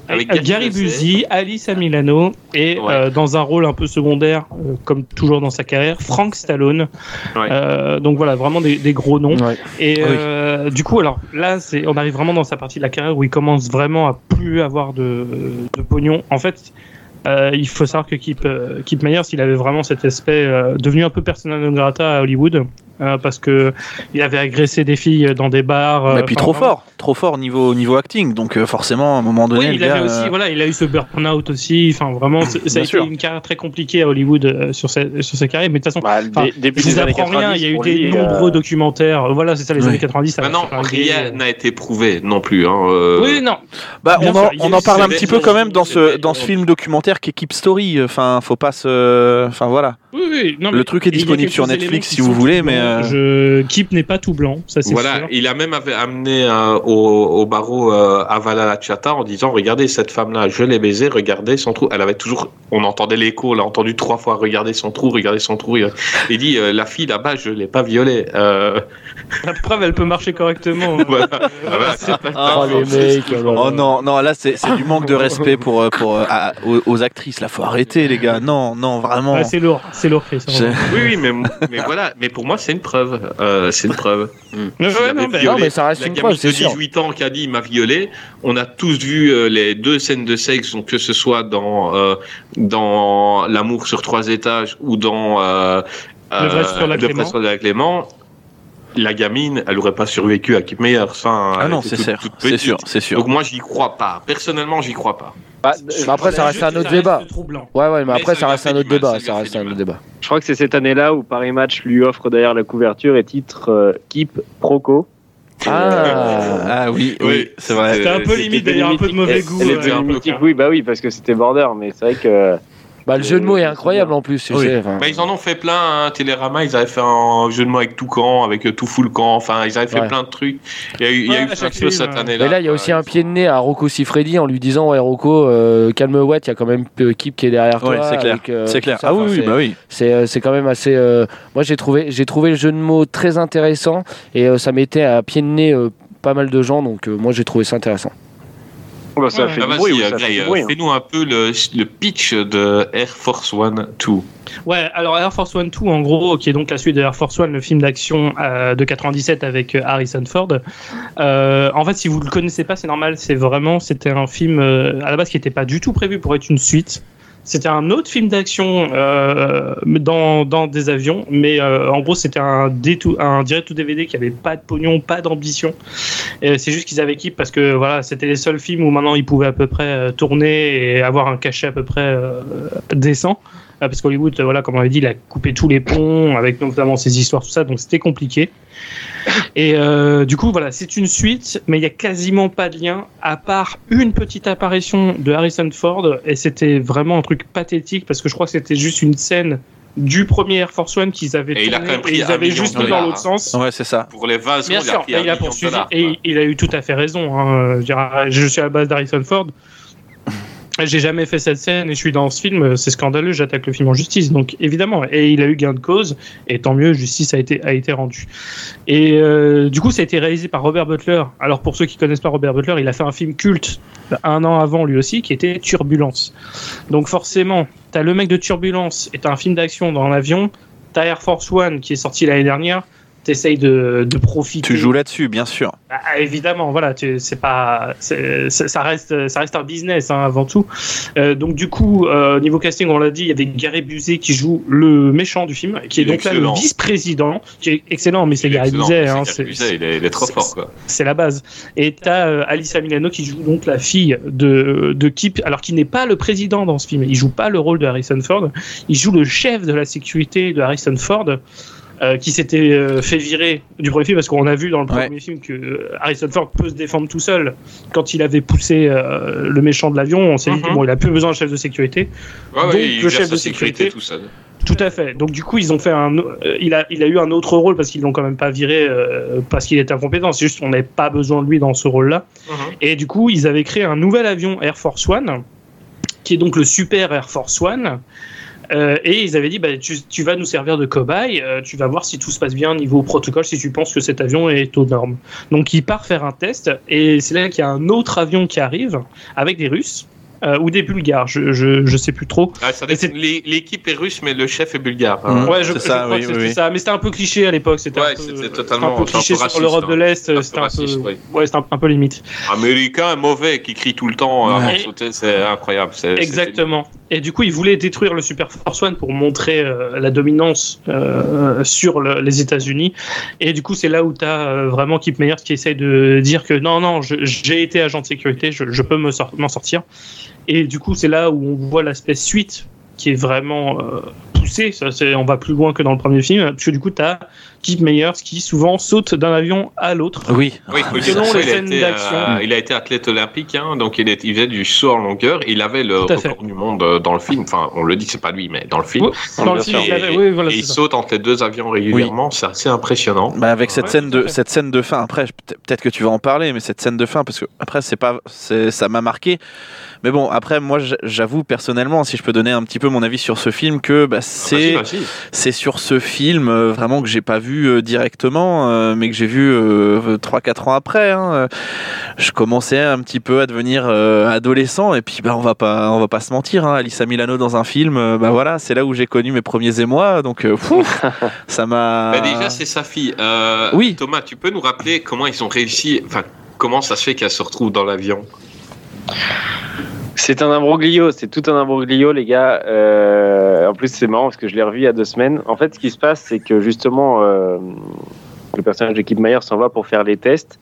avec
avec Gary Busey, Alice Milano et
Ouais.
euh, dans un rôle un peu secondaire, euh, comme toujours dans sa carrière, Frank Stallone.
Ouais.
Euh, donc voilà, vraiment des, des gros noms.
Ouais.
Et
Oui.
euh, du coup, alors là, c'est, on arrive vraiment dans sa partie de la carrière où il commence vraiment à plus avoir de, de pognon. En fait, euh, il faut savoir que Kip, euh, Myers, il avait vraiment cet aspect euh, devenu un peu persona non grata à Hollywood. euh, parce que il avait agressé des filles dans des bars. euh,
Et puis trop
vraiment-
fort, trop fort niveau, niveau acting. Donc euh, forcément, à un moment donné,
Oui,
le
il
gars,
avait aussi,
euh,
voilà, il a eu ce burn-out aussi. Enfin, vraiment, c'est- ça a été
sûr.
une carrière très compliquée à Hollywood euh, sur, sa, sur sa carrière. Mais de toute façon,
Bah, le
Enfin,
dé- début
je vous
des années
apprends
90.
rien. Il y a eu des
lui, euh,
nombreux documentaires. Voilà, c'est ça, les
Oui.
années 90. Ça va
Maintenant, rien n'a été prouvé non plus. Hein, euh,
Oui, non.
Bah, on,
sûr,
en, on en parle un petit peu quand même dans ce, dans ce film documentaire Keep Story. Enfin, faut pas se. Enfin, voilà.
Oui, oui, non, mais-
Le truc est disponible sur Netflix si vous voulez, mais, euh,
Je... Kip n'est pas tout blanc, ça c'est
Voilà,
sûr.
il a même amené euh, au, au barreau euh, Avala la Chata en disant Regardez cette femme-là, je l'ai baisée, regardez son trou. Elle avait toujours, on entendait l'écho, on l'a entendu trois fois Regardez son trou, regardez son trou. Il il dit euh, La fille là-bas, je l'ai pas violée. Euh, <laughs>
La preuve, elle peut marcher correctement. <laughs>
voilà. Ah bah, c'est pas
Oh, les mecs, oh.
Oh non, non, là c'est du manque de respect pour, pour, à- aux, aux actrices. Là, faut arrêter, les gars. Non, non, vraiment.
Ouais, c'est lourd, c'est Chris.
C'est-
Oui, oui, mais, mais voilà, mais pour moi, c'est une preuve. Euh, c'est une preuve. Il
ouais, non, mais-
violé.
Non, mais ça reste
la
une preuve, c'est
de
sûr.
18 ans qui a dit m'a violé. On a tous vu euh, les deux scènes de sexe, donc que ce soit dans euh, dans l'amour sur trois étages ou dans euh,
Le vrai sur la Clément.
sur la Clément. La gamine, elle aurait pas survécu à Kip Meyer. Enfin,
Ah non, c'est sûr, c'est sûr, c'est sûr.
Donc moi, j'y crois pas. Personnellement, j'y crois pas.
Bah,
après, ça reste un autre débat.
troublant.
Ouais, ouais, mais
Mais
après,
ça a
reste un autre
mal,
débat.
ça a
reste un autre débat.
Je crois que c'est cette année-là où Paris Match lui offre derrière la couverture et titre euh, Keep Proco.
Ah,
Ah oui, oui, c'est vrai.
C'était un peu limite d'ailleurs, un peu de mauvais goût.
Elle
euh,
un peu
oui, bah oui, parce que c'était border, mais c'est vrai que.
Bah, le jeu de mots est incroyable en plus,
Oui.
enfin.
Bah, ils en ont fait plein, hein. Télérama, ils avaient fait un jeu de mots avec tout camp, avec euh, tout full camp, enfin, ils avaient fait
Ouais.
plein de trucs. Il y a eu, y a
Ouais,
eu
à
plein
chaque
de choses
film,
cette
euh.
année-là.
Mais là, il y a aussi
Ouais,
un pied de nez à Rocco Siffredi en lui disant Ouais, Rocco, euh, calme-toi, il y a quand même euh, Kip qui est derrière toi.
Ouais, c'est clair.
avec, euh,
C'est clair.
ça.
Ah oui, oui,
c'est-
bah oui.
C'est euh, c'est quand même assez. euh, Moi, j'ai trouvé, j'ai trouvé le jeu de mots très intéressant et euh, ça mettait à pied de nez euh, pas mal de gens, donc euh, moi, j'ai trouvé ça intéressant.
Bah, ça
Ouais.
fait
Ah,
du
vas-y,
bruit, oui,
euh,
ça fait
euh,
bruit, hein.
fais-nous un peu le, le pitch de Air Force One 2.
Ouais, alors Air Force One 2, en gros, qui est donc la suite de Air Force One, le film d'action euh, de 97 avec euh, Harrison Ford. Euh, en fait, si vous le connaissez pas, c'est normal. C'est vraiment, c'était un film euh, à la base qui n'était pas du tout prévu pour être une suite. C'était un autre film d'action euh, dans, dans des avions, mais euh, en gros c'était un, D2 un direct to DVD qui avait pas de pognon, pas d'ambition. C'est juste qu'ils avaient équipe parce que voilà, c'était les seuls films où maintenant ils pouvaient à peu près euh, tourner et avoir un cachet à peu près décent. Euh, Parce qu'Hollywood, euh, voilà, comme on avait dit, il a coupé tous les ponts avec notamment ces histoires, tout ça, donc c'était compliqué. Et euh, du coup, voilà, c'est une suite, mais il y a quasiment pas de lien, à part une petite apparition de Harrison Ford, et c'était vraiment un truc pathétique, parce que je crois que c'était juste une scène du premier Air Force One qu'ils avaient
Et il a
tourné,
quand même pris
et ils avaient juste mis dans l'autre sens.
Ouais, c'est ça.
Pour les vases,
Bien
il a
sûr,
pris
et
un
il a
million de
poursuivi
dollars,
et il a eu tout à fait raison. hein. Je suis à la base d'Harrison Ford. J'ai jamais fait cette scène et je suis dans ce film, c'est scandaleux, j'attaque le film en justice. Donc évidemment, et il a eu gain de cause, et tant mieux, justice a été, a été rendue. Et euh, du coup, ça a été réalisé par Robert Butler. Alors pour ceux qui connaissent pas Robert Butler, il a fait un film culte un an avant lui aussi, qui était Turbulence. Donc forcément, t'as le mec de Turbulence, et t'as un film d'action dans l'avion, t'as Air Force One qui est sorti l'année dernière, t'essayes de, de profiter.
Tu joues là-dessus, bien sûr.
Ah, évidemment, voilà, tu- c'est pas, c'est- ça reste, ça reste un business hein, avant tout. Euh, donc du coup, euh, niveau casting, on l'a dit, il y avait Gary Busey qui joue le méchant du film, qui est donc là le
excellent.
vice-président, qui est excellent, mais c'est Gary Busey, hein,
Gary
c'est-
Busey, il, est, il est trop fort, quoi.
c'est la base. Et t'as euh, Alyssa Milano qui joue donc la fille de, de Kip, alors qui n'est pas le président dans ce film. Il joue pas le rôle de Harrison Ford. Il joue le chef de la sécurité de Harrison Ford. Euh, qui s'était euh, fait virer du premier film parce qu'on a vu dans le
Ouais.
premier film que euh, Harrison Ford peut se défendre tout seul quand il avait poussé euh, le méchant de l'avion on s'est dit
Mhm.
bon il a plus besoin de chef de sécurité
Ouais,
Donc,
ouais,
le chef de sécurité-
tout seul.
tout à fait. Donc du coup, ils ont fait un. euh, il a, il a eu un autre rôle parce qu'ils l'ont quand même pas viré euh, parce qu'il était incompétent. C'est juste qu'on n'avait pas besoin de lui dans ce rôle-là.
Mhm.
Et du coup, ils avaient créé un nouvel avion Air Force One, qui est donc le Super Air Force One. Euh, et ils avaient dit, bah, tu, vas nous servir de cobaye, euh, tu vas voir si tout se passe bien niveau protocole, si tu penses que cet avion est aux normes. Donc il part faire un test, et c'est là qu'il y a un autre avion qui arrive avec des Russes. Euh, ou des Bulgares, je, je, je sais plus trop.
Ah, L'équipe est russe, mais le chef est bulgare. hein.
Mhm.
Ouais, je,
ça,
crois
oui,
que
oui,
ça. Mais c'était un peu cliché à l'époque. C'était
Ouais,
un peu,
c'était
c'était
totalement-
un peu
c'était un
cliché
peu
sur
raciste,
l'Europe de
hein.
l'Est.
Un peu
C'était un
raciste,
peu,
ouais.
ouais, un, un peu limite.
Américain mauvais qui crie tout le temps euh, avant
Ouais.
de sauter, c'est incroyable.
Exactement. Et du coup, ils voulaient détruire le Super Force One pour montrer euh, la dominance euh, sur le- les États-Unis. Et du coup, c'est là où tu as vraiment Kip Meyers qui essaye de dire que non, non, j'ai été agent de sécurité, je, je peux m'en sortir. Et du coup, c'est là où on voit l'aspect suite qui est vraiment euh, poussé. Ça, c'est- on va plus loin que dans le premier film, parce que du coup, tu as Kip Meyers qui souvent saute d'un avion à l'autre.
Oui.
Oui, il ça,
les
il, a
scènes
été,
d'action.
euh, il a été athlète olympique, hein, donc il, est, il faisait du saut en longueur. Il avait le
fait.
record du monde euh, dans le film. Enfin, on le dit que c'est pas lui, mais dans le film.
Oui, dans le
bien
film,
sûr.
il
Et,
avait- oui, voilà,
et
c'est
il
ça.
saute entre les deux avions régulièrement, c'est assez impressionnant.
Bah avec cette
Ouais,
scène de cette scène de fin après peut-être que tu vas en parler mais cette scène de fin parce que après c'est pas c'est ça m'a marqué mais bon après moi j'avoue personnellement si je peux donner un petit peu mon avis sur ce film que bah, c'est
Vas-y, vas-y.
c'est sur ce film euh, vraiment que j'ai pas vu euh, directement euh, mais que j'ai vu 3-4 ans après hein. Euh, je commençais un petit peu à devenir euh, adolescent et puis bah on va pas on va pas se mentir hein, Alissa Milano dans un film euh, bah voilà c'est là où j'ai connu mes premiers émois donc euh, pouf, <laughs> ça m'a
Bah, déjà, c'est sa fille. Euh,
Oui.
Thomas, tu peux nous rappeler comment ils ont réussi, enfin, comment ça se fait qu'elle se retrouve dans l'avion?
C'est un imbroglio, c'est tout un imbroglio, les gars. Euh, en plus, c'est marrant parce que je l'ai revu il y a deux semaines. En fait, ce qui se passe, c'est que justement, euh, le personnage d'équipe Mayer s'en va pour faire les tests.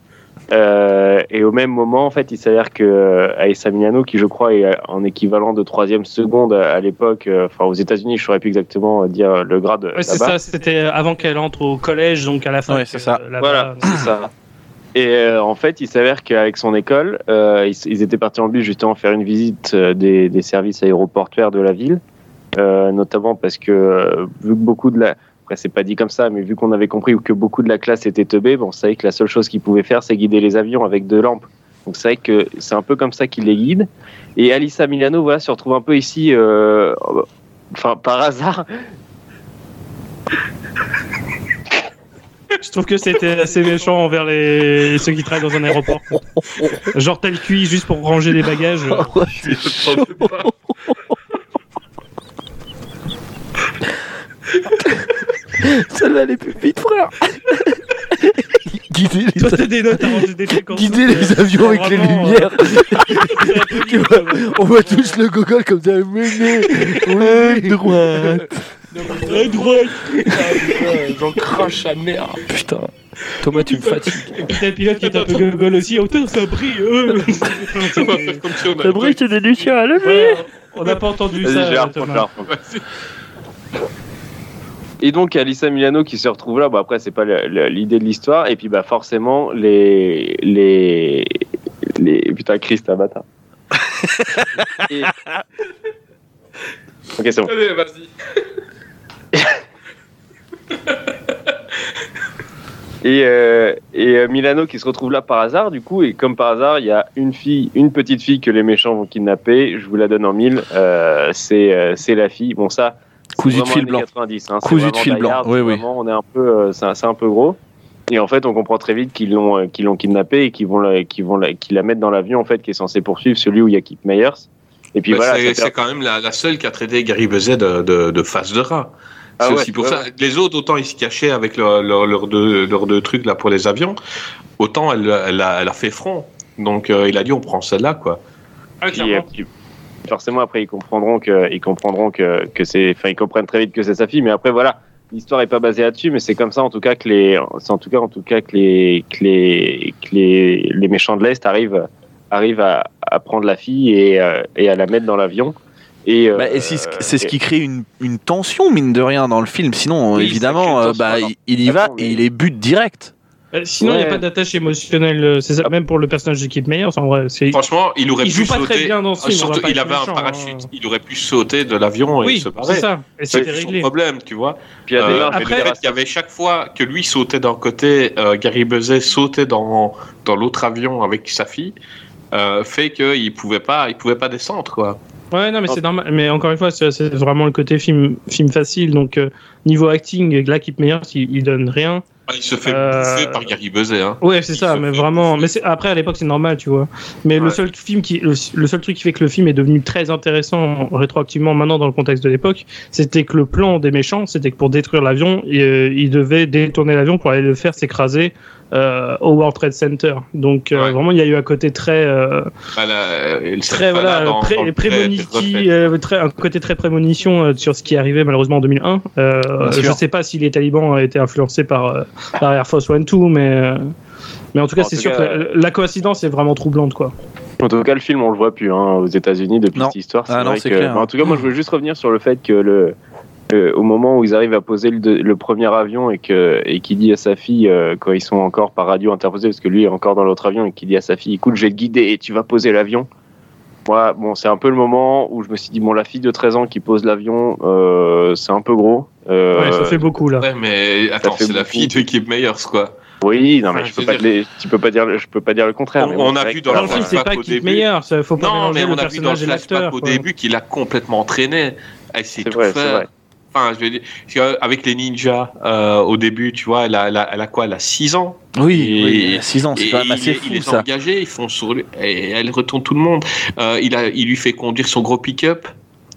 Euh, et au même moment, en fait, il s'avère que euh, Aïssa Milano, qui je crois est en équivalent de troisième seconde à, l'époque, euh, enfin aux États-Unis, je saurais plus exactement dire le grade
Ouais, c'est ça, c'était avant qu'elle entre au collège, donc à la fin.
Ouais, c'est ça.
Voilà, c'est ça. Et euh, en fait, il s'avère qu'avec son école, euh, ils, étaient partis en bus justement faire une visite euh, des, des services aéroportuaires de la ville, euh, notamment parce que euh, vu que beaucoup de la, après c'est pas dit comme ça, mais vu qu'on avait compris que beaucoup de la classe était teubée, bon, on savait que la seule chose qu'ils pouvaient faire, c'est guider les avions avec deux lampes. Donc c'est vrai que c'est un peu comme ça qu'il les guide. Et Alissa Milano, voilà, se retrouve un peu ici, euh, enfin par hasard,
Je trouve que c'était assez méchant envers les... ceux qui travaillent dans un aéroport. Genre tel cuit juste pour ranger les bagages.
Celle-là, elle est plus vite, frère. guider les,
Toi, des notes des
guider les
euh,
avions avec les
euh,
lumières. <laughs> Tu vois,
quoi.
on voit tous le gogol comme ça. Mener, <laughs> oui, droite.
Ouais, droite.
J'en crache sa mère. Putain. Thomas, tu me fatigues.
Et puis t'as pilote qui est un peu gogol aussi. Oh, putain, ça brille.
On va faire comme si on
Ça brille, c'est des luciens la
Ouais, on n'a pas entendu ça.
la
Thomas.
la. Et donc Alissa Milano qui se retrouve là, bon après c'est pas l'idée de l'histoire, et puis bah forcément les les les putain Chris un bâtard. <laughs> Et- Ok c'est bon.
Allez, vas-y. <laughs>
Et, euh, et euh, Milano qui se retrouve là par hasard du coup, et comme par hasard il y a une fille, une petite fille que les méchants vont kidnapper. Je vous la donne en mille. Euh, c'est euh, c'est la fille. Bon ça. c'est
Cousu de fil blanc.
90, hein, c'est
Cousu de fil blanc, oui, oui.
vraiment, on est un peu, euh, c'est un, c'est un peu gros. Et en fait, on comprend très vite qu'ils l'ont, euh, qu'ils l'ont kidnappé et qu'ils vont, la, qu'ils vont, la, qu'ils la mettent dans l'avion en fait, qui est censé poursuivre celui où il y a Kip. Et puis
Bah,
voilà.
c'est quand même la, la seule qui a traité Gary Buzet de, de, de face de rat.
Ah
C'est
ouais,
aussi pour
ouais,
ça.
ouais.
Les autres, autant ils se cachaient avec leurs leur, leur deux, leurs deux trucs là pour les avions, autant elle, elle, a, elle a fait front. Donc euh, il a dit on prend celle-là quoi.
Ah,
Puis, euh, puis, forcément après ils comprendront que ils comprendront que, que c'est enfin ils comprennent très vite que c'est sa fille mais après voilà l'histoire est pas basée là-dessus mais c'est comme ça en tout cas que les c'est en tout cas en tout cas que les que les que les, les méchants de l'est arrivent arrivent à, à prendre la fille et, euh, et à la mettre dans l'avion et, euh,
Bah, et c'est ce, c'est ce
et-
qui crée une, une tension, mine de rien, dans le film. Sinon,
Oui,
évidemment, euh, bah, il, y va et il est but direct.
Euh, Sinon, il n'y a pas d'attache émotionnelle. euh, C'est ça, même pour le personnage de Kip Meyers. En vrai, c'est.
Franchement, il aurait
Il
pu
joue pas
sauter.
très bien dans ce
Ah,
film,
Surtout,
pas
il avait un
méchant,
parachute.
hein.
Il aurait pu sauter de l'avion et
Oui,
se
c'est
barrer.
ça. Et c'était
C'est son
réglé.
problème, tu vois.
puis il y a des
Euh,
larmes,
après-
et des
le fait qu'il y avait chaque fois que lui sautait d'un côté, euh, Gary Buzet sautait dans, dans l'autre avion avec sa fille, euh, fait qu'il pouvait pas, il pouvait pas descendre quoi.
Ouais, non, mais c'est normal. Mais encore une fois, c'est vraiment le côté film, film facile. Donc, euh, niveau acting, là, Kip Meyers, il, il donne rien.
Ah, Il se fait
Euh,
bouffer par Gary Buzet. Hein.
Ouais, c'est ça, mais vraiment.
bouffer.
Mais c'est- après, à l'époque, c'est normal, tu vois. Mais le seul film qui, le, le seul truc qui fait que le film est devenu très intéressant rétroactivement maintenant dans le contexte de l'époque, c'était que le plan des méchants, c'était que pour détruire l'avion, il, euh, il devait détourner l'avion pour aller le faire s'écraser euh, au World Trade Center. Donc euh,
Ouais.
vraiment, il y a eu un côté très, euh,
Bah, il
très voilà,
dans-
pré-
dans
euh, très, un côté très prémonition euh, sur ce qui est arrivé malheureusement en 2001. Euh,
Bien
je
sûr.
sais pas si les talibans ont été influencés par, euh, par Air Force One 2, mais, euh, mais en tout cas, c'est sûr
cas,
que la, coïncidence est vraiment troublante. Quoi.
En tout cas, le film, on le voit plus hein, aux États-Unis depuis
Non.
cette histoire.
Ah non,
que-
clair.
mais En tout cas, moi, je veux juste revenir sur le fait que le euh, au moment où ils arrivent à poser le, premier avion et que et qui dit à sa fille euh, quand ils sont encore par radio interposés parce que lui est encore dans l'autre avion et qui dit à sa fille écoute je vais te guider et tu vas poser l'avion moi bon c'est un peu le moment où je me suis dit bon la fille de 13 ans qui pose l'avion euh, c'est un peu gros Euh,
Ouais, ça fait beaucoup là.
Ouais, mais attends, c'est la fille de Kip Meyers, quoi?
oui non mais
Enfin,
je peux pas les- tu peux pas dire je peux pas dire le contraire
On-
mais bon,
on
c'est
a vu dans
Dans
le
film, c'est pas. Meyer, ça faut pas
Non,
mélanger
mais on a vu dans le flashback au début qu'il a complètement sait
C'est
tout
vrai, c'est
faire.
vrai.
Enfin, je veux dire, qu'avec les ninjas, euh, au début, tu vois, elle a, elle a, elle a quoi? Elle a 6 ans.
Oui,
Et-
oui, 6 ans, c'est quand même
il,
assez
est-
fou
il est
ça.
engagé, ils font sur lui, et elle retourne tout le monde. Euh, il, a, il lui fait conduire son gros pick-up.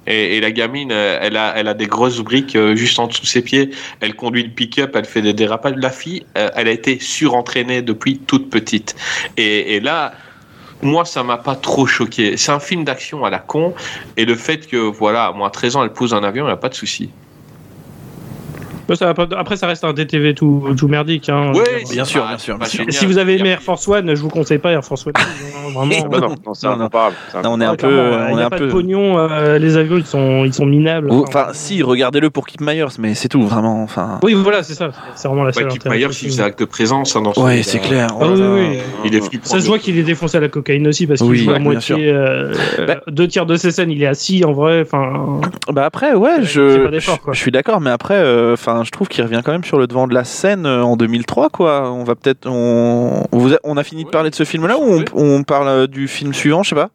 Et, et la gamine, euh, elle a, elle a des grosses briques euh, juste en dessous de ses pieds. Elle conduit le pick-up, elle fait des dérapages. La fille, euh, elle a été surentraînée depuis toute petite. Et, et là, moi, ça m'a pas trop choqué. C'est un film d'action à la con. Et le fait que, voilà, moi, à 13 ans, elle pose un avion, il n'y a pas de souci.
Ça pas- Après, ça reste un DTV tout, tout merdique. Hein.
Ouais,
bien sûr, bien sûr, bien
si vous avez aimé Air Force One, je vous conseille pas Air Force One. <laughs> Vraiment.
Ah bah non, non, c'est
Non, non.
incomparable.
on est un peu,
il
est
n'y a
un
pas
peu.
de pognon, euh, les avions ils sont, ils sont minables.
Enfin, si, regardez-le pour Kip Myers, mais c'est tout, vraiment. Enfin.
Oui, voilà, c'est ça. C'est vraiment la seule
Ouais, Kip
intérêt
Myers, il faisait acte de présence hein, dans
Ouais, c'est clair.
Ah oui, oui.
Il est venu
Ça se voit qu'il est défoncé à la cocaïne aussi parce qu'il
Oui,
joue à moitié euh,
Bah-
deux tiers de ses scènes, il est assis en vrai. Enfin,
Bah après, ouais, je, je suis d'accord, mais après, euh, enfin, je trouve qu'il revient quand même sur le devant de la scène euh, en 2003, quoi. On va peut-être, on, vous a- on a fini de parler de ce film-là ou on, parle euh, du film suivant, je sais pas?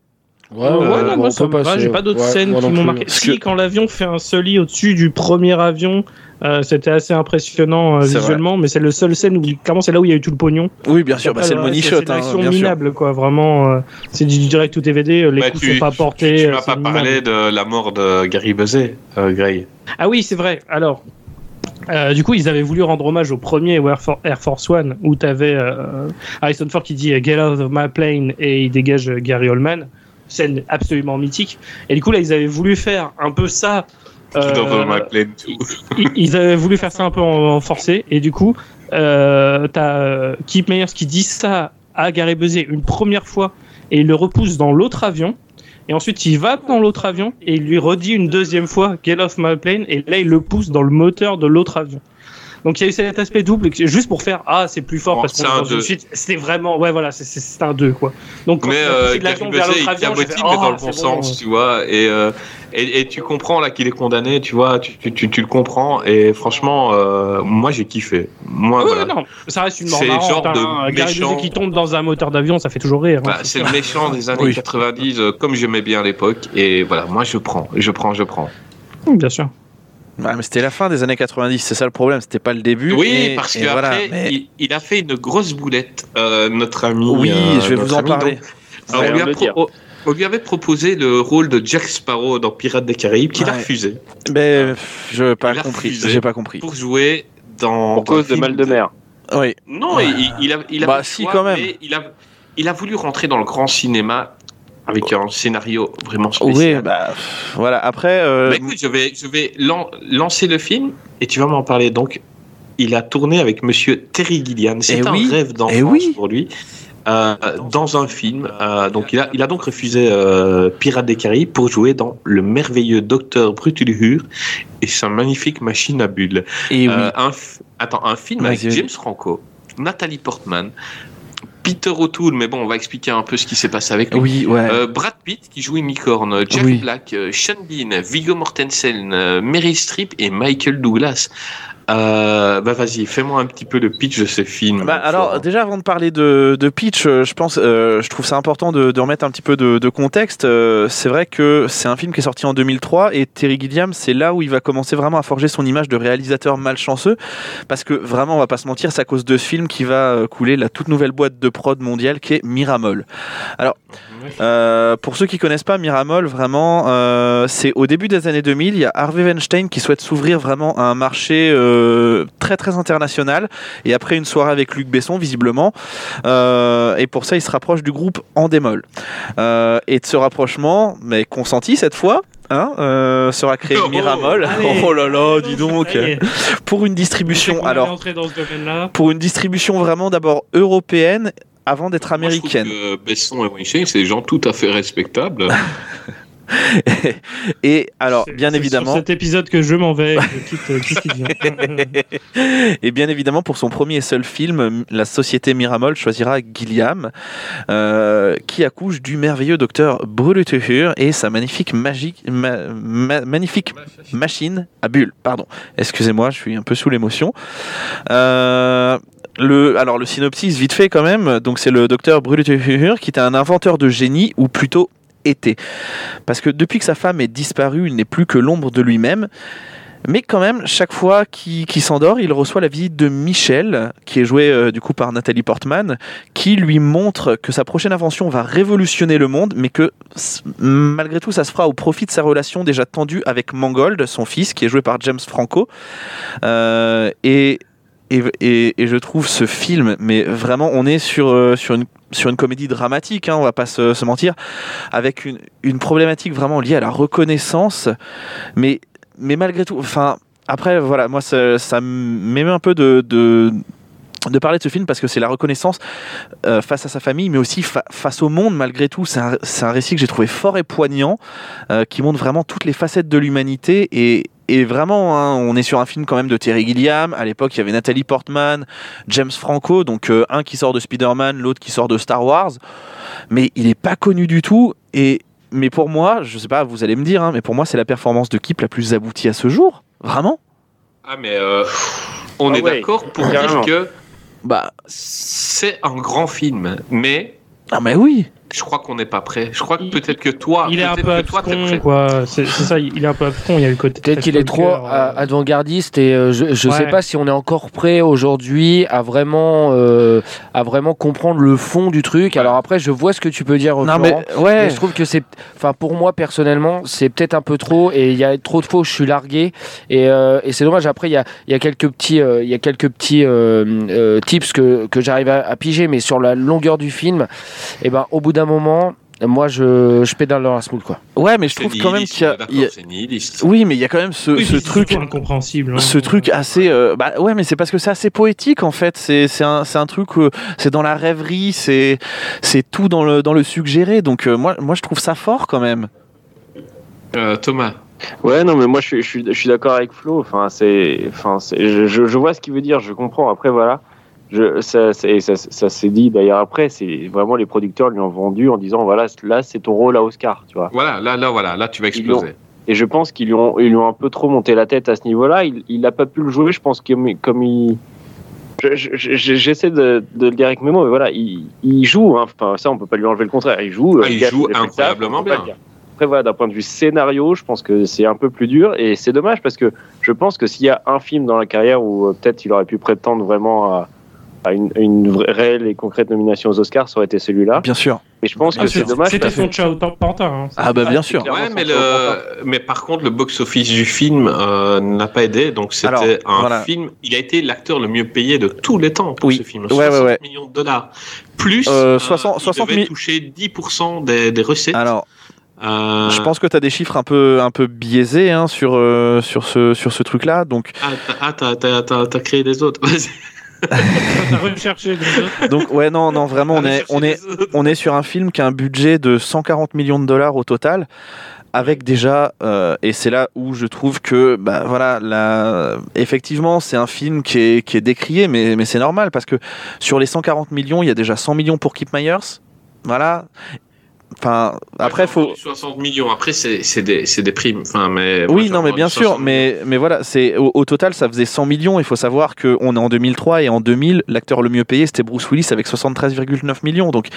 Ouais,
Euh, ouais,
ouais,
non, moi ça me va, j'ai pas d'autres
Ouais,
scènes qui m'ont marqué.
Parce
Si,
que-
quand l'avion fait un soli au-dessus du premier avion, euh, c'était assez impressionnant euh, visuellement, mais c'est le seul scène où, clairement, c'est là où il y a eu tout le pognon.
Oui, bien sûr, bah, c'est le money shot,
C'est une
hein,
action
sûr.
minable, quoi. Vraiment, euh, c'est du direct ou DVD, euh, les
Bah,
coups
tu-
sont pas portés.
Tu
euh,
m'as pas
minable.
parlé de la mort de Gary Busey, euh, Gray.
Ah oui, c'est vrai. Alors, euh, du coup, ils avaient voulu rendre hommage au premier Air, For- Air Force One, où tu avais Harrison Ford qui dit euh, Get out of my plane et il dégage euh, Gary Oldman. Scène absolument mythique. Et du coup, là, ils avaient voulu faire un peu ça. euh,
Dans My Plane too.
ils- ils avaient voulu faire ça un peu en, en forcé. Et du coup, euh, t'as euh, Kip Meyers qui dit ça à Gary Busey une première fois et il le repousse dans l'autre avion. Et ensuite, il va dans l'autre avion et il lui redit une deuxième fois Get off my plane. Et là, il le pousse dans le moteur de l'autre avion. Donc il y a eu cet aspect double juste pour faire ah c'est plus fort
Bon,
parce qu'on
c'est
est dans une suite. C'était vraiment ouais voilà c'est- c'est c'est un 2 quoi. Donc
Mais
il a
euh,
de
Gary
l'avion vers
Busey,
l'autre avion, fait,
mais
Ah,
dans le
c'est
bon
bon.
sens, tu vois. Et, euh, et, et tu comprends là qu'il est condamné, tu vois. Tu, tu, tu, tu le comprends. Et franchement, euh, moi j'ai kiffé. Moi,
Ouais,
voilà.
non, ça reste une mort
C'est le
marrante.
genre de
hein.
Méchant.
Qui tombe dans un moteur d'avion, ça fait toujours rire. hein.
Bah, c'est le méchant des années
Oui.
90, euh, comme j'aimais bien à l'époque. Et voilà, moi je prends, je prends, je prends.
Bien sûr.
Ouais, mais c'était la fin des années 90, c'est ça le problème, c'était pas le début.
Oui,
et-
parce qu'après,
voilà, mais-
il, il a fait une grosse boulette, euh, notre ami.
Oui,
euh,
je vais vous
notre
en
ami.
parler.
Donc,
Ouais,
on, lui
on
a
le dire.
pro- on lui avait proposé le rôle de Jack Sparrow dans Pirates des Caraïbes, qu'il a refusé
Mais pff, je pas
Il a
compris,
refusé.
j'ai pas compris.
pour jouer dans.
Pour cause de mal de mer.
Oui.
Non,
Ouais.
il, il a, il a
Bah,
pas
si,
choix,
quand même.
il a, il a voulu rentrer dans le grand cinéma avec un scénario vraiment
Oui,
spécial.
bah pff, voilà. Après, euh,
Bah, écoute, je vais, je vais lan- lancer le film et tu vas m'en parler. Donc, il a tourné avec Monsieur Terry Gilliam. C'est
Eh
un
oui,
rêve d'enfance
eh oui.
pour lui. euh, dans un film, euh, donc il a, il a donc refusé Pirates des Caraïbes pour jouer dans le merveilleux Docteur Brutulhur et sa magnifique machine à bulles.
et oui.
Un, f- attends, un film avec. James Franco, Nathalie Portman, Peter O'Toole, mais bon, on va expliquer un peu ce qui s'est passé avec lui.
oui, ouais.
Euh, Brad Pitt qui joue Unicorn, Jack
Oui.
Black, euh, Sean Bean, Viggo Mortensen, euh, Meryl Streep et Michael Douglas. Euh, bah vas-y, fais-moi un petit peu le pitch de ce film.
Bah, alors déjà avant de parler de, de pitch, euh, je pense, euh, je trouve ça important de, de remettre un petit peu de, de contexte. Euh, c'est vrai que c'est un film qui est sorti en 2003 et Terry Gilliam, c'est là où il va commencer vraiment à forger son image de réalisateur malchanceux, parce que vraiment, on va pas se mentir, c'est à cause de ce film qui va couler la toute nouvelle boîte de prod mondiale qui est Miramol. Euh, pour ceux qui connaissent pas Miramol, vraiment, c'est au début des années 2000, il y a Harvey Weinstein qui souhaite s'ouvrir vraiment à un marché euh, très très international. Et après une soirée avec Luc Besson, visiblement, euh, et pour ça, il se rapproche du groupe Endemol. Euh, et de ce rapprochement, mais consenti cette fois. Hein, euh, sera créé
Oh,
Miramol.
allez. <laughs>
Oh là là, dis donc. Pour une distribution, alors
dans ce
pour une distribution vraiment d'abord européenne avant d'être
Moi, je trouve
américaine.
que Besson et Weinstein, c'est des gens tout à fait respectables. <laughs> <laughs>
et alors, bien évidemment,
Sur cet épisode que je m'en vais, je quitte, euh, quitte Sylvien. <laughs>
et bien évidemment, pour son premier et seul film, la société Miramol choisira Gilliam, euh, qui accouche du merveilleux docteur Brulutuhur et sa magnifique magique, ma- ma- magnifique machine à bulles. Pardon, excusez-moi, je suis un peu sous l'émotion. Euh, le, alors le synopsis vite fait quand même. Donc c'est le docteur Brulutuhur qui était un inventeur de génie ou plutôt était, parce que depuis que sa femme est disparue, il n'est plus que l'ombre de lui-même. Mais quand même, chaque fois qu'il s'endort, il reçoit la visite de Michel, qui est joué euh, du coup par Nathalie Portman, qui lui montre que sa prochaine invention va révolutionner le monde, mais que malgré tout, ça se fera au profit de sa relation déjà tendue avec Mangold, son fils, qui est joué par James Franco. Euh, et, et, et- et je trouve ce film, mais vraiment, on est sur, euh, sur, une, sur une comédie dramatique, hein, on va pas se, mentir, avec une, problématique vraiment liée à la reconnaissance, mais mais malgré tout, enfin, après, voilà, moi, ça, ça m'émeut un peu de, de, parler de ce film parce que c'est la reconnaissance euh, face à sa famille, mais aussi fa- face au monde, malgré tout. C'est un, un récit que j'ai trouvé fort et poignant, euh, qui montre vraiment toutes les facettes de l'humanité et. Et vraiment, hein, on est sur un film quand même de Terry Gilliam. À l'époque, il y avait Nathalie Portman, James Franco, donc euh, un qui sort de Spider-Man, l'autre qui sort de Star Wars. Mais il n'est pas connu du tout. Et, mais pour moi, je sais pas, vous allez me dire, hein, mais pour moi, c'est la performance de Kip la plus aboutie à ce jour. Vraiment
Ah, mais euh, on
Ah
est
ouais,
d'accord pour
carrément.
dire que
Bah,
c'est un grand film, mais
ah, mais oui
je crois qu'on n'est pas prêt. Je crois que peut-être que toi,
Il est un peu abscon,
prêt.
quoi. C'est ça, il est un peu abscon. Il y a le côté.
Peut-être qu'il est trop euh, avant-gardiste et euh, je, je sais pas si on est encore prêt aujourd'hui à vraiment euh, à vraiment comprendre le fond du truc. Alors après, je vois ce que tu peux dire.
Non,
Florent,
mais
mais
ouais
je trouve que c'est, enfin pour moi personnellement, c'est peut-être un peu trop et il y a trop de où je suis largué et, euh, et c'est dommage. Après, il y a, il y a quelques petits, euh, il y a quelques petits euh, euh, tips que, que j'arrive à, à piger, mais sur la longueur du film, et ben au bout d'un moment, moi je, je pédale dans la smoule quoi.
Ouais, mais je trouve quand même qu'il y a. y. Oui, mais il y a quand même ce,
oui,
ce
c'est
truc.
incompréhensible. hein.
Ce truc assez. euh, bah ouais, mais c'est parce que c'est assez poétique en fait. C'est c'est un, c'est un truc. euh, c'est dans la rêverie, c'est c'est tout dans le, dans le suggéré. Donc euh, moi, moi, je trouve ça fort quand même.
Euh, Thomas,
Ouais, non, mais moi je suis, je suis, je suis d'accord avec Flo. Enfin, c'est, enfin, je, je vois ce qu'il veut dire, je comprends. Après, voilà, je, ça, c'est- ça, ça s'est dit d'ailleurs après. C'est vraiment les producteurs lui ont vendu en disant voilà, là c'est ton rôle à Oscar, tu vois.
voilà, là, là, voilà, là, tu vas exploser.
Et je pense qu'ils lui ont, ils lui ont un peu trop monté la tête à ce niveau-là. Il, il a pas pu le jouer. Je pense que comme il, je- je- je- j'essaie de, de le dire avec mes mots, mais voilà, il, il joue. hein. Enfin, ça, on peut pas lui enlever le contraire. Il joue.
Ah, il
gars,
joue incroyablement bien.
Après, voilà, d'un point de vue scénario, je pense que c'est un peu plus dur et c'est dommage parce que je pense que s'il y a un film dans la carrière où euh, peut-être il aurait pu prétendre vraiment à, à une, une vraie, réelle et concrète nomination aux Oscars, ça aurait été celui-là.
Bien sûr.
Et je pense
Ah,
que c'est dommage
C'était son ciao Pantin. hein.
Ah bah bien sûr.
Ouais, mais,
show
le... mais par contre, le box-office du film euh, n'a pas aidé. Donc, c'était un
voilà.
film. Il a été l'acteur le mieux payé de tous les temps pour
Oui.
ce film.
Ouais, ouais,
60
ouais.
millions de dollars. Plus,
Euh, 60
il
60
devait
000.
toucher 10% des, des recettes.
Alors,
Euh,
je pense que tu as des chiffres un peu, un peu biaisés hein, sur, euh, sur ce, sur ce truc-là. Donc,
Ah, t'as- ah, t'as- t'as t'as- t'as créé des autres. <laughs>
Donc ouais, non, non, vraiment, on est, on, est, on est sur un film qui a un budget de 140 millions de dollars au total. Avec déjà, euh, et c'est là où je trouve que, bah voilà, là, effectivement, c'est un film qui est, qui est décrié, mais, mais c'est normal parce que sur les 140 millions, il y a déjà 100 millions pour Keep Myers. Voilà. Enfin, après, faut.
60 millions. Après, c'est des, des primes. Enfin, mais
Oui, non, mais bien
60
sûr, mais, mais voilà, c'est au, au total, ça faisait 100 millions. Il faut savoir qu'on est en 2003 et en 2000, l'acteur le mieux payé, c'était Bruce Willis avec 73,9 millions. Donc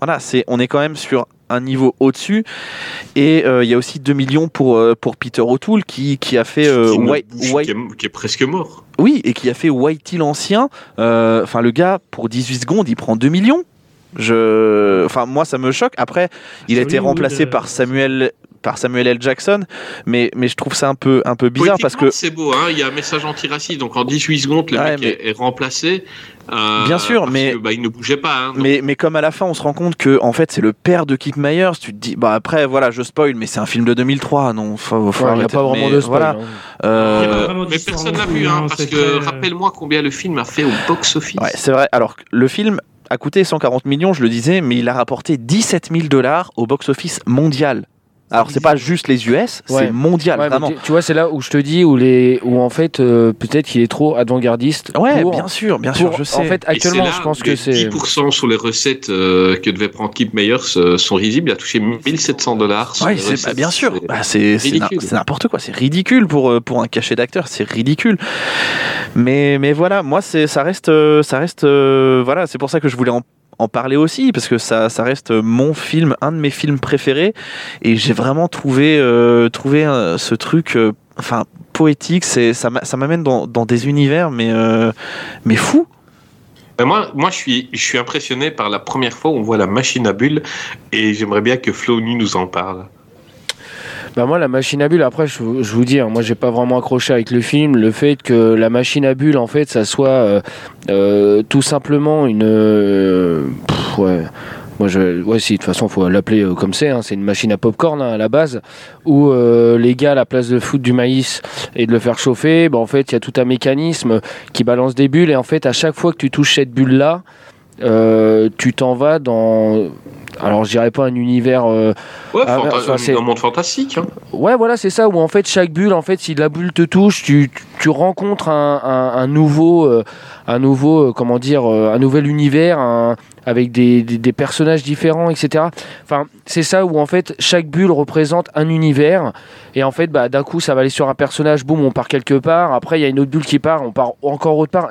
voilà, c'est, on est quand même sur un niveau au-dessus. Et euh, il y a aussi 2 millions pour, euh, pour Peter O'Toole qui, qui a fait euh,
Qui
White- White-
qui est, qui est presque mort.
oui, et qui a fait Whitey l'ancien. Euh, Enfin, le gars, pour 18 secondes, il prend 2 millions. Je... Enfin, moi, ça me choque. Après, il a été remplacé
euh,
par Samuel par Samuel L. Jackson, mais, mais je trouve ça un peu, un peu bizarre parce que
c'est beau, hein. il y a un message antiraciste. Donc en 18 secondes, le
Ouais,
mec
mais-
est, est remplacé. euh,
Bien sûr,
parce
mais-
que, bah, il ne bougeait pas. hein. Donc,
Mais, mais comme à la fin on se rend compte que en fait c'est le père de Keith Myers, tu te dis bah après voilà je spoil mais c'est un film de 2003 non faut, faut
Ouais, Il n'y a
arrêter.
pas vraiment
Mais
de spoil.
voilà
hein.
euh,
a pas vraiment
mais
d'histoire
personne
non
l'a
plus,
vu, hein, parce que
très-
rappelle-moi combien le film a fait au box-office.
ouais c'est vrai alors le film a coûté 140 millions je le disais mais il a rapporté 17 000 dollars au box office mondial Alors c'est pas juste les US,
Ouais.
c'est mondial
Ouais,
vraiment.
tu, tu vois, c'est là où je te dis où les où en fait euh, peut-être qu'il est trop avant-gardiste.
Ouais,
pour-
bien sûr, bien sûr,
pour-
je sais.
En fait, actuellement,
là
je pense que c'est
10% sur les recettes euh, que devait prendre Kip Meyers euh, sont risibles. Il a touché 1700 dollars.
Ouais, c'est bah, bien sûr. Bah, c'est c'est n'importe quoi. C'est ridicule pour euh, pour un cachet d'acteur. C'est ridicule. Mais mais voilà, moi c'est ça reste euh, ça reste euh, voilà. C'est pour ça que je voulais en en parler aussi parce que ça, ça reste mon film, un de mes films préférés et j'ai vraiment trouvé trouvé trouvé euh, ce truc euh, enfin poétique. Ça m'a- ça m'amène dans, dans des univers mais euh, mais fou.
Mais moi, moi je, suis, je suis impressionné par la première fois où on voit la machine à bulles et j'aimerais bien que Flo Nu nous en parle.
Bah moi la machine à bulles après je, vous- je vous dis hein, moi j'ai pas vraiment accroché avec le film. Le fait que la machine à bulles en fait ça soit euh, euh, tout simplement une euh, ouais. Moi je ouais si de toute façon faut l'appeler euh, comme c'est hein, c'est une machine à popcorn hein, à la base où euh, les gars à la place de foutre du maïs et de le faire chauffer bah en fait il y a tout un mécanisme qui balance des bulles. Et en fait à chaque fois que tu touches cette bulle là tu t'en vas dans alors je dirais pas un univers euh,
Ouais,
Ah, enfin,
un monde fantastique. hein.
Ouais, voilà, c'est ça, où en fait, chaque bulle, en fait, si la bulle te touche, tu, tu rencontres un, un- un nouveau, euh, un nouveau, euh, comment dire, euh, un nouvel univers, un- avec des, des- des personnages différents, etc. Enfin, c'est ça où en fait, chaque bulle représente un univers, et en fait, bah, d'un coup, ça va aller sur un personnage, boum, on part quelque part, après, il y a une autre bulle qui part, on part encore autre part.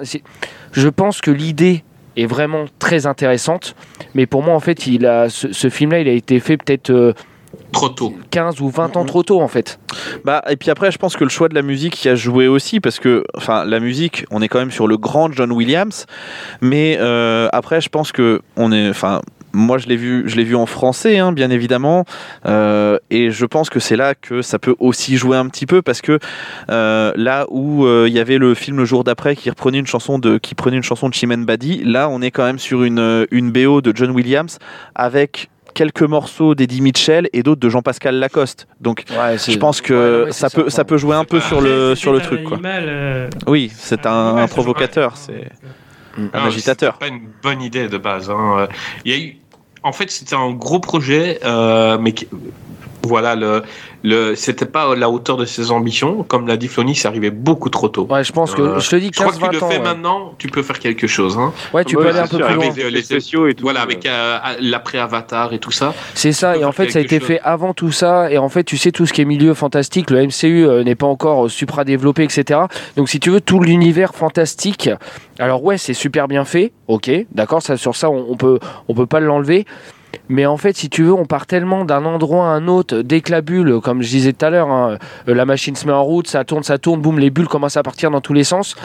Je pense que l'idée est vraiment très intéressante, mais pour moi, en fait, il a, ce, ce film-là, il a été fait peut-être. euh,
Trop tôt.
15 ou 20 ans trop tôt en fait.
Bah et puis après je pense que le choix de la musique qui a joué aussi parce que enfin la musique on est quand même sur le grand John Williams mais euh, après je pense que on est enfin moi je l'ai vu je l'ai vu en français hein, bien évidemment euh, et je pense que c'est là que ça peut aussi jouer un petit peu parce que euh, là où euh, il y avait le film le jour d'après qui reprenait une chanson de qui prenait une chanson de Chimène Badi là on est quand même sur une une BO de John Williams avec quelques morceaux d'Eddie Mitchell et d'autres de Jean-Pascal Lacoste. Donc je pense que
Ouais,
ça
c'est
peut
ça,
ça peut jouer un peu sur le sur le truc quoi.
Animal, euh,
Oui, c'est un, provocateur, c'est un agitateur.
C'était pas une bonne idée de base. hein. Il y a eu, en fait, c'était un gros projet, euh, mais voilà, le, le, c'était pas à la hauteur de ses ambitions. Comme l'a dit Flony, c'est arrivé beaucoup trop tôt.
Ouais, je pense que
Euh,
je te dis
Je crois que tu
15-20
le
ans.
fais
ouais.
maintenant, tu peux faire quelque chose. Hein.
Ouais, tu
Ouais,
peux aller un peu
sûr,
plus
avec
loin.
les-
Les
les-
spéciaux et tout.
Voilà, avec euh, l'après-Avatar et tout ça.
C'est ça, et en fait, ça a été
chose.
fait avant tout ça, et en fait, tu sais, tout ce qui est milieu fantastique, le MCU euh, n'est pas encore euh, supra-développé, etc. Donc, si tu veux, tout l'univers fantastique, alors ouais, c'est super bien fait, ok, d'accord, ça, sur ça, on, on peut, on peut pas l'enlever. Mais en fait, si tu veux, on part tellement d'un endroit à un autre, dès que la bulle, comme je disais tout à l'heure, hein, euh, la machine se met en route, ça tourne, ça tourne, boum, les bulles commencent à partir dans tous les sens.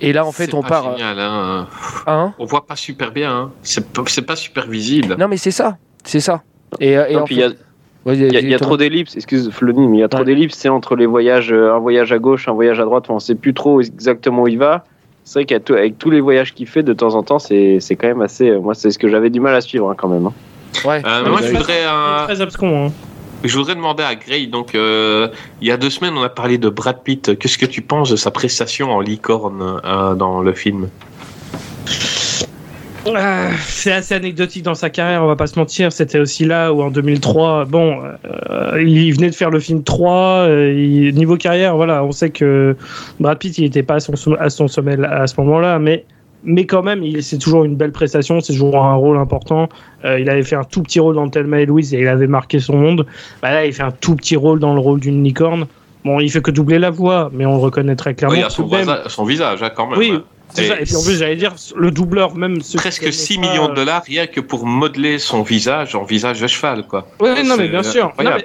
Et là, en fait, on
pas
part. euh,
Génial, hein.
hein?
On voit pas super bien. Hein. C'est pas, c'est pas super visible.
non, mais c'est ça, c'est ça. Et, euh, et
Non,
en
puis il y a,
Ouais,
y y trop d'ellipses, excuse Flony, mais il y a trop
Ouais.
d'ellipses, c'est entre les voyages, un voyage à gauche, un voyage à droite, on sait plus trop exactement où il va. C'est vrai qu'avec tous les voyages qu'il fait de temps en temps, c'est c'est quand même assez. euh, Moi, c'est ce que j'avais du mal à suivre hein, quand même. hein.
Ouais.
Euh,
Ouais,
moi, je voudrais un,
Très abscon. Hein.
Je voudrais demander à Gray, donc euh, il y a deux semaines on a parlé de Brad Pitt, qu'est-ce que tu penses de sa prestation en licorne euh, dans le film?
Ah, c'est assez anecdotique dans sa carrière, on va pas se mentir. C'était aussi là où en 2003, bon, euh, il venait de faire le film 3. euh, il- niveau carrière, voilà, on sait que Brad Pitt, il était pas à son, som- à son sommet à ce moment-là, mais mais quand même, c'est toujours une belle prestation, c'est toujours un rôle important. Euh, il avait fait un tout petit rôle dans Thelma et Louise et il avait marqué son monde. Bah là, il fait un tout petit rôle dans le rôle d'une licorne. Bon, il fait que doubler la voix, mais on le reconnaît très clairement.
Oui, il y a son visage hein, quand même.
Oui,
hein.
C'est ça. Et puis en plus, j'allais dire, le doubleur, même
Presque
connaissent
6
pas,
millions de
euh,
dollars rien que pour modeler son visage en visage de cheval, quoi.
Oui, non, mais bien sûr. Non,
incroyable.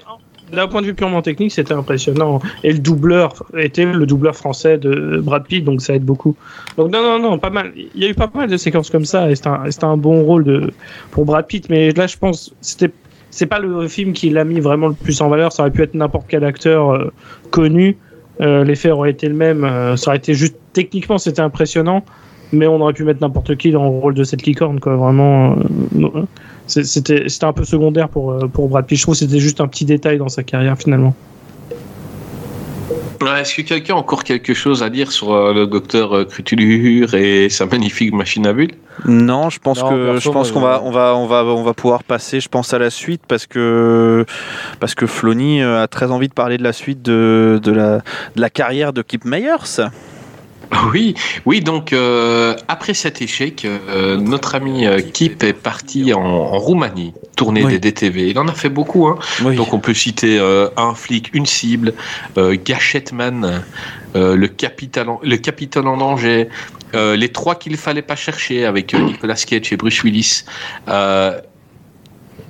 mais, D'un point de vue purement technique, c'était impressionnant. Et le doubleur était le doubleur français de Brad Pitt, donc ça aide beaucoup. Donc non, non, non, pas mal. Il y a eu pas mal de séquences comme ça, et c'était un, bon rôle de, pour Brad Pitt. Mais là, je pense, c'était, c'est pas le film qui l'a mis vraiment le plus en valeur. Ça aurait pu être n'importe quel acteur euh, connu. Euh, L'effet aurait été le même. euh, ça aurait été juste techniquement, c'était impressionnant. Mais on aurait pu mettre n'importe qui dans le rôle de cette licorne, quoi. Vraiment, euh, c'était un peu secondaire pour, pour Brad Pitt. Je trouve c'était juste un petit détail dans sa carrière finalement.
Est-ce que quelqu'un a encore quelque chose à dire sur euh, le docteur euh, Crutulure et sa magnifique machine à bulles
Non, je pense
Non,
que
perso,
je pense qu'on va on va on va on va pouvoir passer, je pense à la suite parce que parce que Flony euh, a très envie de parler de la suite de, de la de la carrière de Kip Meyers. <laughs>
Oui, oui. Donc euh, après cet échec, euh, notre ami euh, Kip est parti en, en Roumanie tourner
Oui.
des DTV. Il en a fait beaucoup. Hein.
Oui.
Donc on peut citer euh, un flic, une cible, euh, Gachette Man, euh, le capitaine, en- le capitaine en danger, euh, les trois qu'il fallait pas chercher avec Nicolas Cage et Bruce Willis.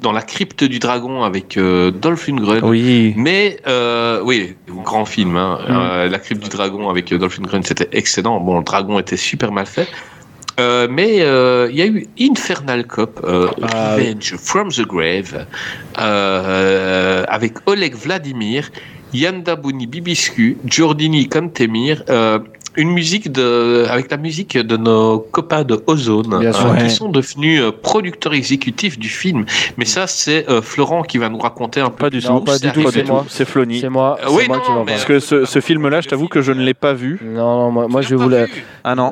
Dans la crypte du dragon avec euh, Dolph Lundgren.
oui.
Mais euh, oui, grand film. Hein.
Mm.
Euh, la crypte du dragon avec euh, Dolph Lundgren, c'était excellent. Bon, le dragon était super mal fait. Mais il y a eu Infernal Cop,
Ah.
Revenge from the Grave, avec Oleg Vladimir, Yanda Bouni Bibiscu, Giordini Kantemir, une musique de, avec la musique de nos copains de Ozone,
Bien sûr.
euh,
Ouais.
qui sont devenus euh, producteurs exécutifs du film. Mais ça, c'est euh, Florent qui va nous raconter un peu
Pas du
Non,
tout.
pas du tout,
pas
c'est
du tout. C'est Flony.
C'est moi,
Euh, oui,
moi
non,
qui
mais-
Parce que ce, ce film-là, je t'avoue que je ne l'ai pas vu.
Non, non, moi, moi, je la-
Ah non.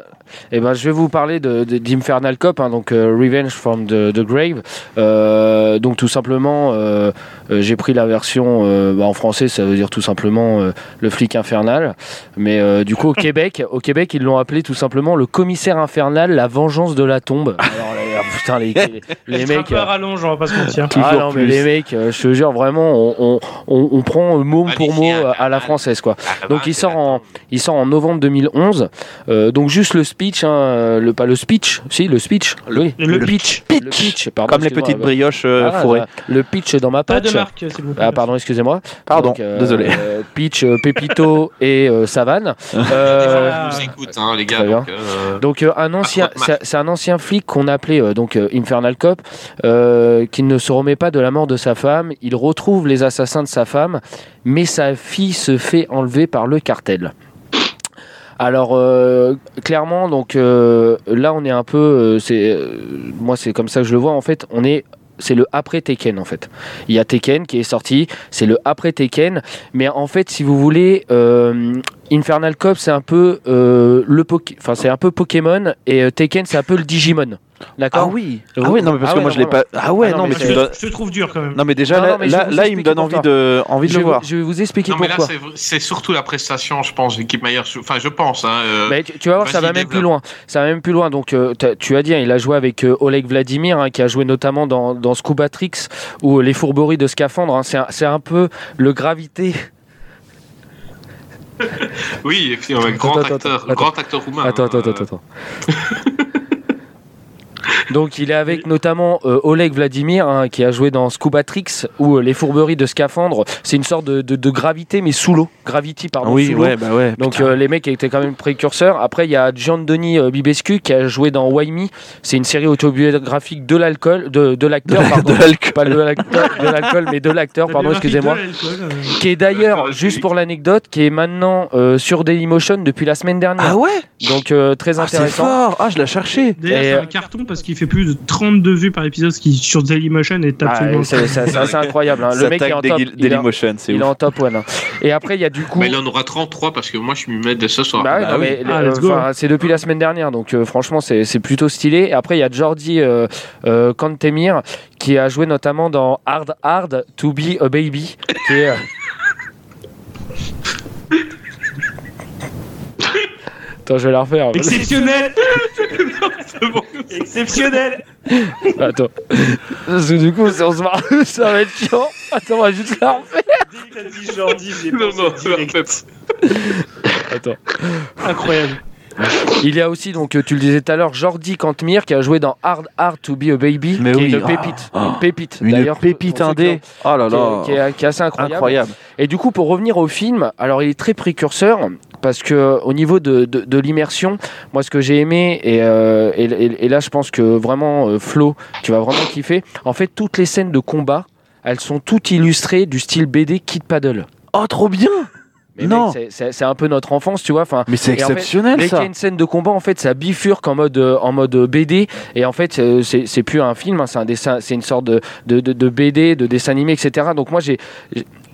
Eh ben, je vais vous parler de, de- d'Infernal Cop, hein, donc euh, Revenge from the, the Grave. Euh, donc tout simplement, euh, j'ai pris la version bah, en français, ça veut dire tout simplement le flic infernal. Mais du coup au <laughs> Québec, au Québec, ils l'ont appelé tout simplement le commissaire infernal, la vengeance de la tombe. Alors là, putain, les, les, <laughs> les
C'est un
mecs.
peu rallonge, on va pas se mentir.
Ah
Toujours
non, mais
plus.
les mecs, euh, je te jure vraiment, on, on, on- on prend mot pour mot euh, à la française quoi. Donc il sort en, il sort en novembre 2011. Euh, donc juste le speech, hein, euh, le pas le speech, si le speech, oui,
le
pitch, le pitch, pardon,
Comme les petites brioches euh,
ah,
fourrées.
le pitch dans ma
Pas
patch.
de marque, s'il vous plaît.
Ah pardon, excusez-moi.
Pardon,
Donc, euh,
désolé. <laughs>
euh, euh, Pépito et euh, Savane. <laughs> Euh,
Ah.
On vous écoute, hein, les gars. Donc, euh,
donc euh, un ancien, c'est c'est un ancien flic qu'on appelait euh, donc euh, Infernal Cop, euh, qui ne se remet pas de la mort de sa femme. Il retrouve les assassins de sa femme, mais sa fille se fait enlever par le cartel. Alors euh, clairement, donc euh, là on est un peu, euh, c'est, euh, moi c'est comme ça que je le vois en fait. On est c'est le après Tekken en fait. Il y a Tekken qui est sorti, c'est le après Tekken, mais en fait si vous voulez, euh, Infernal Cop c'est un peu euh, le enfin c'est un peu Pokémon et euh, Tekken c'est un peu le Digimon. D'accord
Ah oui.
Oui.
Ah oui, non mais parce
Ah
que
ouais,
moi
non,
je l'ai pas. Ah ouais,
Ah non,
non
mais
tu me donnes-
je te trouve dur quand même.
Non mais déjà
Non,
là,
non, mais je
là, là, il me donne envie de envie de
je,
le voir.
vous- je vais vous expliquer
Non, mais là,
pourquoi.
c'est- surtout la prestation, je pense, d'équipe meilleure. Enfin, je pense. Hein, euh,
Mais tu, tu vas voir, ça va même plus loin. Ça va même plus loin. Donc, euh, tu as dit, hein, il a joué avec euh, Oleg Vladimir, hein, qui a joué notamment dans, dans Scuba Tricks ou Les Fourberies de Scaphandre. hein. C'est un, c'est un peu le gravité. <laughs>
Oui, effectivement, un grand
Attends,
acteur,
attends,
grand acteur roumain.
Attends, attends,
euh,
attends, attends. <laughs> Donc il est avec notamment euh, Oleg Vladimir hein, qui a joué dans Scuba Tricks ou euh, Les Fourberies de Scaphandre. C'est une sorte de, de- de gravité mais sous l'eau. Gravity pardon.
Oui,
sous
ouais, bah ouais.
Donc euh, les mecs étaient quand même précurseurs. Après il y a John Denis euh, Bibescu qui a joué dans Why Me. C'est une série autobiographique de l'alcool, de, de l'acteur, pardon.
de l'alcool.
Pas de l'acteur, de l'alcool, mais de l'acteur,
La
pardon, excusez-moi. Qui est d'ailleurs, juste pour l'anecdote, qui est maintenant euh, sur Dailymotion depuis la semaine dernière.
Ah ouais?
Donc euh, très
Ah, C'est
intéressant.
fort. Ah, je l'ai cherché.
D'ailleurs, c'est un carton parce qu'il fait plus de 32 vues par épisode, ce qui sur Dailymotion est
Ah,
absolument.
c'est c'est- incroyable. hein. Le
Ça
mec est en top.
Daily-
Il est, en-
Dailymotion, c'est
il est en top one. hein. Et après, il y a du coup.
Mais il en aura 33 parce que moi, je m'y mets dès ce soir.
Bah
Bah oui.
Ah,
euh, c'est depuis la semaine dernière, donc euh, franchement c'est plutôt stylé. Et après il y a Jordi euh, euh, Kantemir qui a joué notamment dans Hard Hard to Be a Baby, qui est, Attends, je vais la refaire.
Exceptionnel <laughs> Exceptionnel <laughs>
Attends. Parce que du coup, si on se marre, <laughs> ça va être chiant. Attends, on va juste la refaire.
Dès que t'as dit Jordi, j'ai
Non, non.
Attends.
Incroyable.
Il y a aussi, donc, tu le disais tout à l'heure, Jordi Cantmire qui a joué dans Hard Hard to Be a Baby,
Mais
qui
oui.
est une
Ah.
pépite.
Ah.
Une pépite.
Une
D'ailleurs,
pépite indé. Oh là
ont- qui est- qui est, qui est assez incroyable.
Incroyable.
Et du coup, pour revenir au film, alors il est très précurseur parce que au niveau de, de, de l'immersion, moi ce que j'ai aimé et, euh, et, et- et là je pense que vraiment euh, Flo, tu vas vraiment kiffer. En fait, toutes les scènes de combat, elles sont toutes illustrées du style BD Kid Paddle.
Oh, trop bien.
Mais
Non.
c'est- un peu notre enfance, tu vois. Enfin,
Mais c'est
Et en fait,
exceptionnel
Dès qu'il y
ça.
a une scène de combat, en fait, ça bifurque en mode, euh, en mode BD. Et en fait, euh, c'est plus un film, hein, c'est un dessin, c'est une sorte de, de, de- de BD, de dessin animé, etc. Donc moi, j'ai,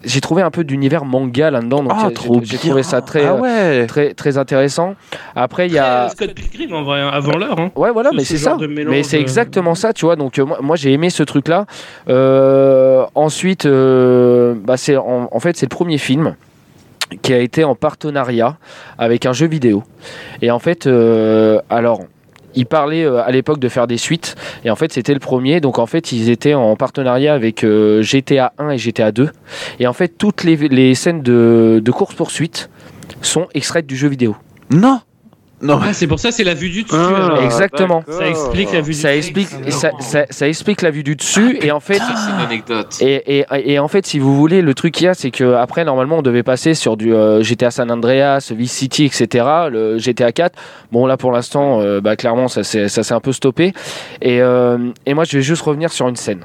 j'ai- trouvé un peu d'univers manga là-dedans, donc
Ah,
j'ai- trouvé ça très,
Ah
euh, très, très intéressant. Après, il y a.
Scott Pilgrim en vrai, hein, avant l'heure. Hein.
Ouais, voilà, mais
ce
c'est ça. Mais c'est
euh,
exactement ça, tu vois. Donc, euh, moi, moi, j'ai aimé ce truc-là. Euh, ensuite, euh, bah, c'est en, en fait, c'est le premier film qui a été en partenariat avec un jeu vidéo. Et en fait, euh, alors. Ils parlaient euh, à l'époque de faire des suites et en fait c'était le premier donc en fait ils étaient en partenariat avec euh, GTA 1 et GTA 2 et en fait toutes les, scènes de, de course poursuite sont extraites du jeu vidéo.
Non. Non.
Ah, c'est pour ça, c'est la vue du dessus.
Ah.
Exactement.
Ça explique la vue du
Ça
dessus.
explique, ça, ça- ça explique la vue du dessus et en fait
Ça, c'est une anecdote.
et, et, et en fait, si vous voulez, le truc qu'il y a, c'est que après, normalement, on devait passer sur du euh, GTA San Andreas, Vice City, etc. Le GTA 4. Bon, là, pour l'instant, euh, bah, clairement, ça s'est ça s'est un peu stoppé. Et, euh, et moi, je vais juste revenir sur une scène.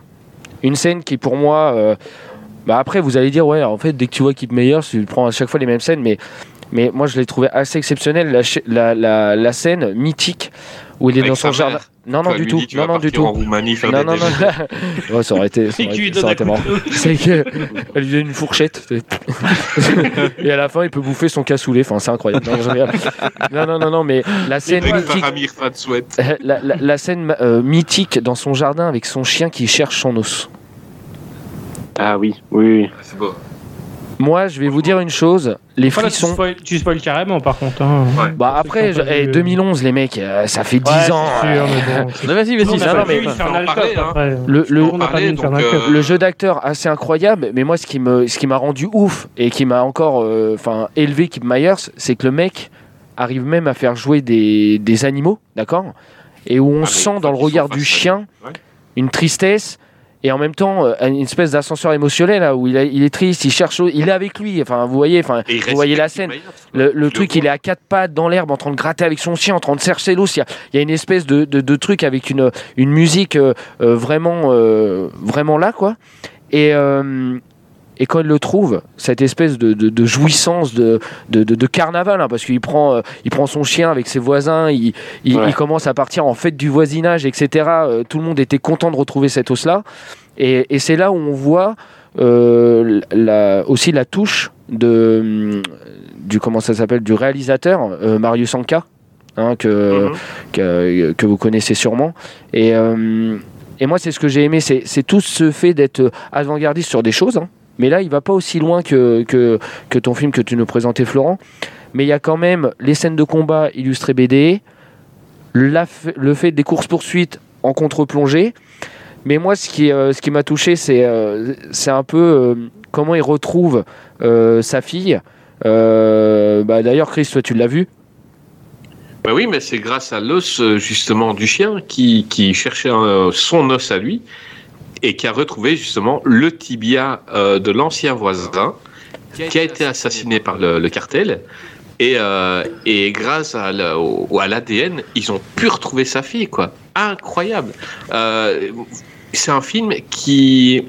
Une scène qui, pour moi, euh, bah, après, vous allez dire, ouais, en fait, dès que tu vois Keep Meyer, tu prends à chaque fois les mêmes scènes, mais, mais moi, je l'ai trouvé assez exceptionnelle, la, ch- la, la, la scène mythique où il est
Avec
dans son jardin. Non, non, du tout.
dit,
Non, non, du tout.
en Roumanie faire
Non,
des
non, non. <laughs> Ouais, ça aurait été, ça aurait été- ça aurait été marrant. C'est lui donne une fourchette. <laughs> et à la fin, il peut bouffer son cassoulet. Enfin, c'est incroyable. Non, non, non, non, mais la scène mythique, <laughs> la, la- la scène euh, mythique dans son jardin avec son chien qui cherche son os.
Ah oui, oui, oui.
C'est beau.
Moi, je vais vous dire une chose. Les
tu,
frissons.
spoil, tu spoil carrément, par contre. Hein.
Ouais.
Bah après,
Ceux qui ont
je-
pas
eh,
vu,
2011, les mecs, euh, ça fait 10
Ouais,
ans. euh,
mais bon, <laughs>
Vas-y, vas-y. ça va, mais-
Cop,
hein.
Le, le,
parler, donc, euh,
le jeu d'acteur assez incroyable, mais moi ce qui me ce qui m'a rendu ouf et qui m'a encore euh, enfin élevé Kip Myers, c'est que le mec arrive même à faire jouer des, des animaux, d'accord? Et où on
Ah,
sent dans le regard du chien
ouais.
une tristesse et en même temps euh, une espèce d'ascenseur émotionnel là, où il, a- il est triste, il cherche, il est avec lui. Enfin, vous voyez, enfin, vous voyez la scène. Le, truc, il est à quatre pattes dans l'herbe en train de gratter avec son chien, en train de chercher l'os. Il y a, il y a une espèce de, de, de truc avec une, une musique euh, euh, vraiment, euh, vraiment là, quoi. Et, euh, et quand il le trouve, cette espèce de, de, de jouissance de, de, carnaval, hein, parce qu'il prend, euh, il prend son chien avec ses voisins, il, il,
Ouais.
il commence à partir en fête du voisinage, etc. Euh, tout le monde était content de retrouver cet os-là. Et, et c'est là où on voit euh, la, aussi la touche de, hum, du comment ça s'appelle du réalisateur euh, Marius Anka hein, que,
Mhm.
que, que vous connaissez sûrement et, et moi c'est ce que j'ai aimé c'est c'est tout ce fait d'être avant-gardiste sur des choses hein. Mais là il va pas aussi loin que, que, ton film que tu nous présentais Florent. Mais il y a quand même les scènes de combat illustrées BD le fait des courses poursuites en contre-plongée. Mais moi ce qui, euh, ce qui m'a touché c'est euh, c'est un peu euh, comment il retrouve sa fille. Bah, d'ailleurs Chris toi tu l'as vu.
Bah oui, mais c'est grâce à l'os justement du chien qui, qui cherchait son os à lui et qui a retrouvé justement le tibia euh, de l'ancien voisin qui a été assassiné par le, le cartel. Et, euh, et grâce à la- au- à l'ADN, ils ont pu retrouver sa fille, quoi. Incroyable. Euh, c'est un film qui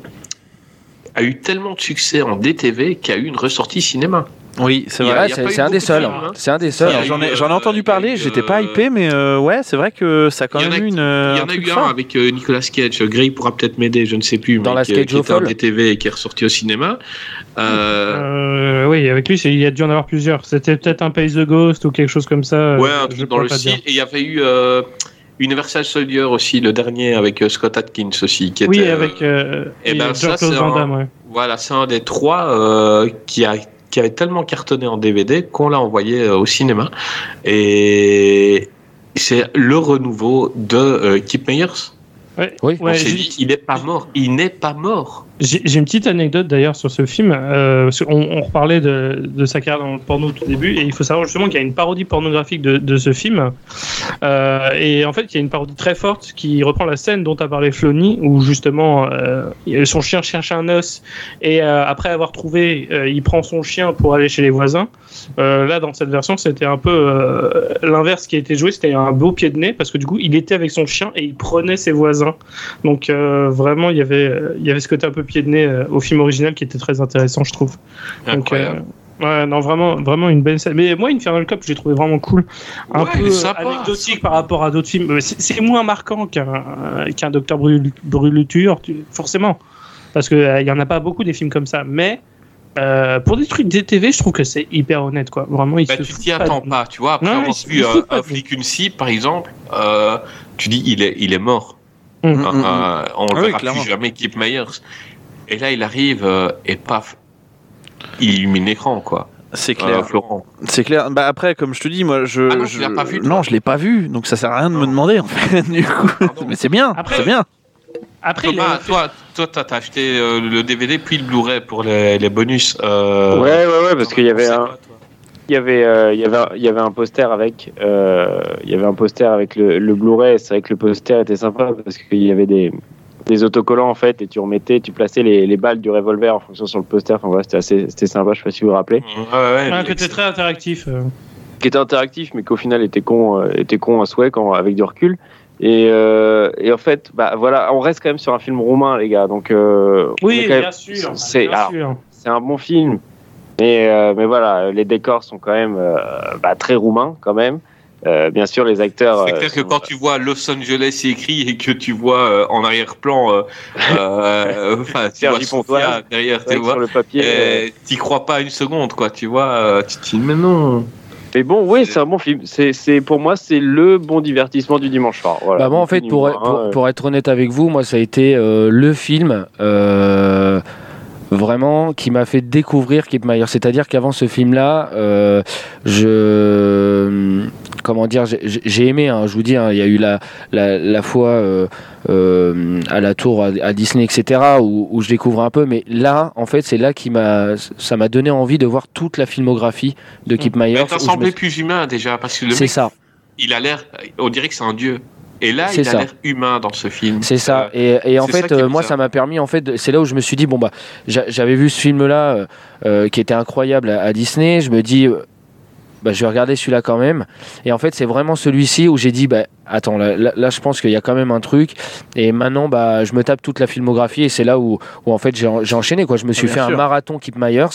a eu tellement de succès en DTV qu'il a eu une ressortie cinéma.
Oui, c'est vrai.
A
c'est un des
de
seuls hein.
hein.
c'est un des seuls
a
J'en ai, ai
euh,
entendu parler, j'étais pas
euh,
hypé, mais euh, ouais, c'est vrai que ça a quand même eu une.
Il y en a eu un avec Nicolas Cage. Gray pourra peut-être m'aider, je ne sais plus.
Dans
mais
la Cage
qui était. DTV et qui est ressorti au cinéma. Euh,
Euh, oui, avec lui, il y a dû en avoir plusieurs. C'était peut-être un Pays the Ghost ou quelque chose comme ça.
ouais, un truc dans le style. Et il y avait eu euh, Universal Soldier aussi, le dernier avec Scott Atkins aussi. Qui
Oui,
était, euh,
avec euh,
eh
et
ben, ça, c'est
Van
un-
Damme, ouais.
Voilà, c'est un des trois euh, qui a qui avait tellement cartonné en DVD qu'on l'a envoyé euh, au cinéma. Et c'est le renouveau de euh, Kip Meyers.
Ouais.
Oui.
On
Ouais,
dit, il n'est pas mort. Il n'est pas mort.
J'ai une petite anecdote d'ailleurs sur ce film. Euh, on, reparlait de, de sa carrière dans le porno au tout début, et il faut savoir justement qu'il y a une parodie pornographique de, ce film. Euh, et en fait, il y a une parodie très forte qui reprend la scène dont a parlé Flony, où justement euh, son chien cherche un os, et après avoir trouvé, il prend son chien pour aller chez les voisins. Là, dans cette version, c'était un peu l'inverse qui a été joué. C'était un beau pied de nez, parce que du coup, il était avec son chien et il prenait ses voisins. Donc vraiment, il y avait, il y avait ce côté un peu pied de nez euh, au film original qui était très intéressant, je trouve. Donc,
Incroyable.
euh, ouais, non, vraiment, vraiment une belle scène. Mais moi, Infernal Cop, j'ai trouvé vraiment cool. Un
Ouais,
peu euh, anecdotique
sympa.
par rapport à d'autres films. Mais C'est moins marquant qu'un qu'un Docteur Brûl- Brûluture, tu- forcément. Parce qu'il n'y en a pas beaucoup des films comme ça. Mais Euh, pour des trucs DTV, je trouve que c'est hyper honnête, quoi. Vraiment, il
Bah,
se
tu t'y
pas
attends
de-
pas, tu vois. Après
Non,
avoir vu un, flic, une cible, par exemple, euh, tu dis il est, il est mort.
Mm, mm.
Euh, on
Ah
le
oui,
verra plus jamais, Kip Myers. Et là, il arrive euh, et paf, il illumine l'écran, quoi.
C'est
Euh,
clair.
Florent.
C'est clair. Bah après, comme je te dis, moi, je.
Ah non,
je-
l'as pas vu, toi
Non, je l'ai pas vu, donc ça sert à rien de me demander en fait. <laughs> Du coup,
Pardon.
mais c'est bien,
Après-
c'est bien.
Après,
Thomas, toi, toi, t'as acheté euh, le DVD puis le Blu-ray pour les, les bonus. euh,
Ouais, ouais, ouais, parce qu'il y avait un,
quoi,
il y avait, euh, il y avait, un- il y avait un poster avec, euh, il y avait un poster avec le, le Blu-ray. C'est vrai que le poster était sympa parce qu'il y avait des, des autocollants en fait et tu remettais, tu plaçais les, les balles du revolver en fonction sur le poster. Enfin voilà, c'était assez, c'était sympa. Je sais pas si vous vous rappelez.
Ouais, ouais, il-
côté très interactif. euh.
Qui était interactif, mais qu'au final était con, euh, était con à souhait quand, avec du recul. Et, euh, et en fait, bah voilà, on reste quand même sur un film roumain, les gars. Donc euh,
Oui,
même-
bien sûr.
c'est-
bien
alors,
sûr.
c'est un bon film, mais, euh, mais voilà, les décors sont quand même euh, bah, très roumains quand même. Euh, bien sûr, les acteurs.
C'est
euh,
clair que quand tu vois Los Angeles écrit et que tu vois euh, en arrière-plan, euh, euh, <laughs> enfin, tu vois Sofia derrière,
c'est
tu vois,
sur le papier. euh,
euh, t'y crois pas une seconde, quoi, tu vois, euh, tu te dis, mais non.
Mais bon, oui, c'est un bon film. C'est, c'est pour moi, c'est le bon divertissement du dimanche soir. Voilà.
Bah moi en fait pour, pour, pour être honnête avec vous, moi ça a été euh, le film euh, vraiment qui m'a fait découvrir Kip Myers. C'est-à-dire qu'avant ce film-là, euh, je comment dire, j'ai- aimé. hein, je vous dis, hein, il y a eu la la, la fois euh, euh, à la tour à, à Disney, etc. Où, où je découvre un peu. Mais là, en fait, c'est là qui m'a ça m'a donné envie de voir toute la filmographie de Kip Myers.
Mais
où
t'as
je me
plus humain déjà, parce que le mec,
ça.
il a l'air, on dirait que c'est un dieu. Et là, il a
ça.
l'air humain dans ce film.
C'est ça.
Euh,
Et, et en
ça
fait, moi, ça m'a permis, en fait, c'est là où je me suis dit, bon, bah, j'a- j'avais vu ce film-là euh, qui était incroyable à, à Disney. Je me dis, bah, je vais regarder celui-là quand même. Et en fait, c'est vraiment celui-ci où j'ai dit, bah, attends, là, là, là, je pense qu'il y a quand même un truc. Et maintenant, bah, je me tape toute la filmographie et c'est là où, où en fait, j'ai en- j'ai enchaîné, quoi. Je me suis
bien
fait
sûr.
un marathon Kip Myers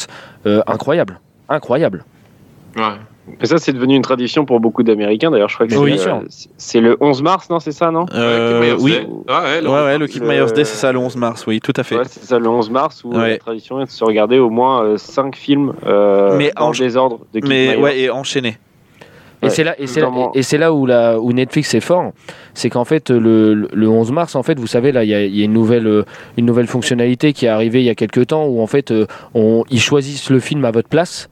euh, incroyable. Incroyable.
Ouais.
Mais ça, c'est devenu une tradition pour beaucoup d'Américains. D'ailleurs, je crois que c'est,
sûr.
euh, c'est- le 11 mars, non C'est ça, non
Euh, oui.
Day. Ouais, ouais,
Ouais, ouais, le
le-
le-
Myers Day, c'est ça, le 11 mars, oui, tout à fait.
Ouais, c'est ça, le 11 mars, où
Ouais.
la tradition est de se regarder au moins 5 films euh,
Mais
dans
en-
le désordre de
Mais
Myers.
ouais, et enchaîné.
Et
Ouais.
c'est là, et c'est là,
Comment-
et c'est là où, la, où Netflix est fort, c'est qu'en fait le, le- le 11 mars, en fait, vous savez là, il y a, il y a une nouvelle, euh, une nouvelle fonctionnalité qui est arrivée il y a quelques temps où en fait euh, on, ils choisissent le film à votre place.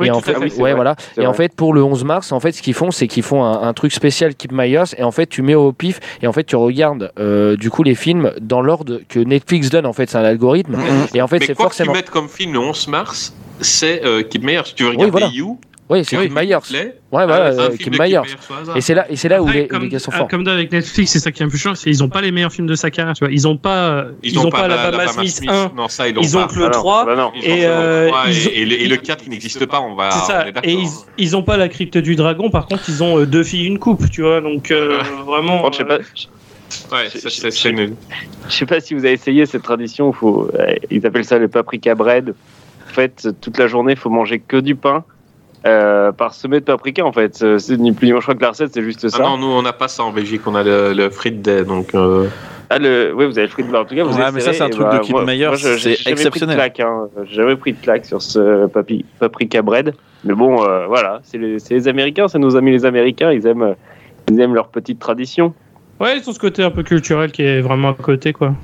Oui,
et en fait,
fait,
oui, c'est
ouais,
vrai.
voilà.
C'est
Et en
vrai.
fait, pour le 11 mars, en fait, ce qu'ils font, c'est qu'ils font un, un truc spécial Keep Myers. Et en fait, tu mets au pif et en fait, tu regardes euh, du coup les films dans l'ordre que Netflix donne. En fait, c'est un algorithme. Et en fait,
Mais
c'est
quoi
forcément.
que tu mettes comme film le 11 mars, c'est euh, Kip Myers. Si tu veux regarder
voilà.
You,
Oui, c'est Keep Myers. Ouais,
ah,
voilà,
c'est un
euh, Myers. Et c'est là, et c'est là où les,
comme,
les gars sont
ah,
forts.
comme d'hab avec Netflix, c'est ça qui est un peu chiant, c'est ils ont pas les meilleurs films de sa carrière, tu vois. Ils ont pas, ils, ont pas, l'Alabama Smith 1,
Non, ça, ils
ils ont
pas.
que le
Ah non,
3,
bah non.
Ils
et,
le
euh,
3
ils ont-
et, et le, et le 4 qui n'existe pas, on va. on
ça. Et ils, ils ont pas la crypte du dragon, par contre, ils ont euh, deux filles, une coupe, tu vois. Donc euh, vraiment.
Contre, je sais pas,
euh,
Ouais, ça, c'est c'est nul.
je sais pas si vous avez essayé cette tradition. où Faut, euh, ils appellent ça le paprika bread. En fait, toute la journée, il faut manger que du pain. Euh, parsemé de paprika en fait, Euh, c'est ni plus ni moins. Je crois que la recette c'est juste
Ah
ça.
non, nous, on n'a pas ça en Belgique, on a le, le Frites Day, donc. euh,
Ah, le... Oui, vous avez le blanc. En tout cas, vous essayez,
mais ça, c'est un truc
bah,
de
je- j'ai
c'est
jamais
exceptionnel.
Pris de claque, hein. J'ai jamais pris de claque sur ce papi... paprika bread. Mais bon, euh, voilà, c'est les... les Américains, c'est nos amis les Américains. Ils aiment, ils aiment leur petite tradition.
Ouais, ils ont ce côté un peu culturel qui est vraiment à côté, quoi.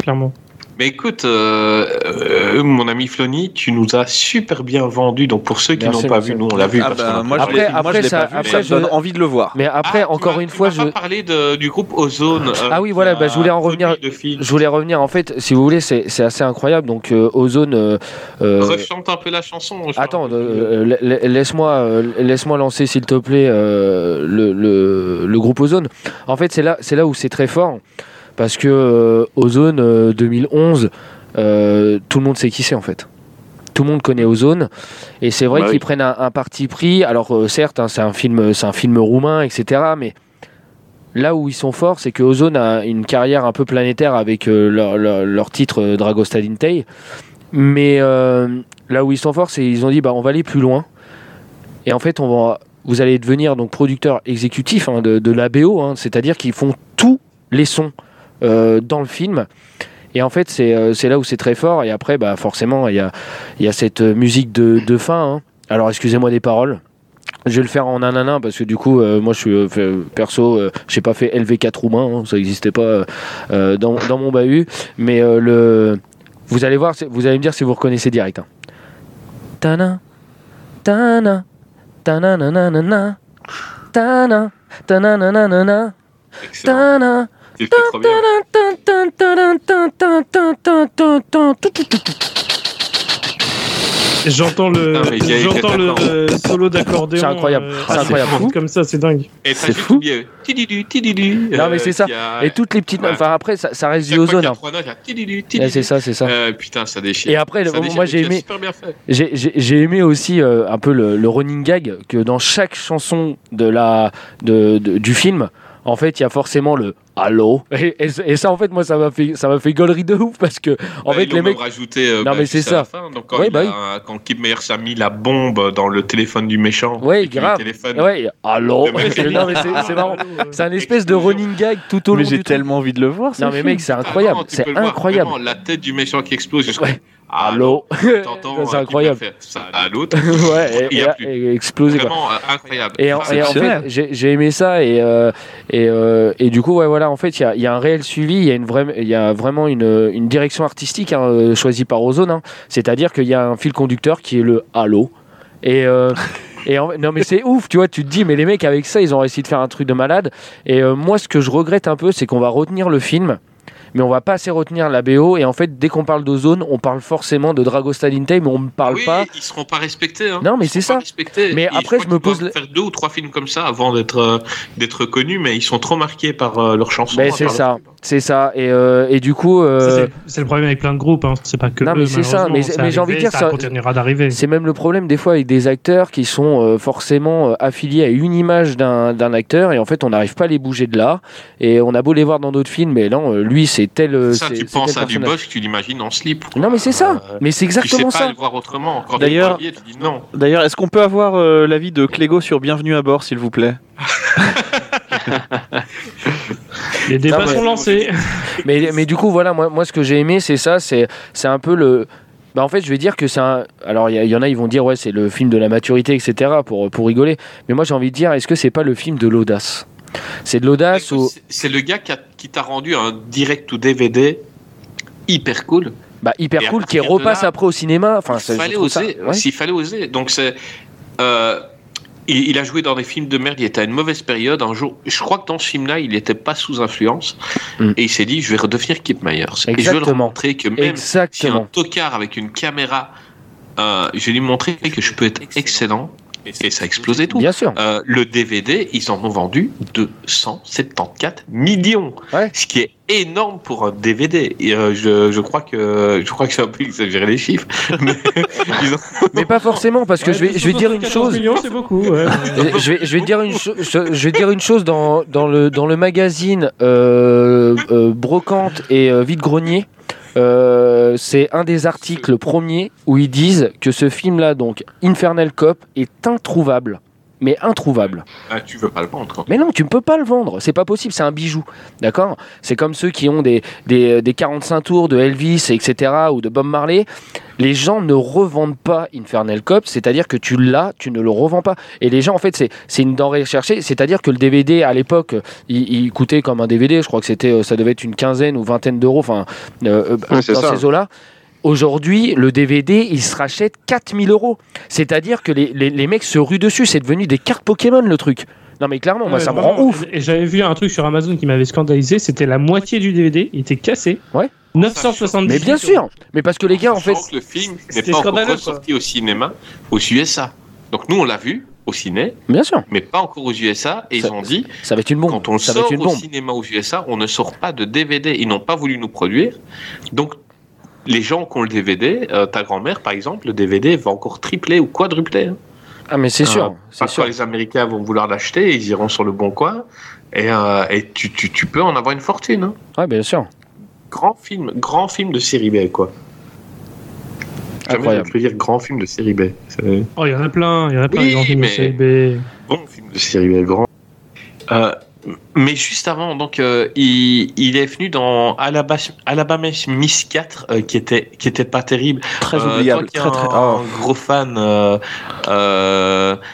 Clairement.
Mais écoute, euh, euh, mon ami Flony, tu nous as super bien vendu. Donc pour ceux qui n'ont pas vu, nous on l'a vu.
Ah
parce
bah, moi,
Après-
je
après,
l'ai
ça-
pas vu,
après,
ça me
je-
donne envie de le voir.
Mais après,
Ah,
encore une fois, je.
pas parlé de- du groupe Ozone. euh,
Ah oui, voilà, bah, je voulais en revenir-. Je voulais revenir. En fait, si vous voulez, c'est assez incroyable. Donc, euh, Ozone. euh, euh,
Rechante un peu la chanson. je
Attends, euh, laisse-moi laisse-moi lancer, s'il te plaît, euh, le, le, le groupe Ozone. En fait, c'est là, c'est là où c'est très fort. Parce que euh, Ozone euh, 2011, euh, tout le monde sait qui c'est en fait. Tout le monde connaît Ozone. Et c'est vrai
Bah
qu'ils
oui.
prennent un, un parti pris. Alors, euh, certes, hein, c'est un, film, c'est un film roumain, etc. Mais là où ils sont forts, c'est que Ozone a une carrière un peu planétaire avec euh, leur, leur- leur titre euh, Dragostad Intei. Mais euh, là où ils sont forts, c'est ils ont dit bah on va aller plus loin. Et en fait, on va, vous allez devenir donc producteur exécutif hein, de, de la BO, hein, c'est-à-dire qu'ils font tous les sons euh, dans le film. Et en fait, c'est euh, c'est là où c'est très fort. Et après, bah, forcément, il y a, y a cette euh, musique de, de fin. hein. Alors, excusez-moi des paroles. Je vais le faire en nanana parce que du coup, euh, moi je suis euh, perso, euh, j'ai pas fait LV4 roumain, hein, ça n'existait pas euh, euh, dans, dans mon bahut. Mais euh, le, vous allez voir, vous allez me dire si vous reconnaissez direct. Hein. Tana, tana, tanananana, tana, tanananana,
Excellent.
tana,
J'entends le, j'entends le solo d'accordéon.
C'est euh, incroyable.
Euh,
c'est incroyable.
Fou. Comme ça, c'est dingue.
C'est fou. Non mais c'est ça.
A...
Et toutes les petites.
Ouais.
Enfin après, ça, ça reste du ozone. Hein. C'est ça, c'est ça.
Euh, putain, ça déchire.
Et après, moi, j'ai aimé. J'ai ai, ai aimé aussi euh, un peu le, le, running gag que dans chaque chanson de la de, de, du film, en fait, il y a forcément le allô? Et, et- et ça, en fait, moi, ça m'a fait, ça m'a fait gaulerie de ouf parce que, en
Bah,
fait,
ils
les mecs.
rajouté. euh,
Non,
bah,
mais c'est ça.
fin. Donc, quand,
Ouais, bah
a- quand Kip Meyer a mis la bombe dans le téléphone du méchant.
Ouais, grave.
téléphone-
Ouais, allô? <laughs> Non, mais c'est c'est marrant. C'est un espèce de running gag tout au long
Mais j'ai tellement envie de le voir.
Non, mais mec, c'est
Ah
incroyable. C'est incroyable.
vraiment, la tête du méchant qui explose. Allô.
Allô. <laughs>
T'entends
C'est
euh,
incroyable.
L'autre. <laughs>
ouais, et,
a
et- explosé.
Vraiment euh, incroyable.
Et en, et fait, j'ai aimé ça et euh, et, euh, et du coup, ouais, voilà, en fait, il y a, il y a un réel suivi, il y a une vraie, il y a vraiment une, une direction artistique hein, choisie par Ozone. hein. C'est-à-dire qu'il y a un fil conducteur qui est le halo. Et euh, et en- non mais c'est ouf, tu vois, tu te dis mais les mecs avec ça, ils ont réussi de faire un truc de malade. Et euh, moi, ce que je regrette un peu, c'est qu'on va retenir le film. Mais on va pas assez retenir la BO et en fait dès qu'on parle d'Ozone, on parle forcément de Drago Stalintei, mais on ne parle
oui,
pas.
Ils seront pas respectés. Hein.
Non, mais
Ils
c'est
seront
ça.
pas respectés.
Mais
Et
après,
crois
je me pose
faire deux ou trois films comme ça avant d'être euh, d'être connus, mais ils sont trop marqués par euh, leurs chansons.
Ben,
par
c'est
leur-
ça, c'est ça. Et, euh, et du coup,
Ça,
euh,
c'est- le problème avec plein de groupes, hein. c'est pas que.
Non,
eux,
mais c'est ça, mais- j'ai envie de dire ça-
continuera d'arriver.
C'est même le problème des fois avec des acteurs qui sont euh, forcément affiliés à une image d'un d'un acteur et en fait on n'arrive pas à les bouger de là et on a beau les voir dans d'autres films mais non lui c'est tel
Ça, tu penses
tel
à du. Bosch, tu l'imagines en slip. quoi.
non mais c'est ça
Euh,
mais c'est
Tu sais
exactement
pas
ça
le voir autrement. Quand
D'ailleurs-
tu es tu dis non.
D'ailleurs, est-ce qu'on peut avoir euh, l'avis de Clégo sur Bienvenue à bord, s'il vous plaît? <laughs> <laughs>
Les débats
Non, mais-
sont lancés. <laughs>
mais, mais du coup voilà moi, moi ce que j'ai aimé c'est ça c'est c'est un peu le bah en fait je vais dire que c'est un alors il y, en a ils vont dire ouais c'est le film de la maturité etc pour, pour rigoler mais moi j'ai envie de dire est-ce que c'est pas le film de l'audace? C'est de l'audace ou
c'est- le gars qui t'a rendu un direct ou DVD hyper cool.
bah, hyper
Et
cool qui repasse
là,
après au cinéma enfin ça,
il
je
fallait oser.
ouais.
S'il fallait oser. Donc c'est. euh, il, il a joué dans des films de merde. Il était à une mauvaise période. Un jour, je crois que dans ce film-là, il n'était pas sous influence.
Mm.
Et il s'est dit, je vais redevenir Kip Myers. Et je vais le
Exactement.
montrer que même si un
exactement
tocard avec une caméra, euh, je vais lui montrer que je peux être excellent. Et ça a explosé tout.
bien sûr
Euh, le DVD, ils en ont vendu 274 millions,
Ouais.
ce qui est énorme pour un DVD. Et, euh, je, je crois que je crois que c'est un peu exagéré les chiffres, <laughs> mais ils ont-
Mais pas forcément, parce que je, vais, je vais dire une
14
chose.
millions, c'est beaucoup. ouais.
Je vais, je vais dire une chose. Je vais dire une chose dans, dans le dans le magazine euh, euh, brocante et euh, vide grenier. Euh, c'est un des articles premiers où ils disent que ce film-là, donc Infernal Cop, est introuvable. Mais introuvable.
Ah, tu veux pas le vendre. quoi.
Mais non, tu ne peux pas le vendre. C'est pas possible. C'est un bijou. D'accord? C'est comme ceux qui ont des, des, des 45 tours de Elvis, etc. ou de Bob Marley. Les gens ne revendent pas Infernal Cop. C'est-à-dire que tu l'as, tu ne le revends pas. Et les gens, en fait, c'est une denrée recherchée. C'est-à-dire que le DVD, à l'époque, il, il coûtait comme un DVD. Je crois que c'était, euh, ça devait être une quinzaine ou vingtaine d'euros. Enfin, euh, euh,
Ouais,
dans
ça.
ces eaux-là. Aujourd'hui, le DVD, il se rachète 4000 euros. C'est-à-dire que les, les, les mecs se ruent dessus. C'est devenu des cartes Pokémon, le truc. Non, mais clairement, moi,
Ouais,
ça me rend ouf.
Et j'avais vu un truc sur Amazon qui m'avait scandalisé, c'était la moitié du DVD, il était cassé.
Ouais.
970
Mais bien sûr, mais parce que les gars, en fait,
que le film n'est pas encore ressorti au cinéma aux USA. Donc nous, on l'a vu au ciné,
bien sûr,
mais pas encore aux USA. Et
Ça-
ils ont dit,
ça va être une bombe.
quand on le
ça va
sort
être une
au cinéma aux USA, on ne sort pas de DVD. Ils n'ont pas voulu nous produire. Donc, les gens qui ont le DVD, euh, ta grand-mère par exemple, le DVD va encore tripler ou quadrupler. hein.
Ah, mais c'est
Euh,
sûr, c'est
Parce que
sûr.
les Américains vont vouloir l'acheter, ils iront sur le bon coin. Et, euh, et tu, tu, tu peux en avoir une fortune. hein.
Ouais, bien sûr.
Grand film, grand film de série B, quoi. Jamais dire grand film de série B.
Oh, il y en a plein, il y en a plein
Oui,
des gens qui
mais-
me CB.
bon film de série B, grand. Euh, Mais juste avant, donc, euh, il, il est venu dans Alabama, Alabama Miss 4, euh, qui était qui était pas terrible.
Très
Euh,
oubliable.
toi qui
Très, très...
un,
oh,
gros fan.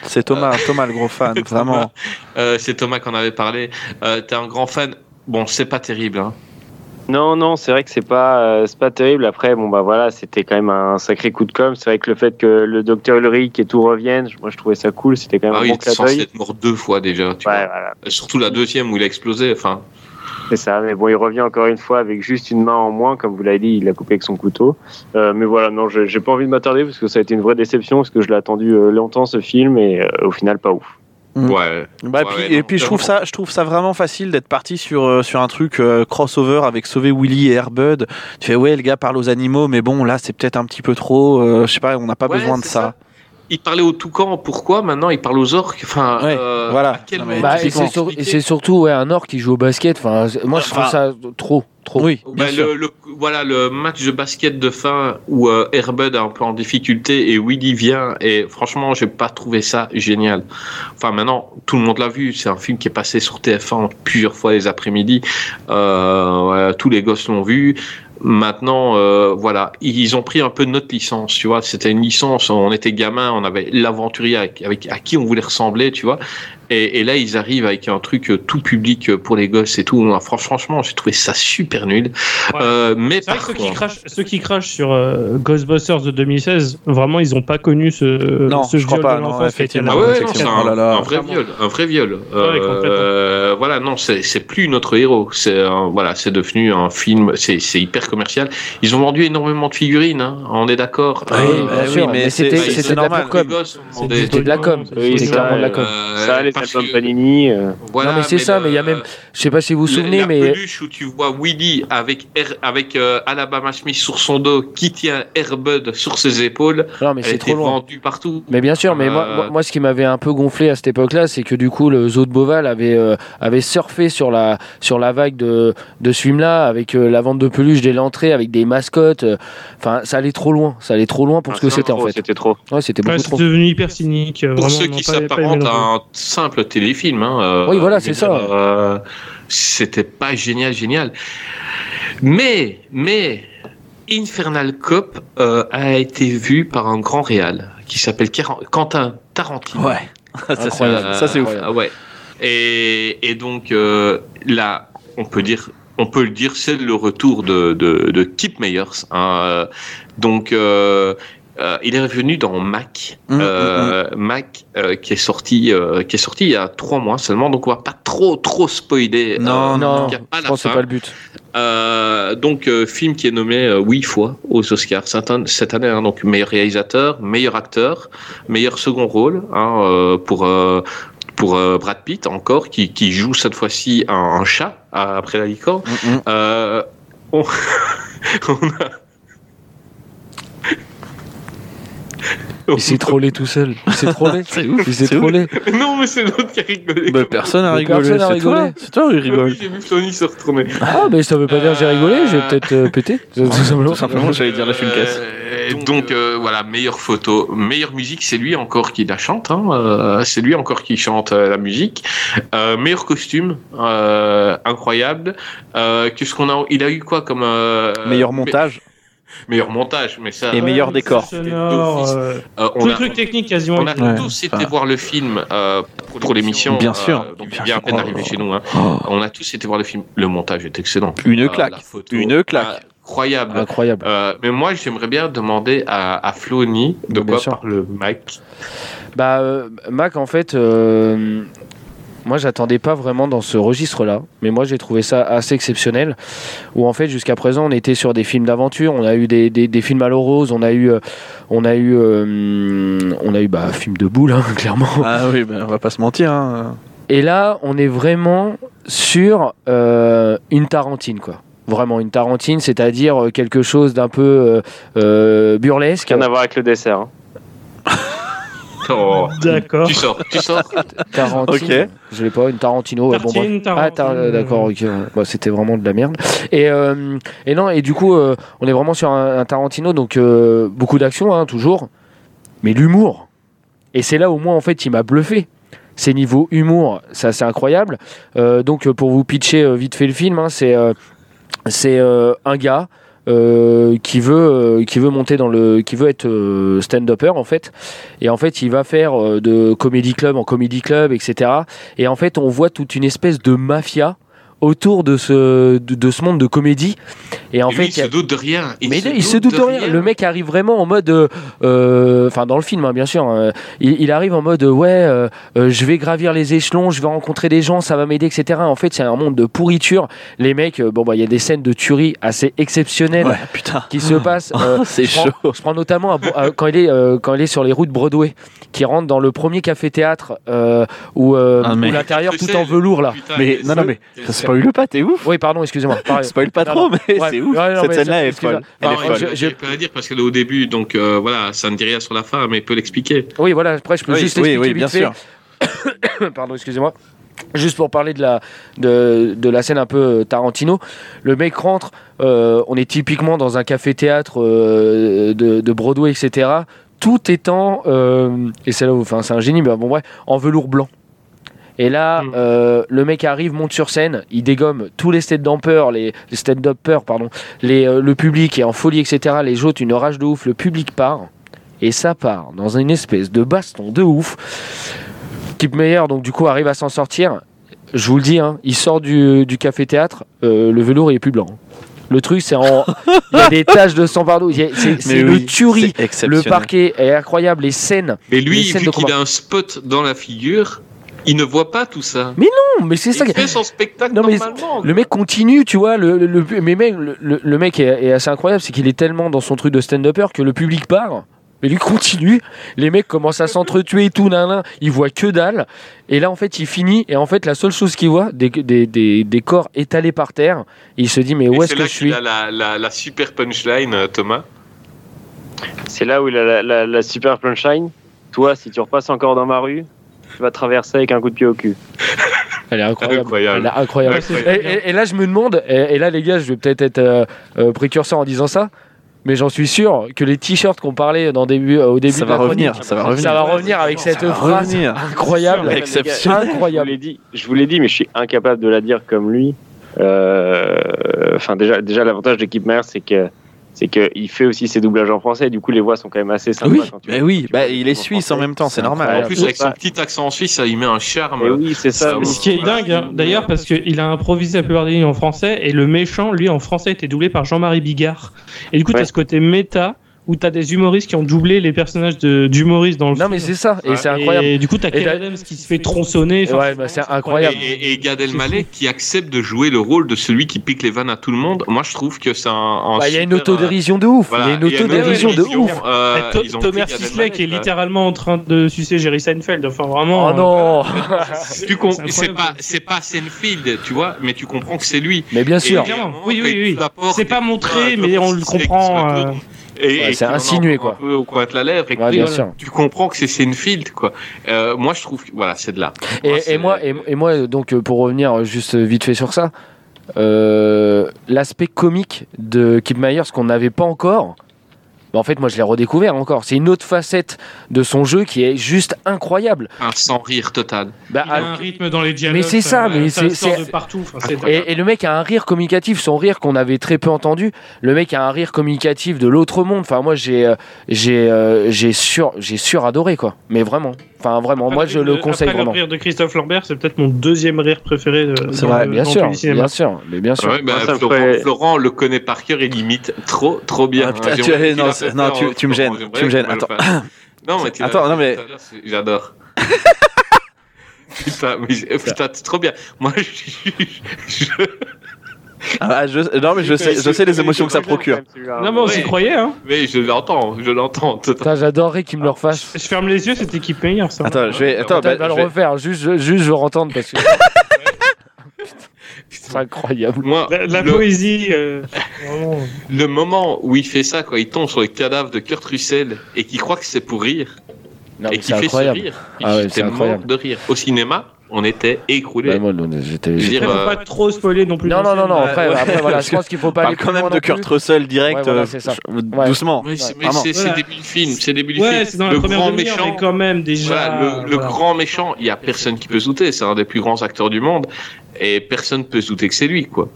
c'est Thomas, Thomas le gros <laughs> fan, vraiment.
c'est Thomas qui en avait parlé. T'es un grand fan. Bon, c'est pas terrible. Hein.
Non, non, c'est vrai que c'est pas, euh, c'est pas terrible. Après, bon bah voilà, c'était quand même un sacré coup de com. C'est vrai que le fait que le docteur Ulrich et tout revienne, moi je trouvais ça cool. C'était quand même
Ah
un
oui,
bon
il est censé être mort deux fois déjà. Tu
Ouais,
vois.
voilà,
Surtout la deuxième où il a explosé. Enfin,
c'est ça. Mais bon, il revient encore une fois avec juste une main en moins, comme vous l'avez dit, il l'a coupé avec son couteau. Euh, mais voilà, non, j'ai pas envie de m'attarder parce que ça a été une vraie déception parce que je l'ai attendu euh, longtemps ce film et euh, au final pas ouf.
Mm.
ouais.
Bah,
Ouais,
puis-
ouais,
et puis je trouve ça, je trouve ça vraiment facile d'être parti sur euh, sur un truc euh, crossover avec Sauver Willy et Airbud. Tu fais ouais, le gars parle aux animaux, mais bon là c'est peut-être un petit peu trop. euh, je sais pas, on n'a pas
Ouais,
besoin de ça.
Il parlait aux toucans, pourquoi maintenant il parle aux orques? Enfin,
Ouais,
euh,
voilà.
Bah, et c'est sur- surtout ouais, un or qui joue au basket. Enfin, moi, je trouve ça trop, trop.
Oui,
Bah,
bien sûr.
le, le- voilà le match de basket de fin où euh, Airbud est un peu en difficulté et Willy vient et franchement j'ai pas trouvé ça génial. Enfin maintenant tout le monde l'a vu, c'est un film qui est passé sur TF1 plusieurs fois les après-midi, euh, voilà, tous les gosses l'ont vu. Maintenant, euh, voilà, ils ont pris un peu notre licence, tu vois. C'était une licence, on était gamin, on avait l'aventurier avec, avec- à qui on voulait ressembler, tu vois. Et, et là, ils arrivent avec un truc euh, tout public euh, pour les gosses et tout. Franchement, j'ai trouvé ça super nul.
Ouais.
Euh, mais
C'est vrai que
par
ceux qui
contre-
crachent, ceux qui crachent sur euh, Ghostbusters de 2016, vraiment, ils n'ont pas connu ce,
Non,
ce
je crois
viol
pas,
de l'enfant
Ah ouais, c'est un,
Oh
un vrai viol, un vrai viol. Euh, voilà, non, c'est plus notre héros. C'est voilà, c'est devenu un film. C'est hyper commercial. Ils ont vendu énormément de figurines. hein, on est d'accord.
Oui,
Euh,
bien
bah
sûr,
oui,
mais
mais
c'était
normal.
C'était de la com.
Oui,
C'était clairement de la com.
Ça, Panini. euh,
Voilà,
non, mais c'est ça,
le-
mais il y a même. Je sais pas si vous vous souvenez,
la
mais.
peluche où tu vois Willy avec Air- avec euh, Alabama Smith sur son dos qui tient Airbud sur ses épaules.
Non, mais c'est trop loin.
vendue partout.
Mais bien sûr, mais moi,
Euh,
moi, moi, ce qui m'avait un peu gonflé à cette époque-là, c'est que du coup, le zoo de Beauval avait, euh, avait surfé sur la, sur la vague de, de ce film-là, avec euh, la vente de peluches dès l'entrée, avec des mascottes. euh, Enfin, ça allait trop loin. Ça allait trop loin pour ce que
ah,
c'était en fait.
C'était trop.
Ouais, c'était
Ouais, devenu hyper cynique.
Pour
vraiment,
ceux qui
plus.
à un simple téléfilm. Hein, euh,
Oui, voilà, c'est ça.
euh, C'était pas génial, génial. Mais, mais, Infernal Cop euh, a été vu par un grand réal qui s'appelle Quentin Tarantino.
Ouais. <laughs> ça c'est c'est ouf.
Ouais. Et, et donc euh, là, on peut dire, on peut le dire, c'est le retour de, de, de Kip Meyers. hein. Euh, Donc euh, il est revenu dans Mac,
Hum,
euh, Mac euh, qui est sorti, euh, qui est sorti il y a trois mois seulement. Donc on va pas trop trop spoiler.
Non,
euh,
Non,
pas
c'est
fin.
pas le but.
Euh, donc euh, film qui est nommé euh, huit fois aux Oscars cette année, cette année hein, donc meilleur réalisateur, meilleur acteur, meilleur second rôle hein, euh, pour euh, pour euh, Brad Pitt encore qui, qui joue cette fois-ci un, un chat après la licorne.
Mm, mm.
Euh, on, <laughs> on a
Il s'est trollé tout seul. Il s'est trollé. <laughs>
C'est ouf.
Il s'est trollé.
non mais c'est l'autre qui a rigolé.
Bah, personne n'a
Mais
rigolé.
personne n'a
C'est toi.
rigolé.
C'est toi qui
Ah
rigole.
oui, J'ai vu Sony se retourner.
Ah, mais ça veut pas dire j'ai rigolé, j'ai peut-être euh, pété. <laughs> Tout simplement.
Tout simplement, j'allais dire la une caisse.
Euh, donc euh, voilà, meilleure photo, meilleure musique, c'est lui encore qui la chante. Hein, euh, c'est lui encore qui chante euh, la musique. Euh, meilleur costume, euh, incroyable. Euh, Qu'est-ce qu'on a Il a eu quoi comme euh,
Meilleur
me-
montage. <laughs>
meilleur montage, mais ça.
Et meilleur
Ouais,
décor.
sonore, euh,
on
les
a,
trucs techniques quasiment.
on a
Ouais.
tous été
Enfin.
voir le film euh, pour l'émission.
Bien
euh,
sûr.
donc
Bien
il vient à peine d'arriver chez nous. Hein.
Oh,
On a tous été voir le film. Le montage est excellent.
Une
Euh,
claque.
la photo,
Une claque.
Incroyable.
Incroyable.
Euh, mais moi, j'aimerais bien demander à, à Flony de
Bien
quoi
sûr.
parle le Mike.
Bah, euh, Mac, en fait, euh, moi, j'attendais pas vraiment dans ce registre-là, mais moi, j'ai trouvé ça assez exceptionnel. Où en fait, jusqu'à présent, on était sur des films d'aventure, on a eu des, des, des films à l'eau rose, on a eu, euh, on a eu, euh, on a eu, bah, film de boule, hein, <laughs> clairement.
Ah oui, bah, on va pas se mentir. hein.
Et là, on est vraiment sur euh, une Tarantine, quoi. Vraiment une Tarantine, c'est-à-dire quelque chose d'un peu euh, burlesque.
Rien à voir avec le dessert. hein.
Oh,
D'accord.
tu sors, tu sors.
Tarantine.
Ok.
Je l'ai pas, une Tarantino. bon, Ah, tar-
Tarantine.
d'accord, ok. Bah, C'était vraiment de la merde. Et, euh, et non, et du coup, euh, on est vraiment sur un, un Tarantino, donc euh, beaucoup d'action, hein, toujours, mais l'humour. Et c'est là où moi, en fait, il m'a bluffé. c'est niveau humour, c'est assez incroyable. Euh, donc euh, pour vous pitcher euh, vite fait le film, hein, c'est euh, c'est euh, un gars. Euh, qui veut euh, qui veut monter dans le qui veut être euh, stand-upper en fait. Et en fait il va faire euh, de comédie club en comédie club etc et en fait on voit toute une espèce de mafia autour de ce de, de ce monde de comédie et en
Et lui,
fait
il
il y a-
se doute de rien.
mais il, il se doute de rien. Le mec arrive vraiment en mode, euh, euh, enfin dans le film hein, bien sûr, euh, il, il arrive en mode ouais, euh, euh, je vais gravir les échelons, je vais rencontrer des gens, ça va m'aider, etc. En fait, c'est un monde de pourriture. Les mecs, bon bah il y a des scènes de tuerie assez exceptionnelles
Ouais,
qui se passent. <laughs> euh,
c'est
je prends-
chaud.
je prends notamment à Bo- à- quand il est euh, quand il est sur les routes Broadway, qui rentre dans le premier café théâtre euh, où, euh,
Ah,
où l'intérieur tout en velours là.
Putain,
Mais non, non, mais spoil pas, t'es ouf.
Oui, pardon, excusez-moi. <laughs>
Spoil pas trop,
non.
mais
Ouais.
c'est ouf.
Ouais, non,
Cette scène-là est
excuse-moi.
folle.
Je-
peux la dire parce qu'elle est au début, donc euh, voilà, ça ne dit rien sur la fin, mais il peut l'expliquer.
Oui, voilà, après je peux
Oui,
juste
oui,
expliquer
oui,
vite
bien
fait.
sûr. <coughs>
Pardon, excusez-moi. Juste pour parler de la, de, de la scène un peu euh, Tarantino, le mec rentre, euh, on est typiquement dans un café-théâtre euh, de, de Broadway, etc. Tout étant, euh, et c'est là où, enfin c'est un génie, mais bon bref, en velours blanc. Et là,
Mm.
euh, le mec arrive, monte sur scène, il dégomme tous les stand-uppers, les, les stand-uppers, pardon, les, euh, le public est en folie, etc. Les joutes, une rage de ouf, le public part, et ça part dans une espèce de baston de ouf. Kip Meyer, donc du coup, arrive à s'en sortir. Je vous le dis, hein, il sort du, du café-théâtre, euh, le velours il est plus blanc. Le truc, c'est en. Il y a des taches de sang partout. C'est
Mais
le
oui,
tuerie.
c'est
Le parquet est incroyable. Les scènes.
Mais
Les
lui,
scènes
vu qu'il a un spot dans la figure, il ne voit pas tout ça.
Non, mais c'est ça.
Il fait son spectacle
Non, mais
normalement.
Le mec continue, tu vois. Le, le- le- mais mec, le, mec est, est assez incroyable, c'est qu'il est tellement dans son truc de stand-upper que le public part. Mais lui continue, les mecs commencent à s'entretuer et tout, nan, nan, il voit que dalle. Et là, en fait, il finit, et en fait, la seule chose qu'il voit, des, des, des, des corps étalés par terre, et il se dit, mais où est-ce que
là
je suis
a la, la, la super punchline, euh, Thomas.
C'est là où il a la, la- la super punchline. Toi, si tu repasses encore dans ma rue, tu vas traverser avec un coup de pied au cul.
Elle est incroyable.
Incroyable.
Elle est incroyable.
Incroyable.
Et, et- et là, je me demande, et, et là, les gars, je vais peut-être être euh, euh, précurseur en disant ça, mais j'en suis sûr que les t-shirts qu'on parlait dans début, euh, au début
Ça
de la
va revenir,
chronique,
ça va revenir.
ça va revenir avec cette phrase
revenir.
incroyable. Incroyable.
l'ai dit, je vous l'ai dit, mais je suis incapable de la dire comme lui. Euh, Enfin, déjà, déjà l'avantage de Kip Meyer, c'est que c'est qu'il fait aussi ses doublages en français. Du coup, les voix sont quand même assez sympas.
Oui,
quand tu
mais
vois-
oui,
quand tu
bah, il est
films
suisse en même temps, c'est normal.
En plus, avec son petit accent suisse, ça y met un charme.
Oui, c'est ça.
Ce qui est dingue, hein, d'ailleurs, parce qu'il a improvisé la plupart des lignes en français, et le méchant, lui, en français, était doublé par Jean-Marie Bigard. Et du coup,
Ouais.
t'as ce côté méta, où t'as des humoristes qui ont doublé les personnages d'humoristes dans le
Non,
film.
mais c'est ça, et
Ouais.
c'est incroyable.
Et du coup, t'as
Et là-
Adams qui se fait tronçonner.
Ouais, bah, c'est incroyable.
Et, et Gad Elmaleh qui accepte de jouer le rôle de celui qui pique les vannes à tout le monde. Moi, je trouve que c'est un. un
Bah, Il y a une autodérision de ouf.
euh, voilà,
Il y a une autodérision de ouf.
euh,
Et Thomas Sisley qui est littéralement en train de sucer Jerry Seinfeld. Enfin, vraiment.
Oh
euh,
non <laughs>
Tu
C'est
pas Seinfeld, tu vois, mais tu comprends que c'est lui.
Mais bien sûr.
Et
Oui, oui, oui. C'est pas
et
montré, mais on le comprend,
Ouais,
Et,
c'est insinué, quoi.
Un peu au coin de la lèvre. Et
Ouais,
que tu- comprends que c'est Seinfeld, quoi. Euh, moi, je trouve que voilà, c'est de là.
Et, moi, et, et moi, donc euh, pour revenir juste vite fait sur ça, euh, l'aspect comique de Kip Myers qu'on n'avait pas encore. Bah, en fait, moi, je l'ai redécouvert encore. C'est une autre facette de son jeu qui est juste incroyable.
un sans rire total.
Bah,
Il a
alors-
un rythme dans les dialogues.
c'est ça, mais c'est-
de partout. Enfin,
Et, et le mec a un rire communicatif, son rire qu'on avait très peu entendu. Le mec a un rire communicatif de l'autre monde. Enfin, moi, j'ai, euh, j'ai, euh, j'ai sur, j'ai suradoré quoi. Mais vraiment, enfin vraiment, moi je le conseille
après
vraiment.
Le rire de Christophe Lambert, c'est peut-être mon deuxième rire préféré. de-
C'est vrai,
le-
Bien sûr, bien sûr, mais bien sûr.
Ouais, bah,
Moi, ça me
Florent,
ferait-
Florent le connaît par cœur et limite trop, trop bien.
Ah, putain,
Hein,
tu- non, non, tu- tu me gênes, tu me gênes, attends.
le. <coughs> Non, mais tu
Attends, non, mais-
J'adore. <laughs> Putain, mais putain, c'est trop bien. Moi, je, je-
Ah, je- non, mais je sais, je sais les émotions que ça procure.
Non, mais on s'y croyait, hein.
mais je l'entends, je l'entends.
j'adorerais qu'il me le refasse.
Je ferme les yeux, c'était équipe meilleure, ça.
Attends, je vais. Attends,
Attends,
bah, je
le
vais-
refaire, juste, je- juste je entendre parce que <laughs> <laughs> c'est incroyable.
Moi,
La, la
le,
poésie, euh,
le moment où il fait ça, quand il tombe sur le cadavre de Kurt Russell et qu'il croit que c'est pour rire
Non,
et
c'est
fait
incroyable.
ce rire,
Ah ouais,
il
c'est
mort de rire. Au cinéma, on était écroulés.
Bah, moi, non, j'étais-
Je veux dire, euh,
pas trop spoiler non plus.
Non, non, non, non. Après,
Ouais,
après, voilà, je pense qu'il faut pas
Parle
aller
quand même de Kurt. Russell direct,
Ouais, voilà,
euh,
c'est ça.
je- doucement.
Mais c'est
Voilà.
début du film, c'est début du
Ouais,
film.
dans la
le grand méchant,
mais quand même déjà.
Voilà, le, le
voilà.
grand méchant, il y a personne qui peut se douter. C'est un des plus grands acteurs du monde et personne peut se douter que c'est lui, quoi.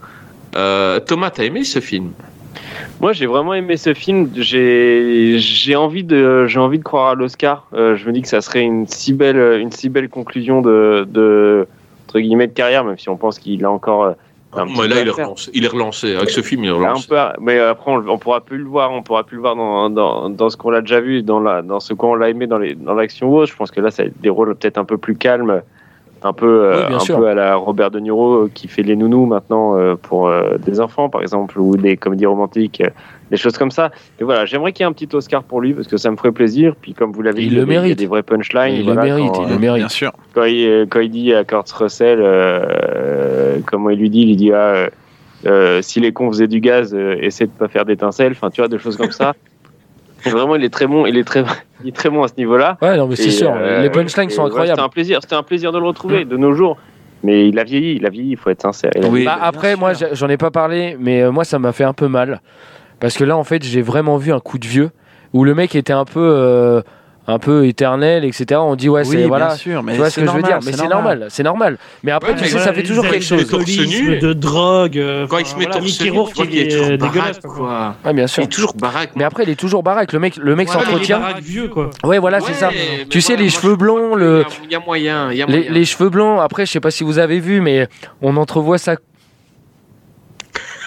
Euh, Thomas, t'as aimé ce film?
Moi, j'ai vraiment aimé ce film. J'ai j'ai envie de j'ai envie de croire à l'Oscar. Euh, je me dis que ça serait une si belle une si belle conclusion de, de entre guillemets de carrière, même si on pense qu'il a encore euh, un petit
Moi,
peu
Là, il est relancé. Il est relancé. Avec ce film, il est relancé.
peu, mais après on, on pourra plus le voir, on pourra plus le voir dans, dans, dans ce qu'on l'a déjà vu, dans la dans ce qu'on l'a aimé dans les dans l'action ou autre. Je pense que là, ça rôles peut-être un peu plus calmes, un peu euh,
Oui,
un
sûr.
peu à la Robert De Niro euh, qui fait les nounous maintenant euh, pour des enfants par exemple ou des comédies romantiques, des choses comme ça. Et voilà, j'aimerais qu'il y ait un petit Oscar pour lui parce que ça me ferait plaisir. Puis comme vous l'avez
Il
dit,
le
il a des- il y a
mérite.
des vrais punchlines.
Il
voilà,
le mérite,
quand,
il le mérite.
Bien sûr.
quand il, quand il dit à Kurt Russell, euh, comment il lui dit, il lui dit ah, euh, si les cons faisaient du gaz, euh, essaie de pas faire d'étincelles, enfin tu vois des choses comme ça. <laughs> Vraiment, il est très bon, il est très, <laughs> il est très bon à ce niveau-là.
Ouais, non, mais c'est sûr.
euh,
les punchlines
et
sont
ouais,
incroyables.
C'était un plaisir, c'était un plaisir de le retrouver de nos jours. Mais il a vieilli, il a vieilli, il faut être sincère. Il a
Oui.
Bah, après, moi, j'en ai pas parlé, mais euh, moi, ça m'a fait un peu mal. Parce que là, en fait, j'ai vraiment vu un coup de vieux où le mec était un peu, euh, un peu éternel, etc. On dit, ouais,
oui,
c'est.
bien
Voilà.
sûr, mais
Tu vois ce
c'est
que je veux
normal,
dire? Mais c'est normal, c'est normal. Mais après,
Ouais,
tu
mais
sais,
voilà,
ça fait toujours quelque chose.
de drogue. euh,
Quand il se met
voilà,
torse nu,
il
qu'il est
euh,
baraque,
dégueulasse. quoi.
Ouais, bien
Il
sûr.
est toujours baraque.
Mais après, il est toujours baraque. Le mec, le mec
il
s'entretient.
vieux, quoi.
Ouais, voilà, c'est ça. Tu sais, les cheveux blonds, le,
Il y a moyen, il
les, cheveux blancs. Après, je sais pas si vous avez vu, mais on entrevoit sa,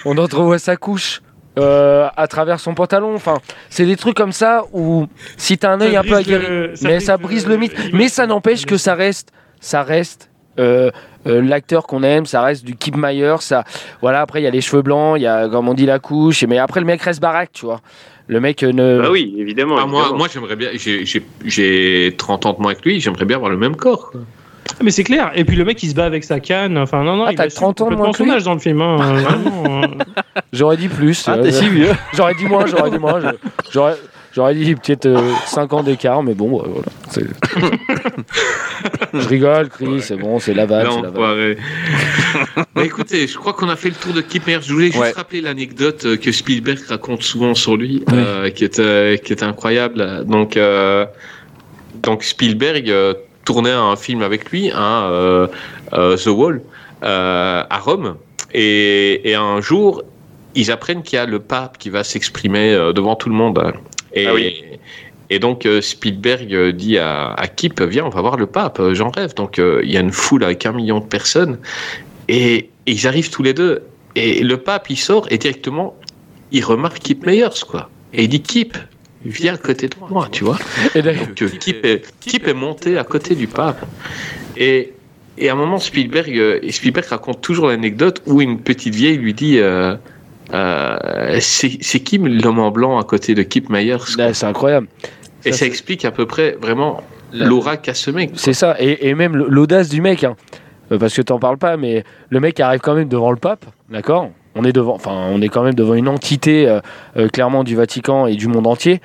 on entrevoit sa couche. Euh, à travers son pantalon, enfin, c'est des trucs comme ça où si t'as un œil un peu aguerri,
le- ça
mais
brise
ça
le-
brise le mythe. Mais ça n'empêche que ça reste, ça reste euh, euh, l'acteur qu'on aime, ça reste du Kip Myers. Ça, voilà. Après, il y a les cheveux blancs, il y a comme on dit la couche, mais après le mec reste baraque, tu vois. Le mec euh, ne.
Bah oui, évidemment.
Ah, moi,
évidemment.
moi j'aimerais bien. j'ai- J'ai j'ai 30 ans de moins que lui, j'aimerais bien avoir le même corps. quoi.
Mais c'est clair. Et puis le mec, il se bat avec sa canne. Enfin, non, non,
Ah,
il assume
30 ans de moins
son âge dans le film. hein, euh, <laughs> vraiment, euh.
J'aurais dit plus.
Ah,
euh,
t'es si vieux. <laughs>
J'aurais dit moins, j'aurais dit moins. J'aurais, j'aurais dit peut-être 5 ans d'écart, mais bon, euh, voilà. c'est- <laughs> je rigole, Chris, c'est bon, c'est la
bah, écoutez, je crois qu'on a fait le tour de Kip Myers. Je voulais juste
Ouais.
rappeler l'anecdote euh, que Spielberg raconte souvent sur lui, euh, qui, est, euh, qui est incroyable. Donc, euh, donc Spielberg tournait un film avec lui, hein, euh, euh, The Wall, euh, à Rome. Et, et un jour, ils apprennent qu'il y a le pape qui va s'exprimer devant tout le monde. Et,
Ah oui.
et donc Spielberg dit à, à Kip, viens, on va voir le pape, j'en rêve. Donc euh, il y a une foule avec un million de personnes. Et, et ils arrivent tous les deux. Et le pape, il sort et directement, il remarque Kip Meyers, quoi. Et il dit, Kip, viens à côté de moi, tu vois.
Et
Donc, euh, Kip, est, Kip est monté à côté du pape. Et, et à un moment, Spielberg, euh, Spielberg raconte toujours l'anecdote où une petite vieille lui dit euh, euh, C'est qui l'homme en blanc à côté de Kip Myers
c'est incroyable.
Et
ça,
explique à peu près vraiment
La-
l'aura qu'a ce mec.
C'est ça, et, et même l'audace du mec, hein. Parce que t'en parles pas, mais le mec arrive quand même devant le pape, d'accord? On est quand même devant une entité euh, euh, clairement du Vatican et du monde entier,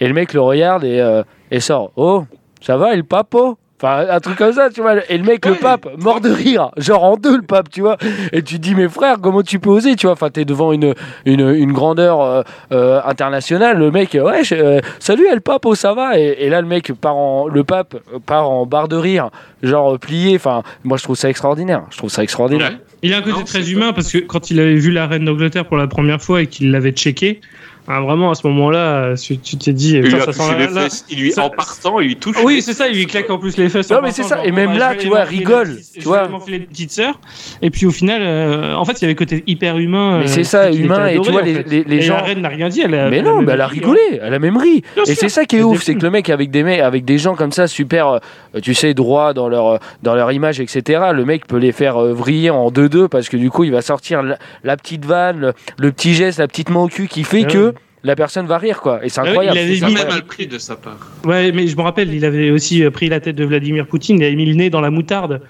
et le mec le regarde et, euh, et sort, oh, ça va, et le pape, oh? Enfin, un truc comme ça, tu vois. Et le mec, le pape, mort de rire, genre en deux, le pape, tu vois. Et tu te dis, mais frère, comment tu peux oser, tu vois Enfin, t'es devant une, une, une grandeur euh, euh, internationale. Le mec, ouais, je- euh, salut, le pape, oh, ça va? Et, et là, le mec part en, le pape part en barre de rire, genre plié. Enfin, moi, je trouve ça extraordinaire. Je trouve ça extraordinaire.
Ouais.
Il a un côté
Non,
très humain parce que quand il avait vu la reine d'Angleterre pour la première fois et qu'il l'avait checké, ah, vraiment à ce moment-là, tu t'es dit,
Il lui,
putain,
a
ça sent
les
la-
fesses. Il lui,
ça-
en partant, il lui touche.
Oui, c'est ça, il lui claque en plus les fesses.
Non, mais c'est ça,
genre,
et même
bon,
là, tu vois, rigole, tu vois.
les petites sœurs. Et puis au final, euh, en fait, il y avait le côté hyper humain.
Mais
euh,
c'est ça,
qui- qui
humain, et tu vois, les, les, les
Et
gens.
la reine n'a rien dit. Elle a,
Mais non, mais elle a
ri,
rigolé, elle a même ri. Et c'est ça qui est ouf, c'est que le mec avec des mecs, avec des gens comme ça super, euh, tu sais, droits dans leur dans leur image, etc. Le mec peut les faire euh, vriller en deux deux parce que du coup il va sortir la, petite vanne, le, petit geste, la petite main au cul qui fait
Ah
que. La personne va rire quoi. Et c'est
Ah
incroyable.
il avait
incroyable.
mal pris de sa part.
Ouais, mais je me rappelle, il avait aussi pris la tête de Vladimir Poutine, il avait mis le nez dans la moutarde.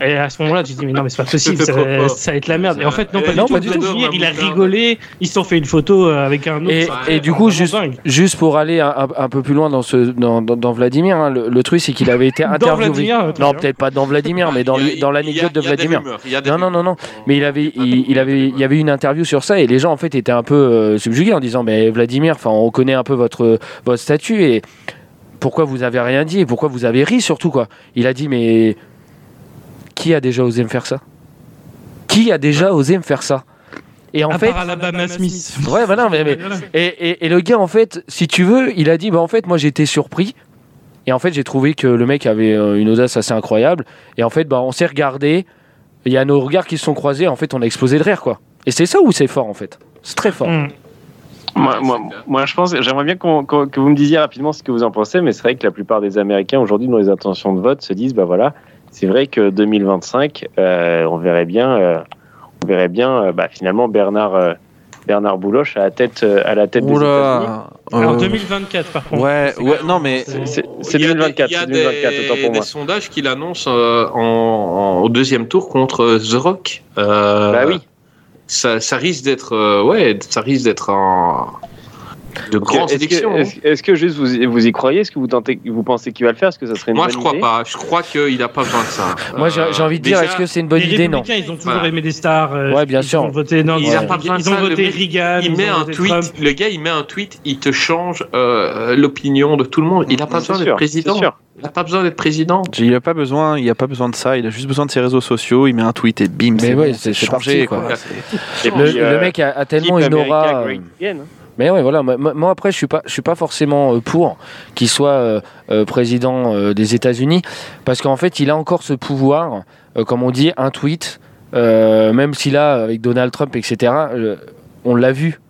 Et à ce moment-là, tu te dis, mais non, mais c'est pas possible, ça, va être la merde. Et en fait, non, pas
non,
du
pas
tout.
du tout.
Vladimir, il a rigolé, ils se sont fait une photo euh, avec un autre.
Et, du coup, juste, juste pour aller un, peu plus loin dans, ce, dans, dans- dans Vladimir, hein, le, le truc c'est qu'il avait été interviewé.
Vladimir, euh,
non, peut-être pas dans Vladimir, mais dans, l'anecdote de Vladimir.
rumeurs,
Non, non, non, non. Mais il avait, il, il avait, il y avait une interview sur ça et les gens en fait étaient un peu euh, subjugués en disant, mais Vladimir, enfin, on connaît un peu votre, votre statut et pourquoi vous avez rien dit et pourquoi vous avez ri surtout quoi. Il a dit, mais qui a déjà osé me faire ça? Qui a déjà osé me faire ça? Et en
À
fait,
part Alabama Smith.
Ouais, bah non, mais- mais- et, et- et le gars, en fait, si tu veux, il a dit, bah en fait, moi j'étais surpris. Et en fait, j'ai trouvé que le mec avait euh, une audace assez incroyable. Et en fait, bah, on s'est regardé. Il y a nos regards qui se sont croisés. En fait, on a explosé de rire, quoi. Et c'est ça où c'est fort, en fait? C'est très fort.
Mm.
Moi, moi, moi, je pense, j'aimerais bien que vous me disiez rapidement ce que vous en pensez, mais c'est vrai que la plupart des Américains aujourd'hui, dans les intentions de vote, se disent, bah voilà, c'est vrai que 2025, euh, on verrait bien, euh, on verrait bien, euh, bah, finalement Bernard, euh, Bernard Bouloche à la tête, euh, à la tête des États-Unis.
Euh,
2024, par contre.
Ouais,
C'est
ouais, non, mais-
c'est-
C'est c'est
Il y a des-
2024,
Il y a
c'est 2024,
des,
pour
des
moi.
sondages qu'il annonce euh, en, en- au deuxième tour contre The Rock. Euh,
Bah oui.
Ça, ça risque d'être, euh, ouais, ça risque d'être un de grandes
Est-ce que,
élections.
est-ce- est-ce que juste vous, vous y croyez? Est-ce que vous, tentez, vous pensez qu'il va le faire? Est-ce que ça serait une
Moi,
bonne
je crois
idée?
pas. Je crois qu'il n'a pas besoin de ça.
Moi, j'ai
Euh,
j'ai envie de dire,
déjà,
est-ce que c'est une bonne
les
idée? Non.
ils ont toujours
Voilà.
aimé des stars. euh,
Ouais, bien
ils
sûr.
ont voté, non,
Il
ils,
a
ont-
pas besoin de
ils ont voté
mec,
Reagan.
il
ils
met un tweet,
Trump.
le gars il met un tweet, il te change euh, l'opinion de tout le monde. Il n'a pas besoin d'être président. Il n'a pas besoin d'être président.
Il a pas besoin, il a pas besoin de ça. Il a juste besoin de ses réseaux sociaux. Il met un tweet et bim,
Mais
c'est
ouais,
bon,
c'est- c'est
changé,
parti, quoi.
quoi.
C'est-
Et
Le,
euh,
mec a, a tellement une aura. Mais ouais, voilà. Moi, moi, après, je suis pas, je suis pas forcément euh, pour qu'il soit euh, euh, président euh, des États-Unis, parce qu'en fait, il a encore ce pouvoir, euh, comme on dit, un tweet, euh, même s'il a avec Donald Trump, etc. euh, on l'a vu.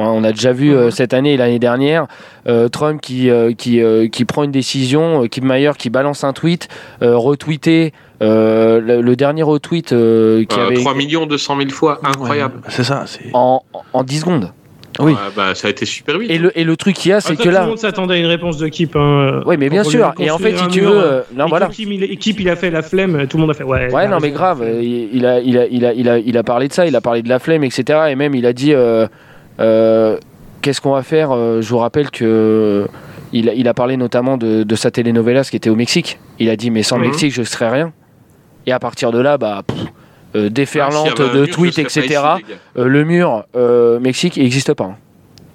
Hein, On a déjà vu euh, cette année et l'année dernière euh, Trump qui, euh, qui, euh, qui prend une décision, euh, Kim Mayer qui balance un tweet, euh, retweeté. euh, le, le dernier retweet euh, qui
Euh,
avait
3 millions 200 000 fois, incroyable.
Ouais, c'est ça. C'est.
en, en 10 secondes.
Oui.
Ouais, bah, ça a été super vite.
Et le, et le truc qu'il y a,
Ah,
c'est
ça,
que
tout
là.
le monde s'attendait à une réponse de Kip. Hein,
Oui, mais bien sûr. Et en fait, si tu veux,
euh,
euh, non,
et
voilà.
Kip, il, Kip, il a fait la flemme, tout le monde a fait. Ouais,
non, mais grave. euh, Il a, il a, il a, il a, il a parlé de ça. Il a parlé de la flemme, etc. Et même, il a dit, euh, euh, qu'est-ce qu'on va faire Je vous rappelle que il, a- il a parlé notamment de, de sa telenovelas qui était au Mexique. Il a dit, mais sans le. Mexique, je serais rien. Et à partir de là, bah, pff, euh, déferlante
un
de tweets, etc.
les.
Euh, le mur euh, Mexique, il n'existe pas. hein.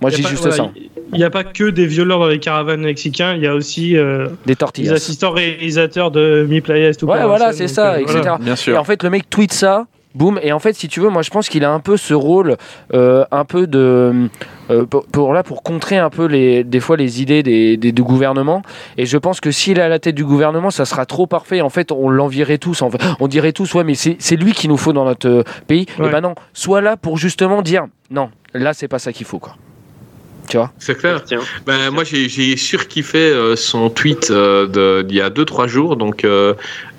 Moi, je dis
pas-
juste
voilà,
ça.
Il n'y a pas que des violeurs dans les caravanes mexicains, il y a aussi euh,
Des
les
tortillas.
assistants réalisateurs de Mi Playas, tout
Ouais, voilà, c'est ça, etc.
voilà.
Bien
Et en fait, le mec tweet ça, boum. Et en fait, si tu veux, moi, je pense qu'il a un peu ce rôle, euh, un peu de, euh, pour, pour- là, pour contrer un peu les, des fois les idées des, des- du gouvernement. Et je pense que s'il est à la tête du gouvernement, ça sera trop parfait. En fait, on l'envierait tous. En fait. On dirait tous, ouais, mais c'est c'est lui qu'il nous faut dans notre euh, pays. Et
Ouais.
ben non, sois là pour justement dire, non, là, c'est pas ça qu'il faut, quoi. Tu vois
C'est clair.
Tiens.
Ben, moi, j'ai j'ai surkiffé euh, son tweet euh, de- d'il y a 2-3 jours. Donc, euh,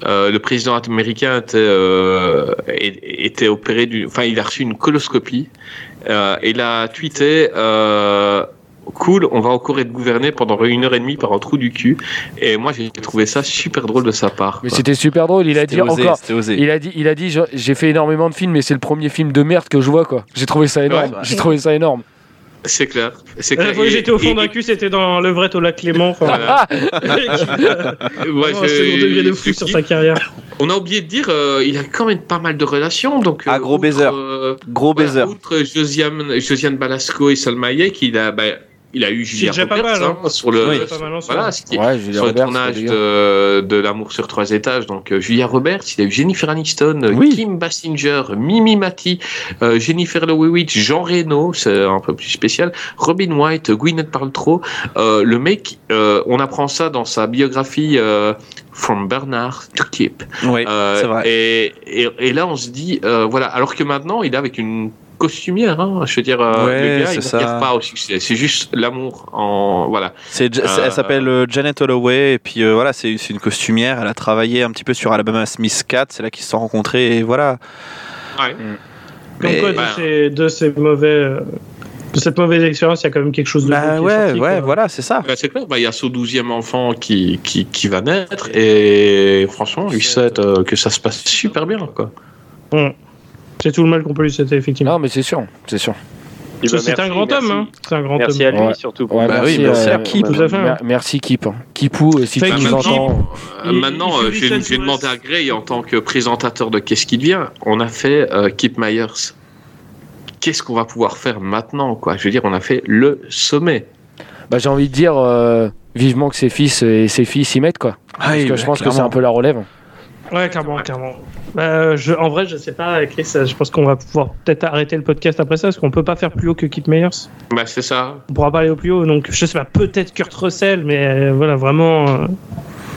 euh, le président américain était, euh, opéré du. Enfin, il a reçu une coloscopie. Euh, et il a tweeté. Euh, Cool, on va encore être gouverné pendant une heure et demie par un trou du cul. Et moi, j'ai trouvé ça super drôle de sa part.
Mais
quoi.
c'était super drôle. Il a dit
osé,
encore.
Osé.
Il a dit, il a dit, j'ai fait énormément de films, mais c'est le premier film de merde que je vois, quoi. J'ai trouvé ça énorme.
Ouais.
J'ai trouvé ça énorme.
C'est clair. C'est
La
clair.
fois où
Et-
j'étais au fond
et-
d'un cul, c'était dans Levrette au lac Clément. Enfin,
Voilà. <laughs>
ouais,
Ouais,
un
je-
second degré de fou sur sa carrière.
On a oublié de dire, euh, il a quand même pas mal de relations. Donc,
Ah,
euh,
gros
outre,
baiser.
euh,
Gros
voilà,
baiser.
outre Josiane, Josiane Balasco et Salma Hayek, il a, bah, il a eu Julia Roberts
mal, hein.
hein, sur le,
Oui.
Voilà, ce qui est-
Ouais,
tournage de, de L'amour sur trois étages. Donc, euh, Julia Roberts, il a eu Jennifer Aniston, euh,
Oui.
Kim Basinger, Mimi Mati, euh, Jennifer Lewis, Jean Reno, c'est un peu plus spécial, Robin White, Gwyneth Paltrow. Euh, le mec, euh, on apprend ça dans sa biographie euh, From Bernard to Keep.
Oui,
Euh,
c'est vrai.
Et, et, et là, on se dit, euh, voilà, alors que maintenant, il est avec une costumière, hein, je veux dire, euh,
Ouais,
le gars,
c'est
il
ça.
ne regarde pas au succès, c'est juste l'amour en, voilà.
C'est, c'est-
Euh,
elle s'appelle euh, Janet Holloway et puis euh, voilà, c'est, une costumière. Elle a travaillé un petit peu sur Alabama Smith 4, c'est là qu'ils se sont rencontrés et voilà.
Ouais.
Comme
Mais-
quoi, de ces, de ces mauvais. euh, De cette mauvaise expérience, il y a quand même quelque chose de.
Bah
qui est
ouais,
sorti,
ouais,
quoi.
voilà, c'est ça.
Bah, c'est clair, bah, il y a son douzième enfant qui, qui, qui va naître et franchement, lui souhaite euh, que ça se passe super bien. Quoi.
Hum. C'est tout le mal qu'on peut lui souhaiter, effectivement.
Non, mais c'est sûr, c'est sûr.
Que
bah,
c'est un
merci,
grand
merci.
homme, hein. C'est un grand
Merci
homme.
à lui
Ouais.
surtout. Pour
Ouais,
Bah
merci,
oui, merci
euh,
à Kip.
Tout à fait.
mer- Merci Kip. Kipou, euh, si
Fait
tu nous
maintenant-
entends.
Euh,
Il-
maintenant,
il
euh, demander à Gray en tant que présentateur de Qu'est-ce qui devient. On a fait euh, Kip Myers. Qu'est-ce qu'on va pouvoir faire maintenant quoi? Je veux dire, on a fait le sommet.
Bah, j'ai envie de dire euh, vivement que ses fils et ses filles s'y mettent quoi. Parce que je pense que c'est un peu la relève.
Ouais, clairement, clairement. Bah, je, en vrai, je sais pas, Chris, je pense qu'on va pouvoir peut-être arrêter le podcast après ça, parce qu'on peut pas faire plus haut que Kip Meyers.
Bah, c'est ça.
On pourra pas aller au plus haut, donc je sais pas, peut-être Kurt Russell, mais euh, voilà, vraiment.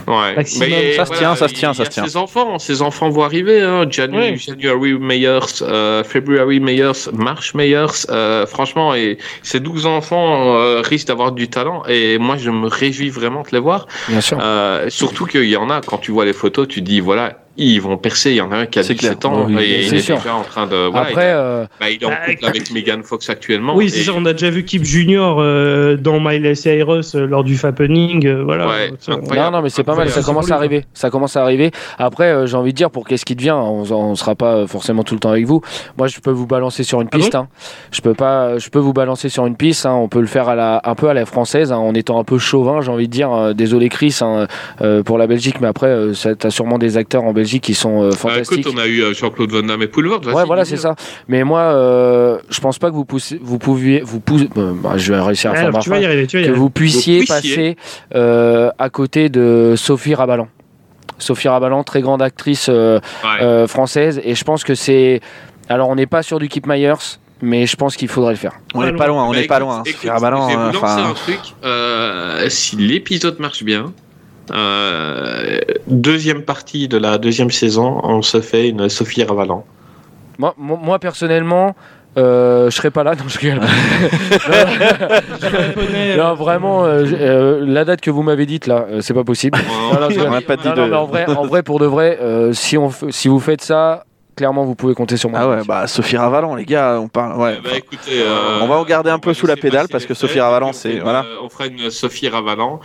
Ouais.
Maximum.
Mais,
Ça se tient, ça se tient, ça se tient.
Ses enfants, ses enfants vont arriver. Hein. Janu-
Ouais.
January Meyers, euh, February Meyers, March Meyers. euh, franchement, et ces 12 enfants euh, risquent d'avoir du talent. Et moi, je me réjouis vraiment de les voir.
Bien sûr.
Euh, surtout qu'il y en a, quand tu vois les photos, tu dis, voilà, ils vont percer. Il y en a un qui a
C'est
17
clair.
ans
Oui,
et il est
sûr.
déjà en train de. Voilà,
Après,
il,
euh,
bah, il est en
Bah,
couple avec Megan Fox actuellement.
Oui, c'est
et-
ça, on a déjà vu Kip Junior euh, dans Miley Cyrus euh, lors du Fappening, euh, voilà.
Ouais,
non, non, mais c'est pas mal, ça commence à arriver. Ça commence à arriver. Après, euh, j'ai envie de dire, pour qu'est-ce qui devient, on, on sera pas forcément tout le temps avec vous. Moi, je peux vous balancer sur une
Ah
piste. hein. Je peux pas, je peux vous balancer sur une piste. hein. On peut le faire à la, un peu à la française, hein, en étant un peu chauvin, j'ai envie de dire. Désolé Chris hein, euh, pour la Belgique, mais après, euh, ça- t'as sûrement des acteurs en Belgique qui sont euh,
Bah,
fantastiques.
écoute, on a eu euh, Jean-Claude Van Damme et Poulvord.
Ouais, voilà, c'est ça. Mais moi, euh, je pense pas que vous poussez, vous pouviez, vous poussez, euh, bah, je vais réussir à faire ma que vous puissiez passer euh, à côté de Sophie Rabalan. Sophie Rabalan, très grande actrice euh,
Ouais.
euh, française, et je pense que c'est. Alors, on n'est pas sur du Kip Myers, mais je pense qu'il faudrait le faire.
On
Pas
n'est pas loin, on
Bah,
n'est pas
écoute,
loin.
écoute,
Sophie Rabalan,
je vais vous
euh,
lancer un truc. euh, si l'épisode marche bien, euh, deuxième partie de la deuxième saison, on se fait une Sophie Ravalan.
Moi, moi, personnellement, euh, je serais pas là. <laughs> Non, je rigole. <laughs> non, vraiment, euh, euh, la date que vous m'avez dite là, c'est pas possible. Non, non, je
on
rigole.
n'a pas dit
Non, non,
de.
mais en vrai, en vrai, pour de vrai, euh, si, on, si vous faites ça, clairement, vous pouvez compter sur moi.
Ah ouais, bah Sophie Ravalan, les gars, on parle. Ouais.
Eh ben, écoutez, euh,
on va regarder un peu sous la pédale parce que Sophie Ravalan, c'est voilà.
On fera une Sophie Ravalan.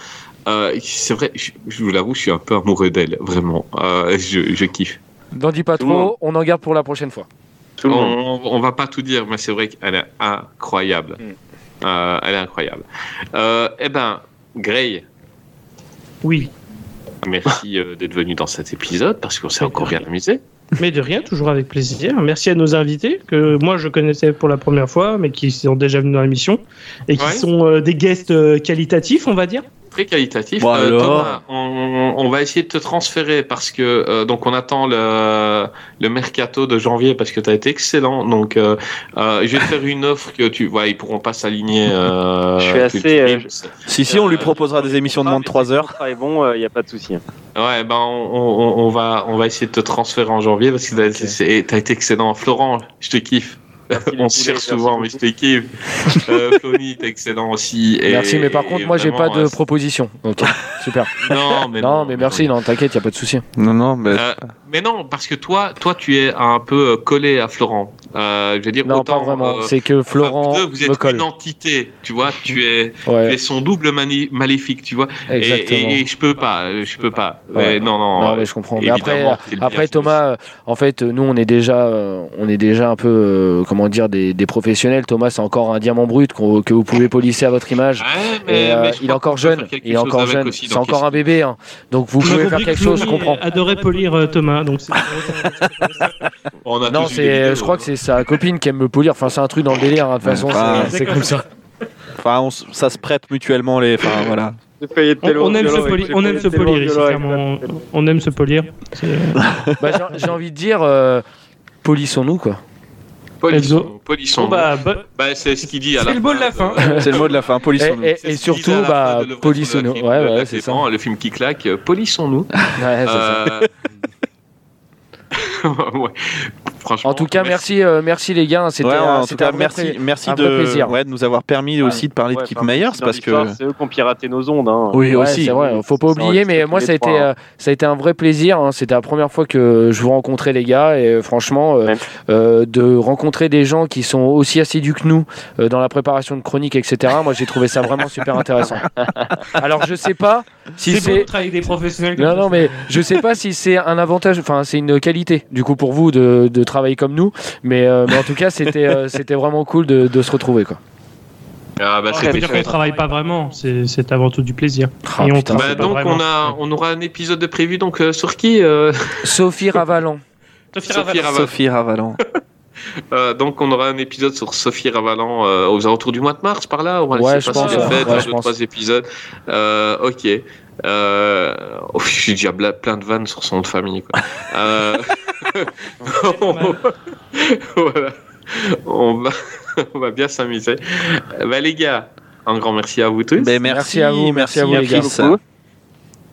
Euh, c'est vrai, je, je vous l'avoue, je suis un peu amoureux d'elle, vraiment. Euh, je, je kiffe.
N'en dis pas
Tout le monde.
trop, on en garde pour la prochaine fois.
Tout le monde.
On, on va pas tout dire, mais c'est vrai qu'elle est incroyable.
Mm.
Euh, elle est incroyable. Euh, eh ben, Gray,
Oui,
merci euh, d'être venu dans cet épisode parce qu'on s'est encore bien amusé.
mais de rien, toujours avec plaisir. Merci à nos invités, que moi je connaissais pour la première fois, mais qui sont déjà venus dans l'émission, et qui
Ouais.
sont euh, des guests euh, qualitatifs, on va dire.
Très qualitatif.
Bon,
Euh,
alors.
Thomas, on, on va essayer de te transférer parce que euh, donc on attend le, le mercato de janvier parce que tu as été excellent. Donc euh, euh, je vais te faire une offre que tu vois, ils pourront pas s'aligner. euh,
Je suis assez,
tu
euh.
Si, si, on lui proposera des émissions de moins de 3 heures.
est bon, il n'y a pas de souci. hein.
Ouais, ben on, on, on va on va essayer de te transférer en janvier parce que c'est- t'as été excellent. Florent, je te kiffe. On se cherche souvent, mais je euh, Flony, t'es excellent aussi. Et-
merci, mais par contre, moi, j'ai pas de
euh,
proposition. Ok, <laughs> super.
Non, mais
non, mais merci, non, t'inquiète, y a pas de souci.
Non, non, mais.
Euh, mais non, parce que toi, toi, tu es un peu euh, collé à Florent. Euh, je veux dire,
Non,
autant,
pas vraiment.
euh,
C'est que
enfin,
Florent
vous deux, vous
me
êtes
colle.
une entité, tu vois. Tu es, <laughs> tu
Ouais,
es son double maléfique, tu vois. Et,
exactement.
et, et je peux pas, je peux pas.
Ouais.
Non, non.
Non, mais je comprends. Mais après. Thomas, en fait, nous, on est déjà, euh, on est déjà un peu, euh, comment dire, des, des professionnels. Thomas, c'est encore un diamant brut que vous pouvez polisser à votre image.
Ouais,
Et,
mais,
euh,
mais je
il est encore jeune. Il est encore jeune. C'est encore un bébé. hein. Donc vous pouvez faire quelque
que
chose, je comprends.
adorait polir Thomas, donc c'est
On <laughs> a
Non, c'est, je crois que c'est sa copine qui aime me polir. Enfin, c'est un truc dans le délire. hein. De toute façon,
Enfin,
c'est- c'est comme ça.
Enfin, on ça se prête mutuellement les. Enfin, voilà.
on, on aime se polir, on aime se polir. On aime se polir. C'est- <laughs>
Bah, j'ai, j'ai envie de dire, euh, polissons-nous quoi.
Polissons, polissons.
Bon, bah, bo-
Bah, c'est ce qu'il dit à
c'est
la
le mot de la fin.
C'est le mot de la fin,
Et,
polissons-nous.
et-
C'est
et
qu'il
surtout, bah, polissons-nous. Ouais,
film,
ouais, c'est ça.
bon, Le film qui claque, euh, polissons-nous. <laughs>
Ouais, c'est ça.
Euh, <laughs> ouais. Franchement.
En tout cas, merci, euh, merci les gars. C'était
Ouais,
euh,
en tout
c'était
cas,
un
merci, merci
un
de,
vrai plaisir.
ouais, de nous avoir permis aussi de parler
Ouais,
de
enfin,
Myers parce que.
C'est eux qui ont piraté nos ondes. Hein.
Oui,
Ouais,
aussi.
c'est vrai, faut pas oublier, mais moi ça a, été,
trois,
euh, ça a été un vrai plaisir. hein. C'était la première fois que je vous rencontrais, les gars, et euh, franchement, euh, euh, de rencontrer des gens qui sont aussi assidus que nous euh, dans la préparation de chroniques, etc., moi j'ai trouvé ça vraiment super intéressant. <laughs> Alors je sais pas si
C'est avec des professionnels.
Non, non, mais je sais pas si c'est un avantage, enfin, c'est une qualité, du coup, pour vous de, de travailler comme nous. Mais, euh, mais en tout cas, c'était euh, c'était vraiment cool de, de se retrouver, quoi.
Ah, bah,
dire qu'on travaille pas vraiment, c'est c'est avant tout du plaisir.
Ah,
Et on
Bah, donc on a, on aura un épisode de prévu donc euh, sur qui euh,
Sophie Ravalan.
Sophie
Sophie
Ravalan.
Ravalan.
Sophie Ravalan. <laughs>
Euh, donc on aura un épisode sur Sophie Ravalan euh, aux alentours du mois de mars par là. On va
Ouais,
laisser
je
passer
pense,
les
ouais.
fêtes,
Ouais, je
deux,
pense.
trois épisodes. Euh, ok. Euh... oh, <laughs> J'ai déjà bla- plein de vannes sur son nom de famille. Quoi. <laughs> Euh... voilà. On va, on va bien s'amuser. Bah, les gars, un grand merci à vous tous.
Ben,
Merci à vous, merci à vous, les gars.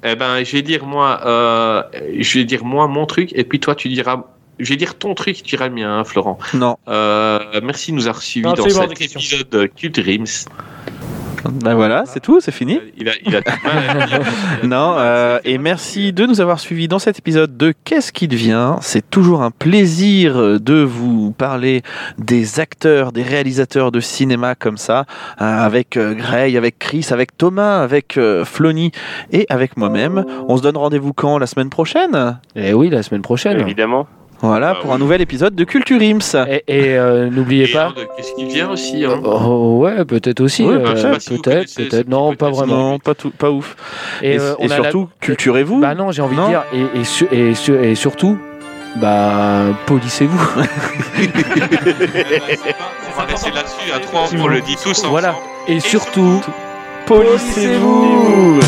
Eh ben, je vais dire moi, euh, je vais dire moi mon truc, et puis toi tu diras, je vais dire ton truc, tu diras le mien, hein, Florent.
Non,
Euh, merci de nous avoir suivis dans cet épisode de Cult Rims.
ben voilà, c'est tout, c'est fini.
Il a, il. <laughs>
Non, euh, et merci de nous avoir suivis dans cet épisode de Qu'est-ce qui devient? C'est toujours un plaisir de vous parler des acteurs, des réalisateurs de cinéma comme ça, hein, avec euh, Gray, avec Chris, avec Thomas, avec euh, Flony et avec moi-même. On se donne rendez-vous quand? La semaine prochaine?
Et oui, la semaine prochaine.
Évidemment.
Voilà,
Ah
pour
oui.
un nouvel épisode de Culture Ims.
Et, et, euh, n'oubliez pas.
de- Qu'est-ce qui vient aussi hein
Oh, ouais, peut-être aussi.
Ouais,
euh,
si
peut-être, peut-être. Non, pas vraiment.
Non, pas, tout, pas ouf. Et,
euh,
et
la-
surtout, culturez-vous.
Bah non, j'ai envie
Non.
de dire. Et, et, su- et, su- et surtout, bah, polissez-vous. <laughs>
On va laisser là-dessus à trois, on le dit tous ensemble.
Voilà. Et surtout,
Polissez-vous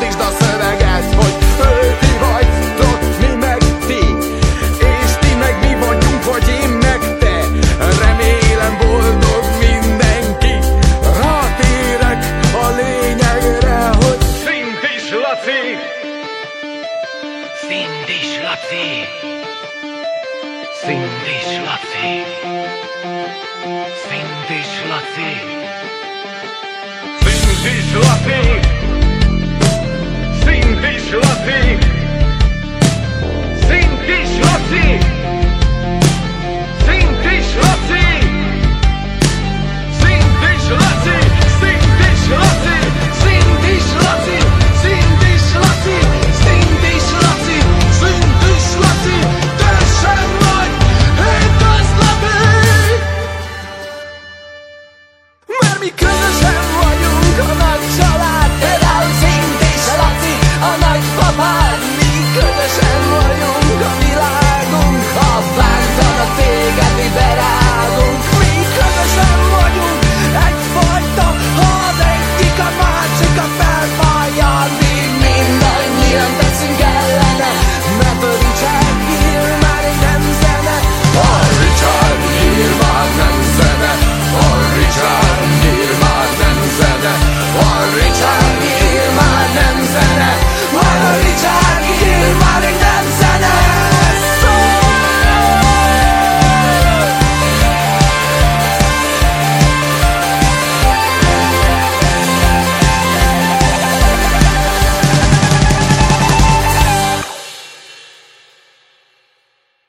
desde a